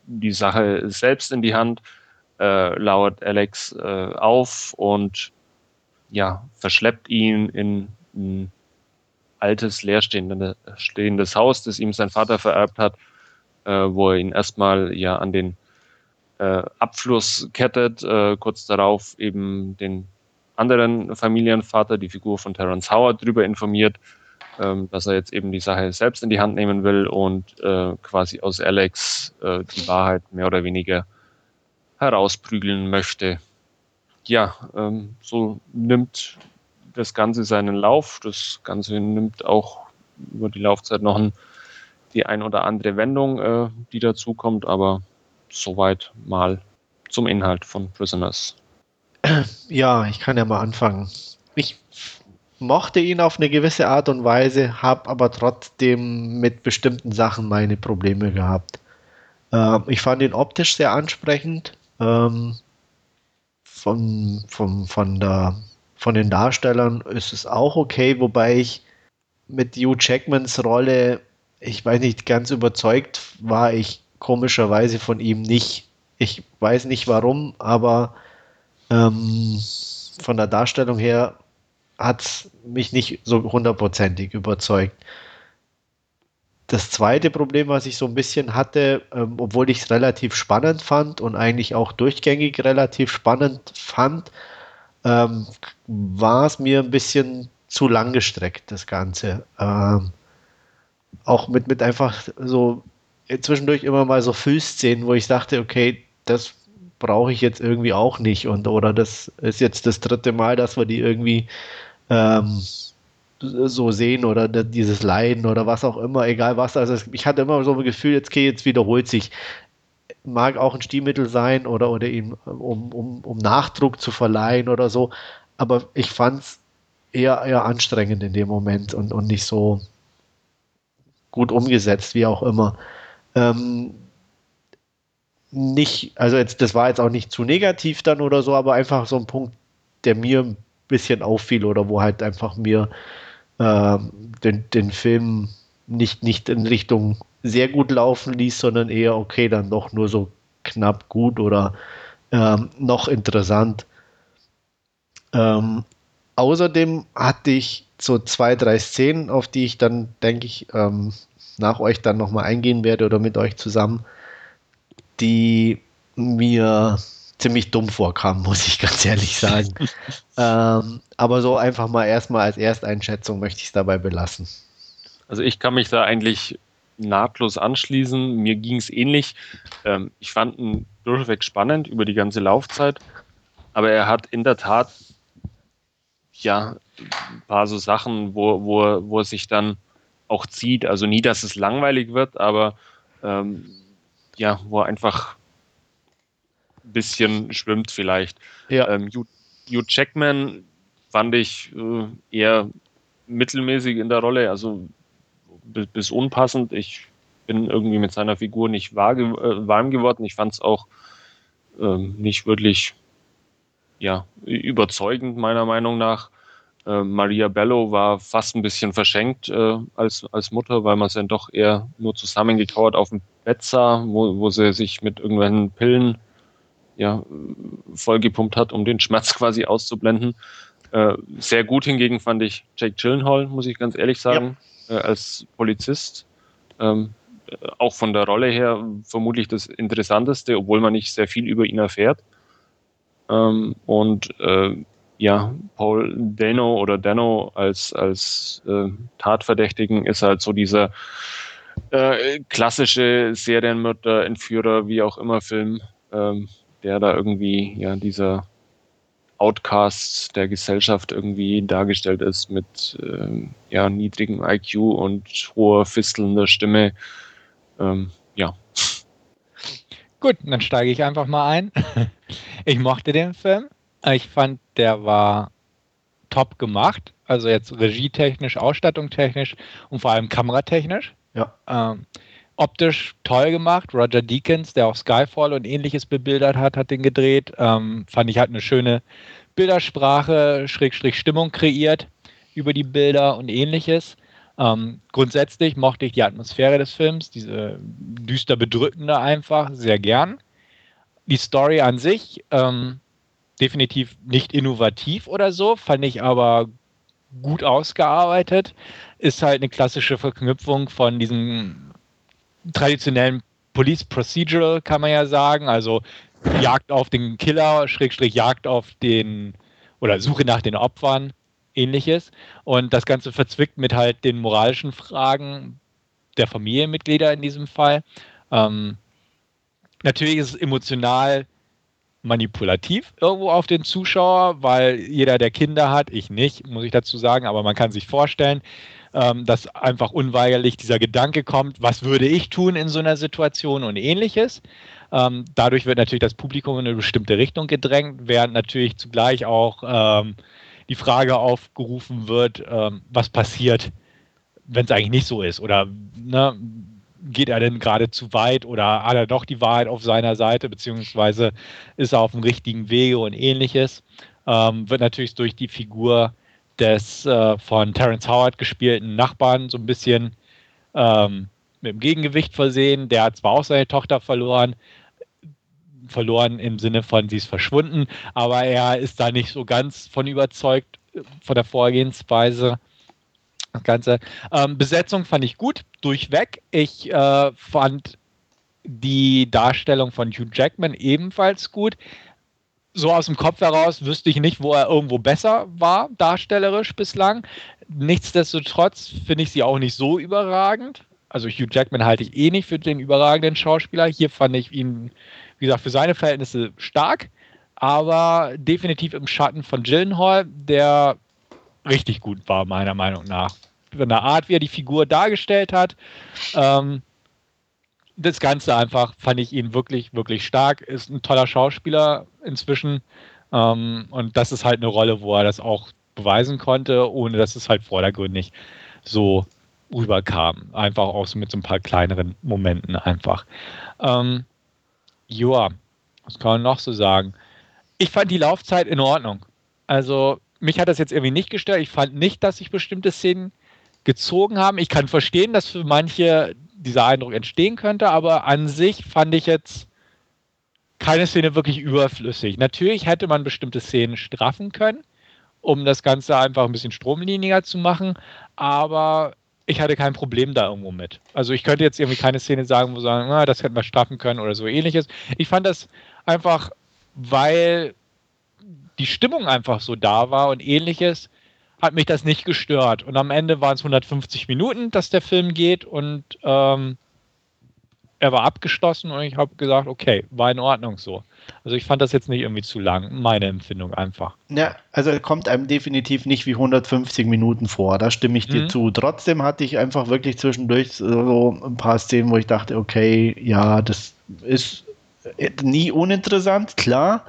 die Sache selbst in die Hand, äh, lauert Alex äh, auf und ja, verschleppt ihn in ein altes, leerstehendes Haus, das ihm sein Vater vererbt hat, äh, wo er ihn erstmal ja an den äh, Abfluss kettet, äh, kurz darauf eben den anderen Familienvater, die Figur von Terence Howard, darüber informiert, ähm, dass er jetzt eben die Sache selbst in die Hand nehmen will und äh, quasi aus Alex äh, die Wahrheit mehr oder weniger herausprügeln möchte. Ja, ähm, so nimmt das Ganze seinen Lauf. Das Ganze nimmt auch über die Laufzeit noch ein, die ein oder andere Wendung, äh, die dazukommt, aber soweit mal zum Inhalt von Prisoners. Ja, ich kann ja mal anfangen. Ich mochte ihn auf eine gewisse Art und Weise, habe aber trotzdem mit bestimmten Sachen meine Probleme gehabt. Ähm, ich fand ihn optisch sehr ansprechend. Ähm, von, von, von, der, von den Darstellern ist es auch okay, wobei ich mit Hugh Jackmans Rolle, ich weiß nicht, ganz überzeugt war ich komischerweise von ihm nicht. Ich weiß nicht warum, aber ähm, von der Darstellung her hat es mich nicht so hundertprozentig überzeugt. das zweite Problem, was ich so ein bisschen hatte, ähm, obwohl ich es relativ spannend fand und eigentlich auch durchgängig relativ spannend fand, ähm, war es mir ein bisschen zu lang gestreckt, das Ganze. Ähm, auch mit, mit einfach so zwischendurch immer mal so Füßszenen, wo ich dachte, okay, das brauche ich jetzt irgendwie auch nicht und oder das ist jetzt das dritte Mal, dass wir die irgendwie ähm, so sehen oder dieses Leiden oder was auch immer, egal was. Also ich hatte immer so ein Gefühl, jetzt okay, jetzt wiederholt sich. Mag auch ein Stilmittel sein oder, oder ihm, um, um, um Nachdruck zu verleihen oder so. Aber ich fand es eher, eher anstrengend in dem Moment und, und nicht so gut umgesetzt, wie auch immer. Ähm, nicht, also jetzt, das war jetzt auch nicht zu negativ dann oder so, aber einfach so ein Punkt, der mir ein bisschen auffiel oder wo halt einfach mir äh, den, den Film nicht, nicht in Richtung sehr gut laufen ließ, sondern eher okay, dann doch nur so knapp gut oder ähm, noch interessant. Ähm, außerdem hatte ich so zwei, drei Szenen, auf die ich dann, denke ich, ähm, nach euch dann nochmal eingehen werde oder mit euch zusammen, die mir ziemlich dumm vorkamen, muss ich ganz ehrlich sagen. ähm, aber so einfach mal erstmal als Ersteinschätzung möchte ich es dabei belassen. Also ich kann mich da eigentlich nahtlos anschließen. Mir ging es ähnlich. Ähm, ich fand ihn durchweg spannend über die ganze Laufzeit, aber er hat in der Tat ja ein paar so Sachen, wo, wo, wo er sich dann auch zieht. Also nie, dass es langweilig wird, aber ähm, ja, wo er einfach ein bisschen schwimmt vielleicht. Ja. Ähm, Hugh, Hugh Jackman fand ich äh, eher mittelmäßig in der Rolle, also bis, bis, unpassend. Ich bin irgendwie mit seiner Figur nicht wahr, äh, warm geworden. Ich fand es auch äh, nicht wirklich ja, überzeugend, meiner Meinung nach. Äh, Maria Bello war fast ein bisschen verschenkt äh, als, als Mutter, weil man es dann doch eher nur zusammengekauert auf dem Bett sah, wo, wo sie sich mit irgendwelchen Pillen ja, vollgepumpt hat, um den Schmerz quasi auszublenden. Äh, sehr gut hingegen fand ich Jake Gyllenhaal, muss ich ganz ehrlich sagen, ja. äh, als Polizist. Ähm, auch von der Rolle her vermutlich das Interessanteste, obwohl man nicht sehr viel über ihn erfährt. Ähm, und äh, ja, Paul Dano oder Dano als, als äh, Tatverdächtigen ist halt so dieser äh, klassische Serienmörder, Entführer, wie auch immer Film, ähm, der da irgendwie, ja, dieser Outcast der Gesellschaft irgendwie dargestellt ist mit ähm, ja, niedrigem IQ und hoher fistelnder Stimme. Ähm, ja. Gut, dann steige ich einfach mal ein. Ich mochte den Film. Ich fand, der war top gemacht. Also jetzt regietechnisch, ausstattungstechnisch und vor allem kameratechnisch. Ja. Ähm, optisch toll gemacht. Roger Deakins, der auch Skyfall und ähnliches bebildert hat, hat den gedreht. Ähm, fand ich hat eine schöne Bildersprache, Schrägstrich Stimmung kreiert über die Bilder und ähnliches. Ähm, grundsätzlich mochte ich die Atmosphäre des Films, diese düster bedrückende einfach, sehr gern. Die Story an sich, ähm, definitiv nicht innovativ oder so, fand ich aber gut ausgearbeitet. Ist halt eine klassische Verknüpfung von diesem traditionellen Police Procedural, kann man ja sagen. Also Jagd auf den Killer, Schrägstrich Jagd auf den oder Suche nach den Opfern, ähnliches. Und das Ganze verzwickt mit halt den moralischen Fragen der Familienmitglieder in diesem Fall. Ähm, natürlich ist es emotional manipulativ irgendwo auf den Zuschauer, weil jeder, der Kinder hat, ich nicht, muss ich dazu sagen, aber man kann sich vorstellen, ähm, dass einfach unweigerlich dieser Gedanke kommt, was würde ich tun in so einer Situation und ähnliches. Ähm, dadurch wird natürlich das Publikum in eine bestimmte Richtung gedrängt, während natürlich zugleich auch ähm, die Frage aufgerufen wird, ähm, was passiert, wenn es eigentlich nicht so ist oder ne, geht er denn gerade zu weit oder hat er doch die Wahrheit auf seiner Seite, beziehungsweise ist er auf dem richtigen Wege und ähnliches. Ähm, wird natürlich durch die Figur des äh, von Terence Howard gespielten Nachbarn so ein bisschen ähm, mit dem Gegengewicht versehen. Der hat zwar auch seine Tochter verloren, verloren im Sinne von, sie ist verschwunden, aber er ist da nicht so ganz von überzeugt äh, von der Vorgehensweise. Das Ganze. Ähm, Besetzung fand ich gut, durchweg. Ich äh, fand die Darstellung von Hugh Jackman ebenfalls gut. So aus dem Kopf heraus wüsste ich nicht, wo er irgendwo besser war, darstellerisch bislang. Nichtsdestotrotz finde ich sie auch nicht so überragend. Also Hugh Jackman halte ich eh nicht für den überragenden Schauspieler. Hier fand ich ihn, wie gesagt, für seine Verhältnisse stark, aber definitiv im Schatten von Gyllenhaal, der richtig gut war, meiner Meinung nach. Von der Art, wie er die Figur dargestellt hat. Ähm, das Ganze einfach fand ich ihn wirklich, wirklich stark. Ist ein toller Schauspieler inzwischen. Ähm, und das ist halt eine Rolle, wo er das auch beweisen konnte, ohne dass es halt vordergründig so rüberkam. Einfach auch so mit so ein paar kleineren Momenten einfach. Ähm, ja, was kann man noch so sagen? Ich fand die Laufzeit in Ordnung. Also mich hat das jetzt irgendwie nicht gestört. Ich fand nicht, dass sich bestimmte Szenen gezogen haben. Ich kann verstehen, dass für manche dieser Eindruck entstehen könnte, aber an sich fand ich jetzt keine Szene wirklich überflüssig. Natürlich hätte man bestimmte Szenen straffen können, um das Ganze einfach ein bisschen stromliniger zu machen, aber ich hatte kein Problem da irgendwo mit. Also ich könnte jetzt irgendwie keine Szene sagen, wo sagen, na, das hätten wir straffen können oder so ähnliches. Ich fand das einfach, weil die Stimmung einfach so da war und ähnliches, hat mich das nicht gestört. Und am Ende waren es 150 Minuten, dass der Film geht und ähm, er war abgeschlossen und ich habe gesagt, okay, war in Ordnung so. Also ich fand das jetzt nicht irgendwie zu lang, meine Empfindung einfach. Ja, also er kommt einem definitiv nicht wie 150 Minuten vor, da stimme ich dir mhm. zu. Trotzdem hatte ich einfach wirklich zwischendurch so ein paar Szenen, wo ich dachte, okay, ja, das ist nie uninteressant, klar,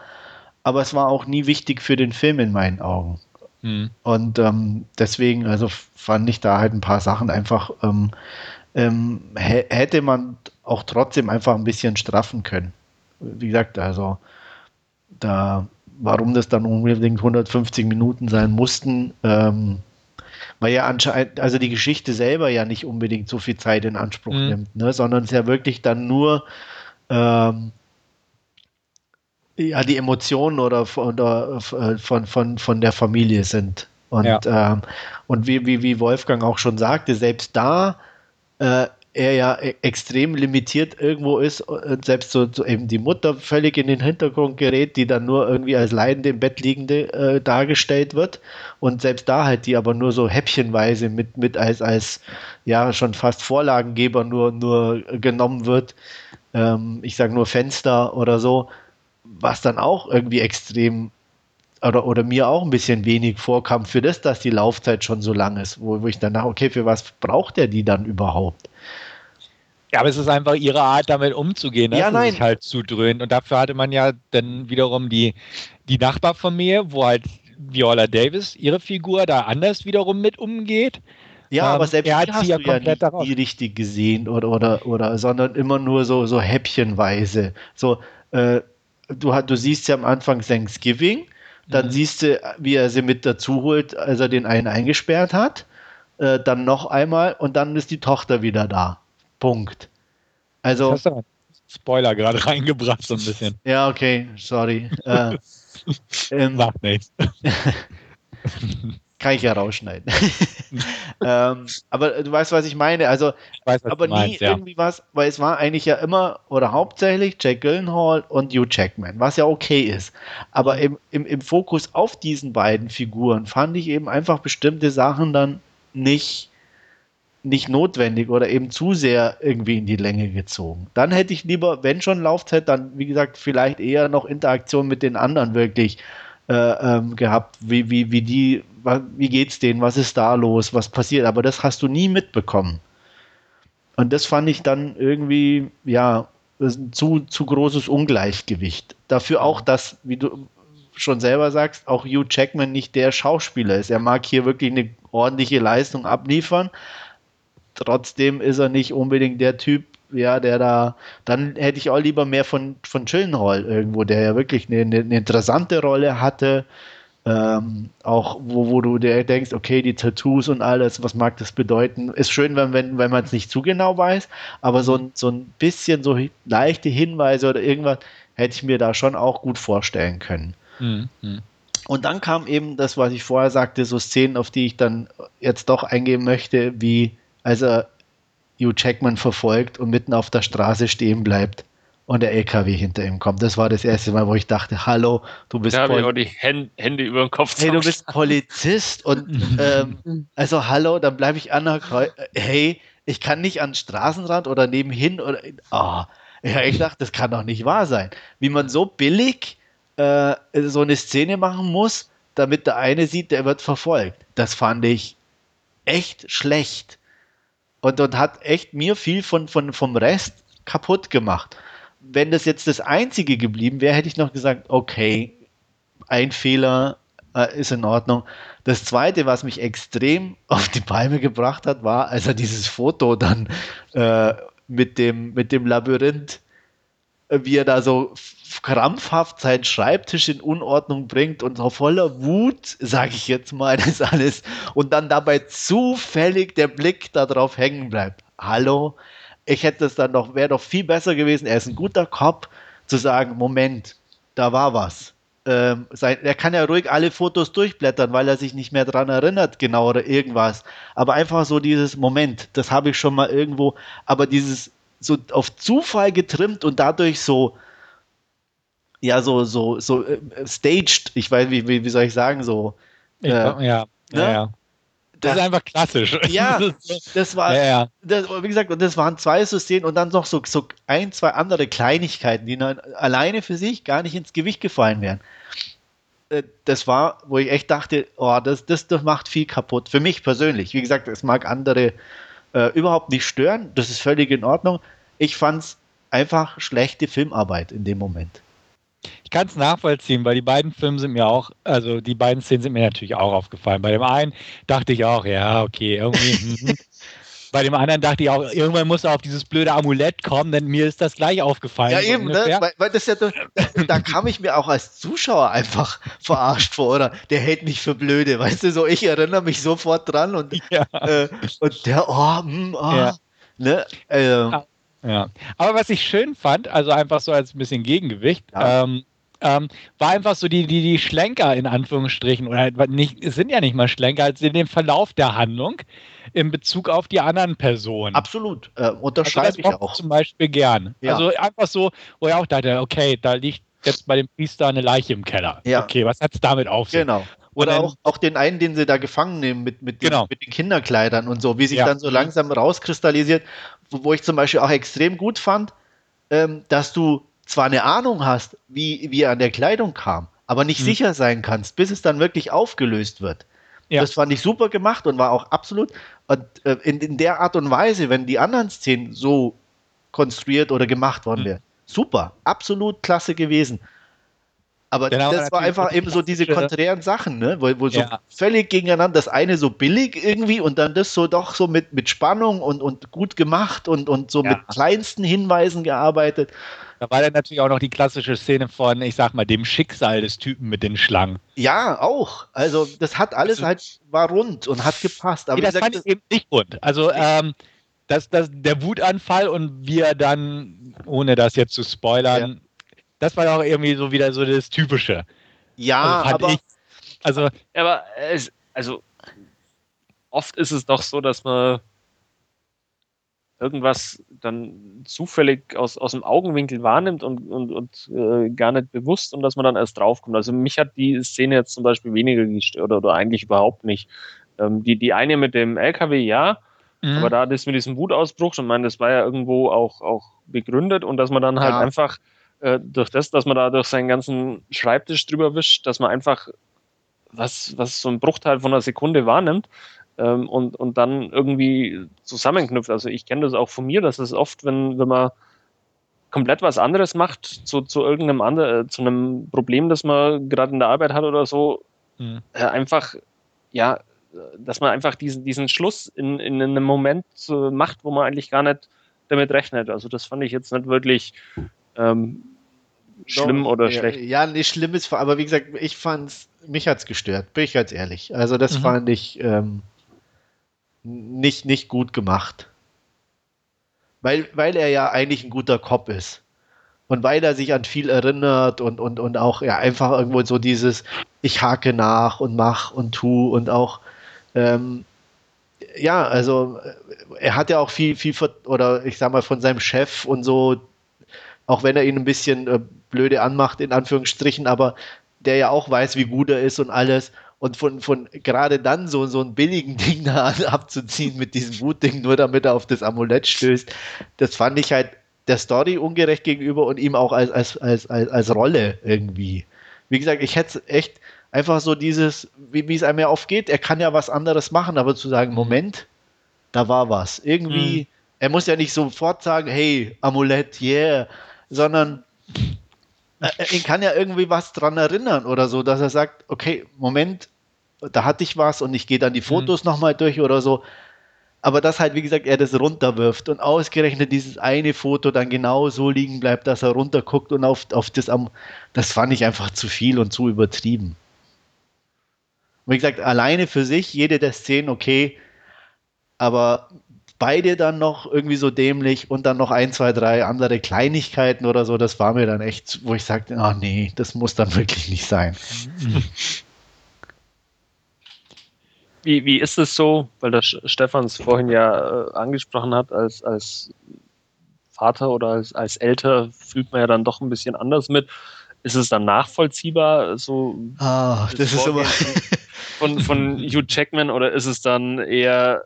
aber es war auch nie wichtig für den Film in meinen Augen. Mhm. Und ähm, deswegen, also fand ich da halt ein paar Sachen einfach, ähm, ähm, hätte man auch trotzdem einfach ein bisschen straffen können. Wie gesagt, also da, warum das dann unbedingt 150 Minuten sein mussten, ähm, weil ja anscheinend, also die Geschichte selber ja nicht unbedingt so viel Zeit in Anspruch mhm. nimmt, ne, sondern es ja wirklich dann nur ähm, ja, die Emotionen oder von, oder von, von, von der Familie sind. Und, ja. ähm, und wie, wie, wie Wolfgang auch schon sagte, selbst da äh, er ja e, extrem limitiert irgendwo ist und selbst so, so, eben die Mutter völlig in den Hintergrund gerät, die dann nur irgendwie als leidende im Bett liegende äh, dargestellt wird und selbst da halt die aber nur so häppchenweise mit, mit als, als ja schon fast Vorlagengeber nur, nur genommen wird. Ähm, ich sage nur Fenster oder so, was dann auch irgendwie extrem oder, oder mir auch ein bisschen wenig vorkam für das, dass die Laufzeit schon so lang ist, wo, wo ich dann dachte, okay, für was braucht er die dann überhaupt? Ja, aber es ist einfach ihre Art, damit umzugehen, dass ja, nein. sich halt zudröhnt. Und dafür hatte man ja dann wiederum die, die Nachbar von mir, wo halt Viola Davis, ihre Figur, da anders wiederum mit umgeht. Ja, ähm, aber selbst er hat sie ja komplett ja nicht, nie richtig gesehen oder, oder, oder, sondern immer nur so, so häppchenweise. So, äh, du, du siehst ja am Anfang Thanksgiving, dann mhm. siehst du, wie er sie mit dazu holt, als er den einen eingesperrt hat. Äh, dann noch einmal und dann ist die Tochter wieder da. Punkt. Also. Hast du Spoiler gerade reingebracht, so ein bisschen. ja, okay, sorry. Äh, ähm, Macht nichts. kann ich ja rausschneiden. ähm, aber du weißt, was ich meine. Also, weiß, aber nie meinst, irgendwie ja. was, weil es war eigentlich ja immer oder hauptsächlich Jack Gyllenhaal und Hugh Jackman, was ja okay ist. Aber im, im, im Fokus auf diesen beiden Figuren fand ich eben einfach bestimmte Sachen dann nicht nicht notwendig oder eben zu sehr irgendwie in die Länge gezogen. Dann hätte ich lieber, wenn schon Laufzeit, dann wie gesagt vielleicht eher noch Interaktion mit den anderen wirklich äh, ähm, gehabt, wie, wie, wie die, wie geht's denen, was ist da los, was passiert, aber das hast du nie mitbekommen. Und das fand ich dann irgendwie, ja, zu, zu großes Ungleichgewicht. Dafür auch, dass, wie du schon selber sagst, auch Hugh Jackman nicht der Schauspieler ist. Er mag hier wirklich eine ordentliche Leistung abliefern, trotzdem ist er nicht unbedingt der Typ, ja, der da, dann hätte ich auch lieber mehr von, von Chillenhall irgendwo, der ja wirklich eine, eine, interessante Rolle hatte. Ähm, auch wo, wo du dir denkst, okay, die Tattoos und alles, was mag das bedeuten? Ist schön, wenn, wenn, wenn man es nicht zu genau weiß, aber so ein, so ein bisschen so leichte Hinweise oder irgendwas hätte ich mir da schon auch gut vorstellen können. Mhm. Und dann kam eben das, was ich vorher sagte, so Szenen, auf die ich dann jetzt doch eingehen möchte, wie als er Hugh Jackman verfolgt und mitten auf der Straße stehen bleibt und der LKW hinter ihm kommt. Das war das erste Mal, wo ich dachte, hallo, du bist ich auch die Hände über den Kopf Hey, du bist Polizist und ähm, also hallo, dann bleibe ich an der Kreu Hey, ich kann nicht an den Straßenrand oder nebenhin oder ah, ja, ich dachte, das kann doch nicht wahr sein. Wie man so billig äh, so eine Szene machen muss, damit der eine sieht, der wird verfolgt. Das fand ich echt schlecht. Und, und hat echt mir viel von, von, vom Rest kaputt gemacht. Wenn das jetzt das Einzige geblieben wäre, hätte ich noch gesagt, okay, ein Fehler äh, ist in Ordnung. Das Zweite, was mich extrem auf die Palme gebracht hat, war, als er dieses Foto dann äh, mit, dem, mit dem Labyrinth, wie er da so krampfhaft seinen Schreibtisch in Unordnung bringt und so voller Wut, sage ich jetzt mal, das alles, und dann dabei zufällig der Blick darauf hängen bleibt. Hallo, ich hätte es dann noch, wäre doch viel besser gewesen, er ist ein guter Cop, zu sagen, Moment, da war was. Ähm, sein, er kann ja ruhig alle Fotos durchblättern, weil er sich nicht mehr dran erinnert, genau oder irgendwas. Aber einfach so dieses Moment, das habe ich schon mal irgendwo, aber dieses so auf Zufall getrimmt und dadurch so, ja, so, so, so äh, staged, ich weiß, wie, wie, wie soll ich sagen, so. Ich, ja, ne? ja, ja. Das, ist einfach klassisch. Ja, das war, Ja, ja. Das, wie gesagt, und das waren zwei so Szenen und dann noch so, so ein, zwei andere Kleinigkeiten, die alleine für sich gar nicht ins Gewicht gefallen wären. Äh, Das war, wo ich echt dachte, oh, das, das, das macht viel kaputt. Für mich persönlich. Wie gesagt, es mag andere äh, überhaupt nicht stören. Das ist völlig in Ordnung. Ich fand es einfach schlechte Filmarbeit in dem Moment. Ich kann es nachvollziehen, weil die beiden Filme sind mir auch, also die beiden Szenen sind mir natürlich auch aufgefallen. Bei dem einen dachte ich auch, ja, okay, irgendwie. Bei dem anderen dachte ich auch, irgendwann muss er auf dieses blöde Amulett kommen, denn mir ist das gleich aufgefallen. Ja, so eben, ne? Weil, weil das ja, da, da kam ich mir auch als Zuschauer einfach verarscht vor, oder? Der hält mich für blöde, weißt du, so ich erinnere mich sofort dran und, Ja. äh, und der, oh, mm, oh, Ja. ne? Äh, Ja. Aber was ich schön fand, also einfach so als ein bisschen Gegengewicht, ähm, ähm, war einfach so die, die, die Schlenker in Anführungsstrichen, oder halt nicht, sind ja nicht mal Schlenker, als in dem Verlauf der Handlung in Bezug auf die anderen Personen. absolut. Äh, Also unterschreibe das ich auch. zum Beispiel gern. Ja. Also einfach so, wo ich auch dachte, okay, da liegt jetzt bei dem Priester eine Leiche im Keller. Ja. Okay, was hat es damit auf sich? Genau. Oder auch, auch den einen, den sie da gefangen nehmen mit, mit, den, Genau. mit den Kinderkleidern und so, wie sich Ja. dann so langsam rauskristallisiert, wo, wo ich zum Beispiel auch extrem gut fand, ähm, dass du zwar eine Ahnung hast, wie, wie er an der Kleidung kam, aber nicht Mhm. sicher sein kannst, bis es dann wirklich aufgelöst wird. Ja. Das fand ich super gemacht und war auch absolut und, äh, in, in der Art und Weise, wenn die anderen Szenen so konstruiert oder gemacht worden Mhm. wären. Super, absolut klasse gewesen. Aber Genau, das war einfach eben so diese klassische- konträren Sachen, ne? wo, wo so Ja. völlig gegeneinander, das eine so billig irgendwie und dann das so doch so mit, mit Spannung und, und gut gemacht und, und so Ja. mit kleinsten Hinweisen gearbeitet. Da war dann natürlich auch noch die klassische Szene von, ich sag mal, dem Schicksal des Typen mit den Schlangen. Ja, auch. Also das hat alles Also- halt, war rund und hat gepasst. Aber nee, das fand ich eben nicht rund. Also, ähm, das, das, der Wutanfall und wie er dann, ohne das jetzt zu spoilern, das war auch irgendwie so wieder so das Typische. ja, also fand aber ich. Also, Aber es, also oft ist es doch so, dass man irgendwas dann zufällig aus, aus dem Augenwinkel wahrnimmt und, und, und äh, gar nicht bewusst und dass man dann erst draufkommt. Also mich hat die Szene jetzt zum Beispiel weniger gestört oder, oder eigentlich überhaupt nicht. Ähm, die, die eine mit dem LKW, ja, Mhm. aber da das mit diesem Wutausbruch, ich meine, das war ja irgendwo auch, auch begründet und dass man dann halt Ja. einfach äh, durch das, dass man da durch seinen ganzen Schreibtisch drüber wischt, dass man einfach was, was so ein Bruchteil von einer Sekunde wahrnimmt ähm, und, und dann irgendwie zusammenknüpft. Also ich kenne das auch von mir, dass es oft, wenn, wenn man komplett was anderes macht zu, zu irgendeinem anderen, äh, zu einem Problem, das man gerade in der Arbeit hat oder so, Mhm. äh, einfach, ja, dass man einfach diesen, diesen Schluss in, in einem Moment äh, macht, wo man eigentlich gar nicht damit rechnet. Also das fand ich jetzt nicht wirklich ähm, schlimm oder ja, schlecht. Ja, nicht schlimm ist, aber wie gesagt, ich fand's, mich hat's gestört, bin ich ganz ehrlich. Also das Mhm. fand ich ähm, nicht, nicht gut gemacht. Weil, weil er ja eigentlich ein guter Cop ist. Und weil er sich an viel erinnert und, und, und auch ja einfach irgendwo so dieses, ich hake nach und mach und tu und auch ähm, ja, also er hat ja auch viel, viel, oder ich sag mal, von seinem Chef und so, auch wenn er ihn ein bisschen äh, blöde anmacht, in Anführungsstrichen, aber der ja auch weiß, wie gut er ist und alles. Und von, von gerade dann so, so ein billigen Ding da abzuziehen mit diesem Wutding, nur damit er auf das Amulett stößt, das fand ich halt der Story ungerecht gegenüber und ihm auch als, als, als, als, als Rolle irgendwie. Wie gesagt, ich hätte echt einfach so dieses, wie, wie es einem ja oft geht, er kann ja was anderes machen, aber zu sagen, Moment, da war was. Irgendwie, mhm. er muss ja nicht sofort sagen, hey, Amulett, yeah, sondern er kann ja irgendwie was dran erinnern oder so, dass er sagt, okay, Moment, da hatte ich was und ich gehe dann die Fotos mhm. nochmal durch oder so aber dass halt, wie gesagt, er das runterwirft und ausgerechnet dieses eine Foto dann genau so liegen bleibt, dass er runterguckt und auf, auf das am, das fand ich einfach zu viel und zu übertrieben. Und wie gesagt, alleine für sich, jede der Szenen okay, aber beide dann noch irgendwie so dämlich und dann noch ein, zwei, drei andere Kleinigkeiten oder so, das war mir dann echt, wo ich sagte, ach nee, das muss dann wirklich nicht sein. Wie, wie ist es so, weil der Stefan es vorhin ja äh, angesprochen hat, als, als Vater oder als, als Älter fühlt man ja dann doch ein bisschen anders mit. Ist es dann nachvollziehbar, so ah, das, das ist immer von, von Hugh Jackman oder ist es dann eher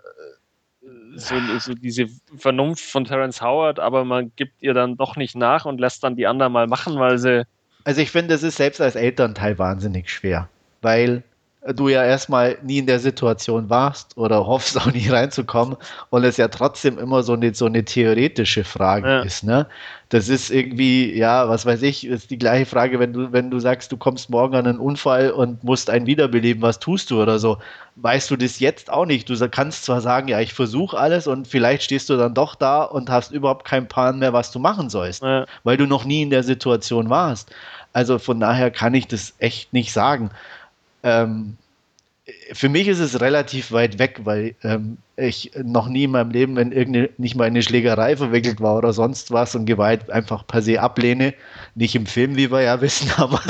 äh, so, so, diese Vernunft von Terence Howard, aber man gibt ihr dann doch nicht nach und lässt dann die anderen mal machen, weil sie. Also ich finde, das ist selbst als Elternteil wahnsinnig schwer, weil du ja erstmal nie in der Situation warst oder hoffst auch nie reinzukommen und es ja trotzdem immer so eine, so eine theoretische Frage ja. ist, ne? Das ist irgendwie, ja, was weiß ich, ist die gleiche Frage, wenn du, wenn du sagst, du kommst morgen an einen Unfall und musst einen wiederbeleben, was tust du oder so? Weißt du das jetzt auch nicht? Du kannst zwar sagen, ja, ich versuche alles und vielleicht stehst du dann doch da und hast überhaupt keinen Plan mehr, was du machen sollst, ja. weil du noch nie in der Situation warst. Also von daher kann ich das echt nicht sagen. Ähm, für mich ist es relativ weit weg, weil ähm, ich noch nie in meinem Leben in irgendeine, nicht mal eine Schlägerei verwickelt war oder sonst was und Gewalt einfach per se ablehne. Nicht im Film, wie wir ja wissen, aber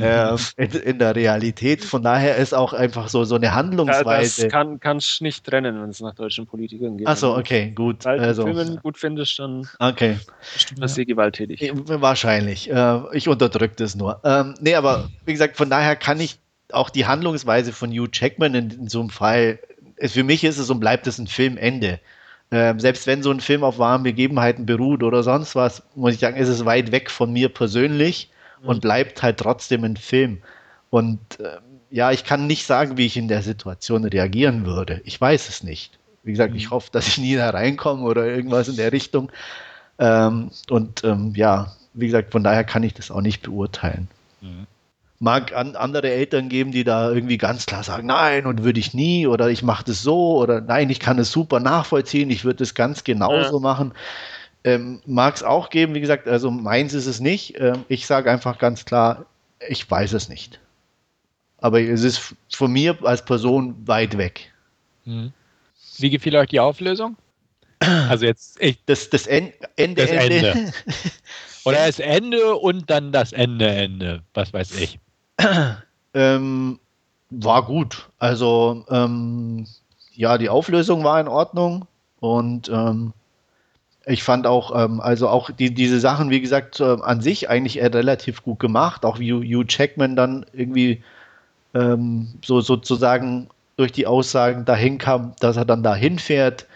äh, in, in, der Realität. Von daher ist auch einfach so, so eine Handlungsweise. das kann, kannst nicht trennen, wenn es nach deutschen Politikern geht. Achso, okay, gut. Weil also, du Filmen gut findest, dann okay. bist du per se gewalttätig. Wahrscheinlich. Äh, ich unterdrücke das nur. Ähm, nee, aber wie gesagt, von daher kann ich auch die Handlungsweise von Hugh Jackman in, in so einem Fall, für mich ist es und bleibt es ein Filmende. Ähm, selbst wenn so ein Film auf warmen Begebenheiten beruht oder sonst was, muss ich sagen, ist es weit weg von mir persönlich mhm. und bleibt halt trotzdem ein Film. Und äh, ja, ich kann nicht sagen, wie ich in der Situation reagieren würde. Ich weiß es nicht. Wie gesagt, mhm. ich hoffe, dass ich nie da reinkomme oder irgendwas in der Richtung. Ähm, und ähm, ja, wie gesagt, von daher kann ich das auch nicht beurteilen. Mhm mag an, andere Eltern geben, die da irgendwie ganz klar sagen, nein, und würde ich nie, oder ich mache das so, oder nein, ich kann es super nachvollziehen, ich würde es ganz genauso ja. machen. Ähm, mag es auch geben, wie gesagt, also meins ist es nicht. Ähm, ich sage einfach ganz klar, ich weiß es nicht. Aber es ist von mir als Person weit weg. Mhm. Wie gefiel euch die Auflösung? Also jetzt ich, das, das en Ende, das Ende. Ende. Oder das Ende und dann das Ende, Ende. Was weiß ich. ähm, war gut. Also, ähm, ja, die Auflösung war in Ordnung und ähm, ich fand auch, ähm, also auch die, diese Sachen, wie gesagt, äh, an sich eigentlich relativ gut gemacht. Auch wie Hugh Checkman dann irgendwie ähm, so sozusagen durch die Aussagen dahin kam, dass er dann dahin fährt,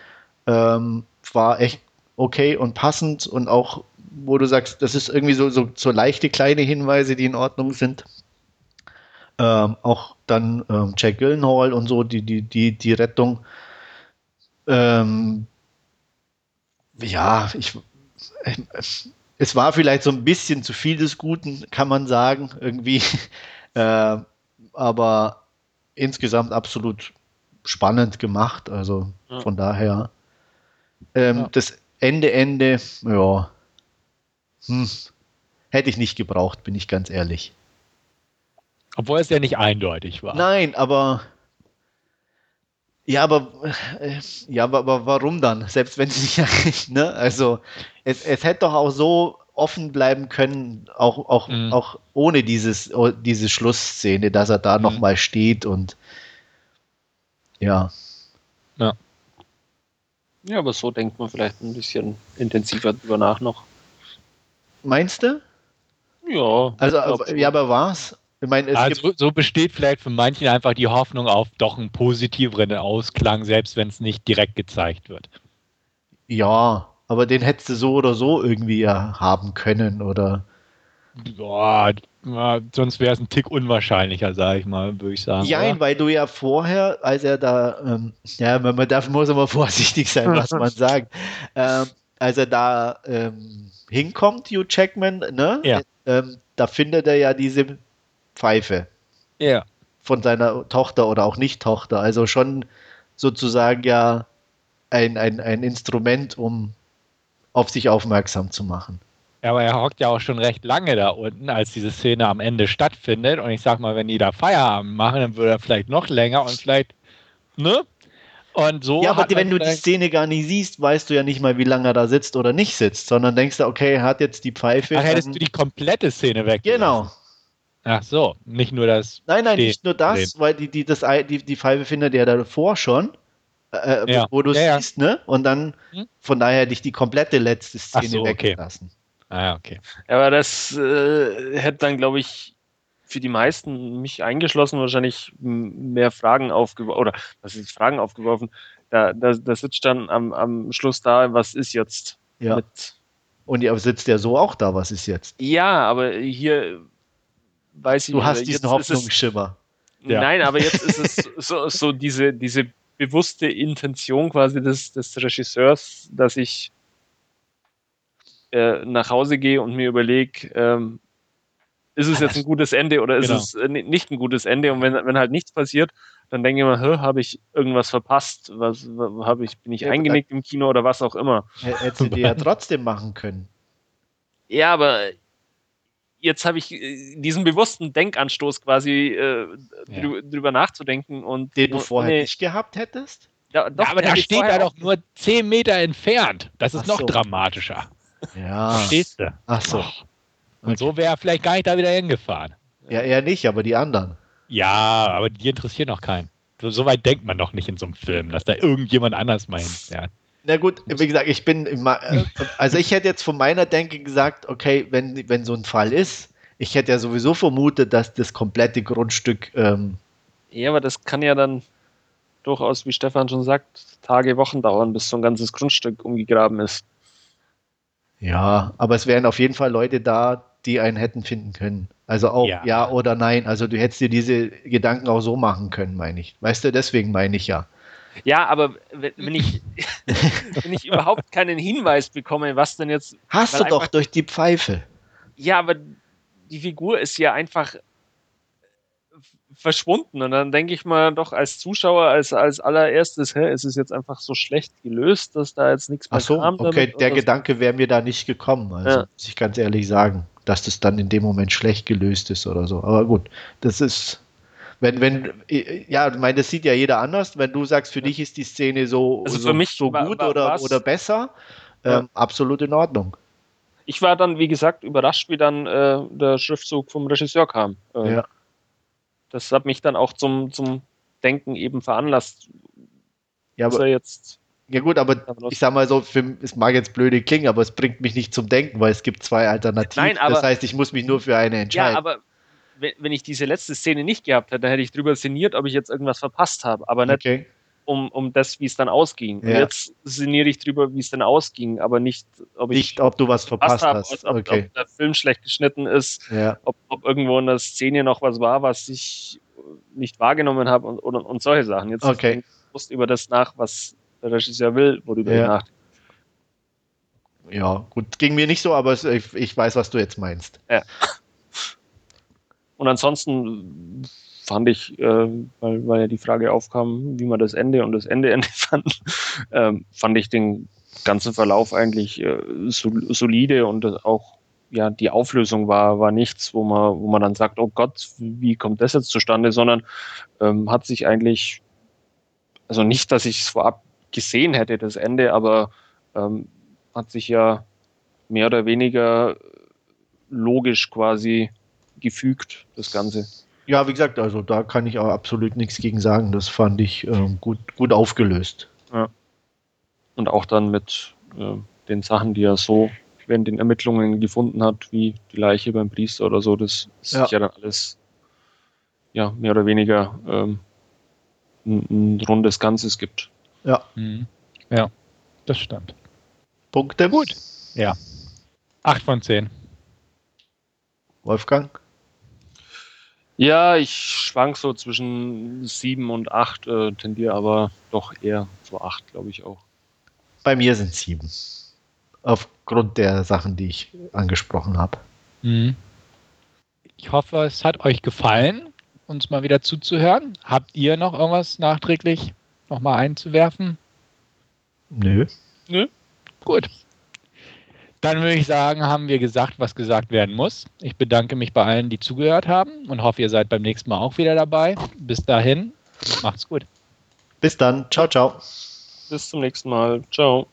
ähm, war echt okay und passend und auch, wo du sagst, das ist irgendwie so, so, so leichte kleine Hinweise, die in Ordnung sind. Ähm, auch dann ähm, Jack Gyllenhaal und so, die, die, die, die Rettung. Ähm, ja, ich, es war vielleicht so ein bisschen zu viel des Guten, kann man sagen, irgendwie. äh, aber insgesamt absolut spannend gemacht. Also ja. von daher. Ähm, ja. Das Ende, Ende, ja. Hm, hätte ich nicht gebraucht, bin ich ganz ehrlich. Obwohl es ja nicht eindeutig war. Nein, aber. Ja, aber, äh, ja, aber, aber warum dann? Selbst wenn sie ja, ne? Also, es, es hätte doch auch so offen bleiben können, auch, auch, mhm. auch ohne dieses, oh, diese Schlussszene, dass er da mhm. nochmal steht und ja. Ja. Ja, aber so denkt man vielleicht ein bisschen intensiver drüber nach noch. Meinst du? Ja. Also, aber, ja, aber was? Ich meine, also, so besteht vielleicht für manchen einfach die Hoffnung auf doch einen positiveren Ausklang, selbst wenn es nicht direkt gezeigt wird. Ja, aber den hättest du so oder so irgendwie ja haben können, oder? Boah, sonst wäre es ein Tick unwahrscheinlicher, sage ich mal, würde ich sagen. Ja, weil du ja vorher, als er da, ähm, ja, man darf, muss immer vorsichtig sein, was man sagt, ähm, als er da ähm, hinkommt, Hugh Jackman, ne? Ja. Ähm, da findet er ja diese Pfeife. Ja. Von seiner Tochter oder auch Nicht-Tochter. Also schon sozusagen ja ein, ein, ein Instrument, um auf sich aufmerksam zu machen. Ja, aber er hockt ja auch schon recht lange da unten, als diese Szene am Ende stattfindet. Und ich sag mal, wenn die da Feierabend machen, dann würde er vielleicht noch länger und vielleicht, ne? Und so. Ja, aber wenn du die Szene gar nicht siehst, weißt du ja nicht mal, wie lange er da sitzt oder nicht sitzt, sondern denkst du, okay, er hat jetzt die Pfeife. Ach, hättest du die komplette Szene weg. Genau. Ach so, nicht nur das. Nein, nein, nicht nur das, sehen. weil die, die, das, die, die Pfeife findet ja davor schon, äh, ja. wo du ja, siehst, ne? Und dann, hm? von daher hätte ich die komplette letzte Szene so, weggelassen. Okay. Ah, okay. Aber das äh, hätte dann, glaube ich, für die meisten, mich eingeschlossen, wahrscheinlich mehr Fragen aufgeworfen, oder was ist Fragen aufgeworfen, da, da, da sitzt dann am, am Schluss da, was ist jetzt ja. mit. Und ihr sitzt ja so auch da, was ist jetzt? Ja, aber hier weiß ich Du hast diesen Hoffnungsschimmer. Ja. Nein, aber jetzt ist es so, so diese, diese bewusste Intention quasi des, des Regisseurs, dass ich äh, nach Hause gehe und mir überlege, ähm, ist es jetzt ein gutes Ende oder ist genau. es äh, nicht ein gutes Ende? Und wenn, wenn halt nichts passiert, dann denke ich mir, habe ich irgendwas verpasst? Was, habe ich, bin ich eingenickt im Kino oder was auch immer? Hätte die ja trotzdem machen können. Ja, aber jetzt habe ich äh, diesen bewussten Denkanstoß quasi äh, ja. drüber, nachzudenken und den du vorher nee, nicht gehabt hättest. Ja, doch, ja aber da steht er doch nur 10 Meter entfernt. Das ist Ach noch so. dramatischer. Ja. Verstehst du? Ach so. Und okay. so wäre er vielleicht gar nicht da wieder hingefahren. Ja, er nicht, aber die anderen. Ja, aber die interessieren noch keinen. So, so weit denkt man doch nicht in so einem Film, dass da irgendjemand anders mal hinfährt. Na gut, wie gesagt, ich bin, also ich hätte jetzt von meiner Denke gesagt, okay, wenn, wenn so ein Fall ist, ich hätte ja sowieso vermutet, dass das komplette Grundstück. Ähm ja, aber das kann ja dann durchaus, wie Stefan schon sagt, Tage, Wochen dauern, bis so ein ganzes Grundstück umgegraben ist. Ja, aber es wären auf jeden Fall Leute da, die einen hätten finden können. Also auch ja. ja. oder nein. Also du hättest dir diese Gedanken auch so machen können, meine ich. Weißt du, deswegen meine ich ja. Ja, aber wenn ich, wenn ich überhaupt keinen Hinweis bekomme, was denn jetzt. Hast du doch durch die Pfeife. Ja, aber die Figur ist ja einfach verschwunden. Und dann denke ich mal doch als Zuschauer, als, als allererstes, hä, ist es jetzt einfach so schlecht gelöst, dass da jetzt nichts mehr Ach so, kam. Okay, der Gedanke wäre mir da nicht gekommen, also ja. muss ich ganz ehrlich sagen, dass das dann in dem Moment schlecht gelöst ist oder so. Aber gut, das ist. Wenn, wenn, ja, ich meine, das sieht ja jeder anders. Wenn du sagst, für dich ist die Szene so, also so, so war, gut war, oder, oder besser, ja. ähm, absolut in Ordnung. Ich war dann, wie gesagt, überrascht, wie dann äh, der Schriftzug vom Regisseur kam. Äh, ja das hat mich dann auch zum, zum Denken eben veranlasst. Ja, aber, jetzt ja gut, aber ich sag mal so, für, es mag jetzt blöde klingen, aber es bringt mich nicht zum Denken, weil es gibt zwei Alternativen. Nein, aber, das heißt, ich muss mich nur für eine entscheiden. Ja, aber wenn, ich diese letzte Szene nicht gehabt hätte, dann hätte ich drüber sinniert, ob ich jetzt irgendwas verpasst habe. Aber nicht, okay um, um das, wie es dann ausging. Ja. jetzt sinniere ich drüber, wie es dann ausging, aber nicht, ob ich. Nicht, ob du was verpasst hab, hast. Ob, okay. ob, der Film schlecht geschnitten ist, ja. ob, ob irgendwo in der Szene noch was war, was ich nicht wahrgenommen habe und, und, und solche Sachen. Jetzt okay. musst über das nach, was der Regisseur will, worüber ja. nachdenkst. Ja, gut, ging mir nicht so, aber ich, ich weiß, was du jetzt meinst. Ja. Und ansonsten fand ich, äh, weil, weil ja die Frage aufkam, wie man das Ende und das Ende Ende fand, äh, fand ich den ganzen Verlauf eigentlich äh, solide und auch ja die Auflösung war war nichts, wo man wo man dann sagt, oh Gott, wie kommt das jetzt zustande, sondern ähm, hat sich eigentlich also nicht, dass ich es vorab gesehen hätte das Ende, aber ähm, hat sich ja mehr oder weniger logisch quasi gefügt, das Ganze. Ja, wie gesagt, also da kann ich auch absolut nichts gegen sagen. Das fand ich äh, gut, gut aufgelöst. Ja. Und auch dann mit äh, den Sachen, die er so während den Ermittlungen gefunden hat, wie die Leiche beim Priester oder so, das ist ja, ja dann alles ja, mehr oder weniger ähm, ein, ein, rundes Ganzes gibt. Ja. Mhm. Ja, das stimmt. Punkte? Gut. Ja. Acht von zehn. Wolfgang? Ja, ich schwank so zwischen sieben und acht, äh, tendiere aber doch eher zu acht, glaube ich auch. Bei mir sind sieben. Aufgrund der Sachen, die ich angesprochen habe. Mhm. Ich hoffe, es hat euch gefallen, uns mal wieder zuzuhören. Habt ihr noch irgendwas nachträglich nochmal einzuwerfen? Nö. Nö. Gut. Dann würde ich sagen, haben wir gesagt, was gesagt werden muss. Ich bedanke mich bei allen, die zugehört haben und hoffe, ihr seid beim nächsten Mal auch wieder dabei. Bis dahin, macht's gut. Bis dann. Ciao, ciao. Bis zum nächsten Mal. Ciao.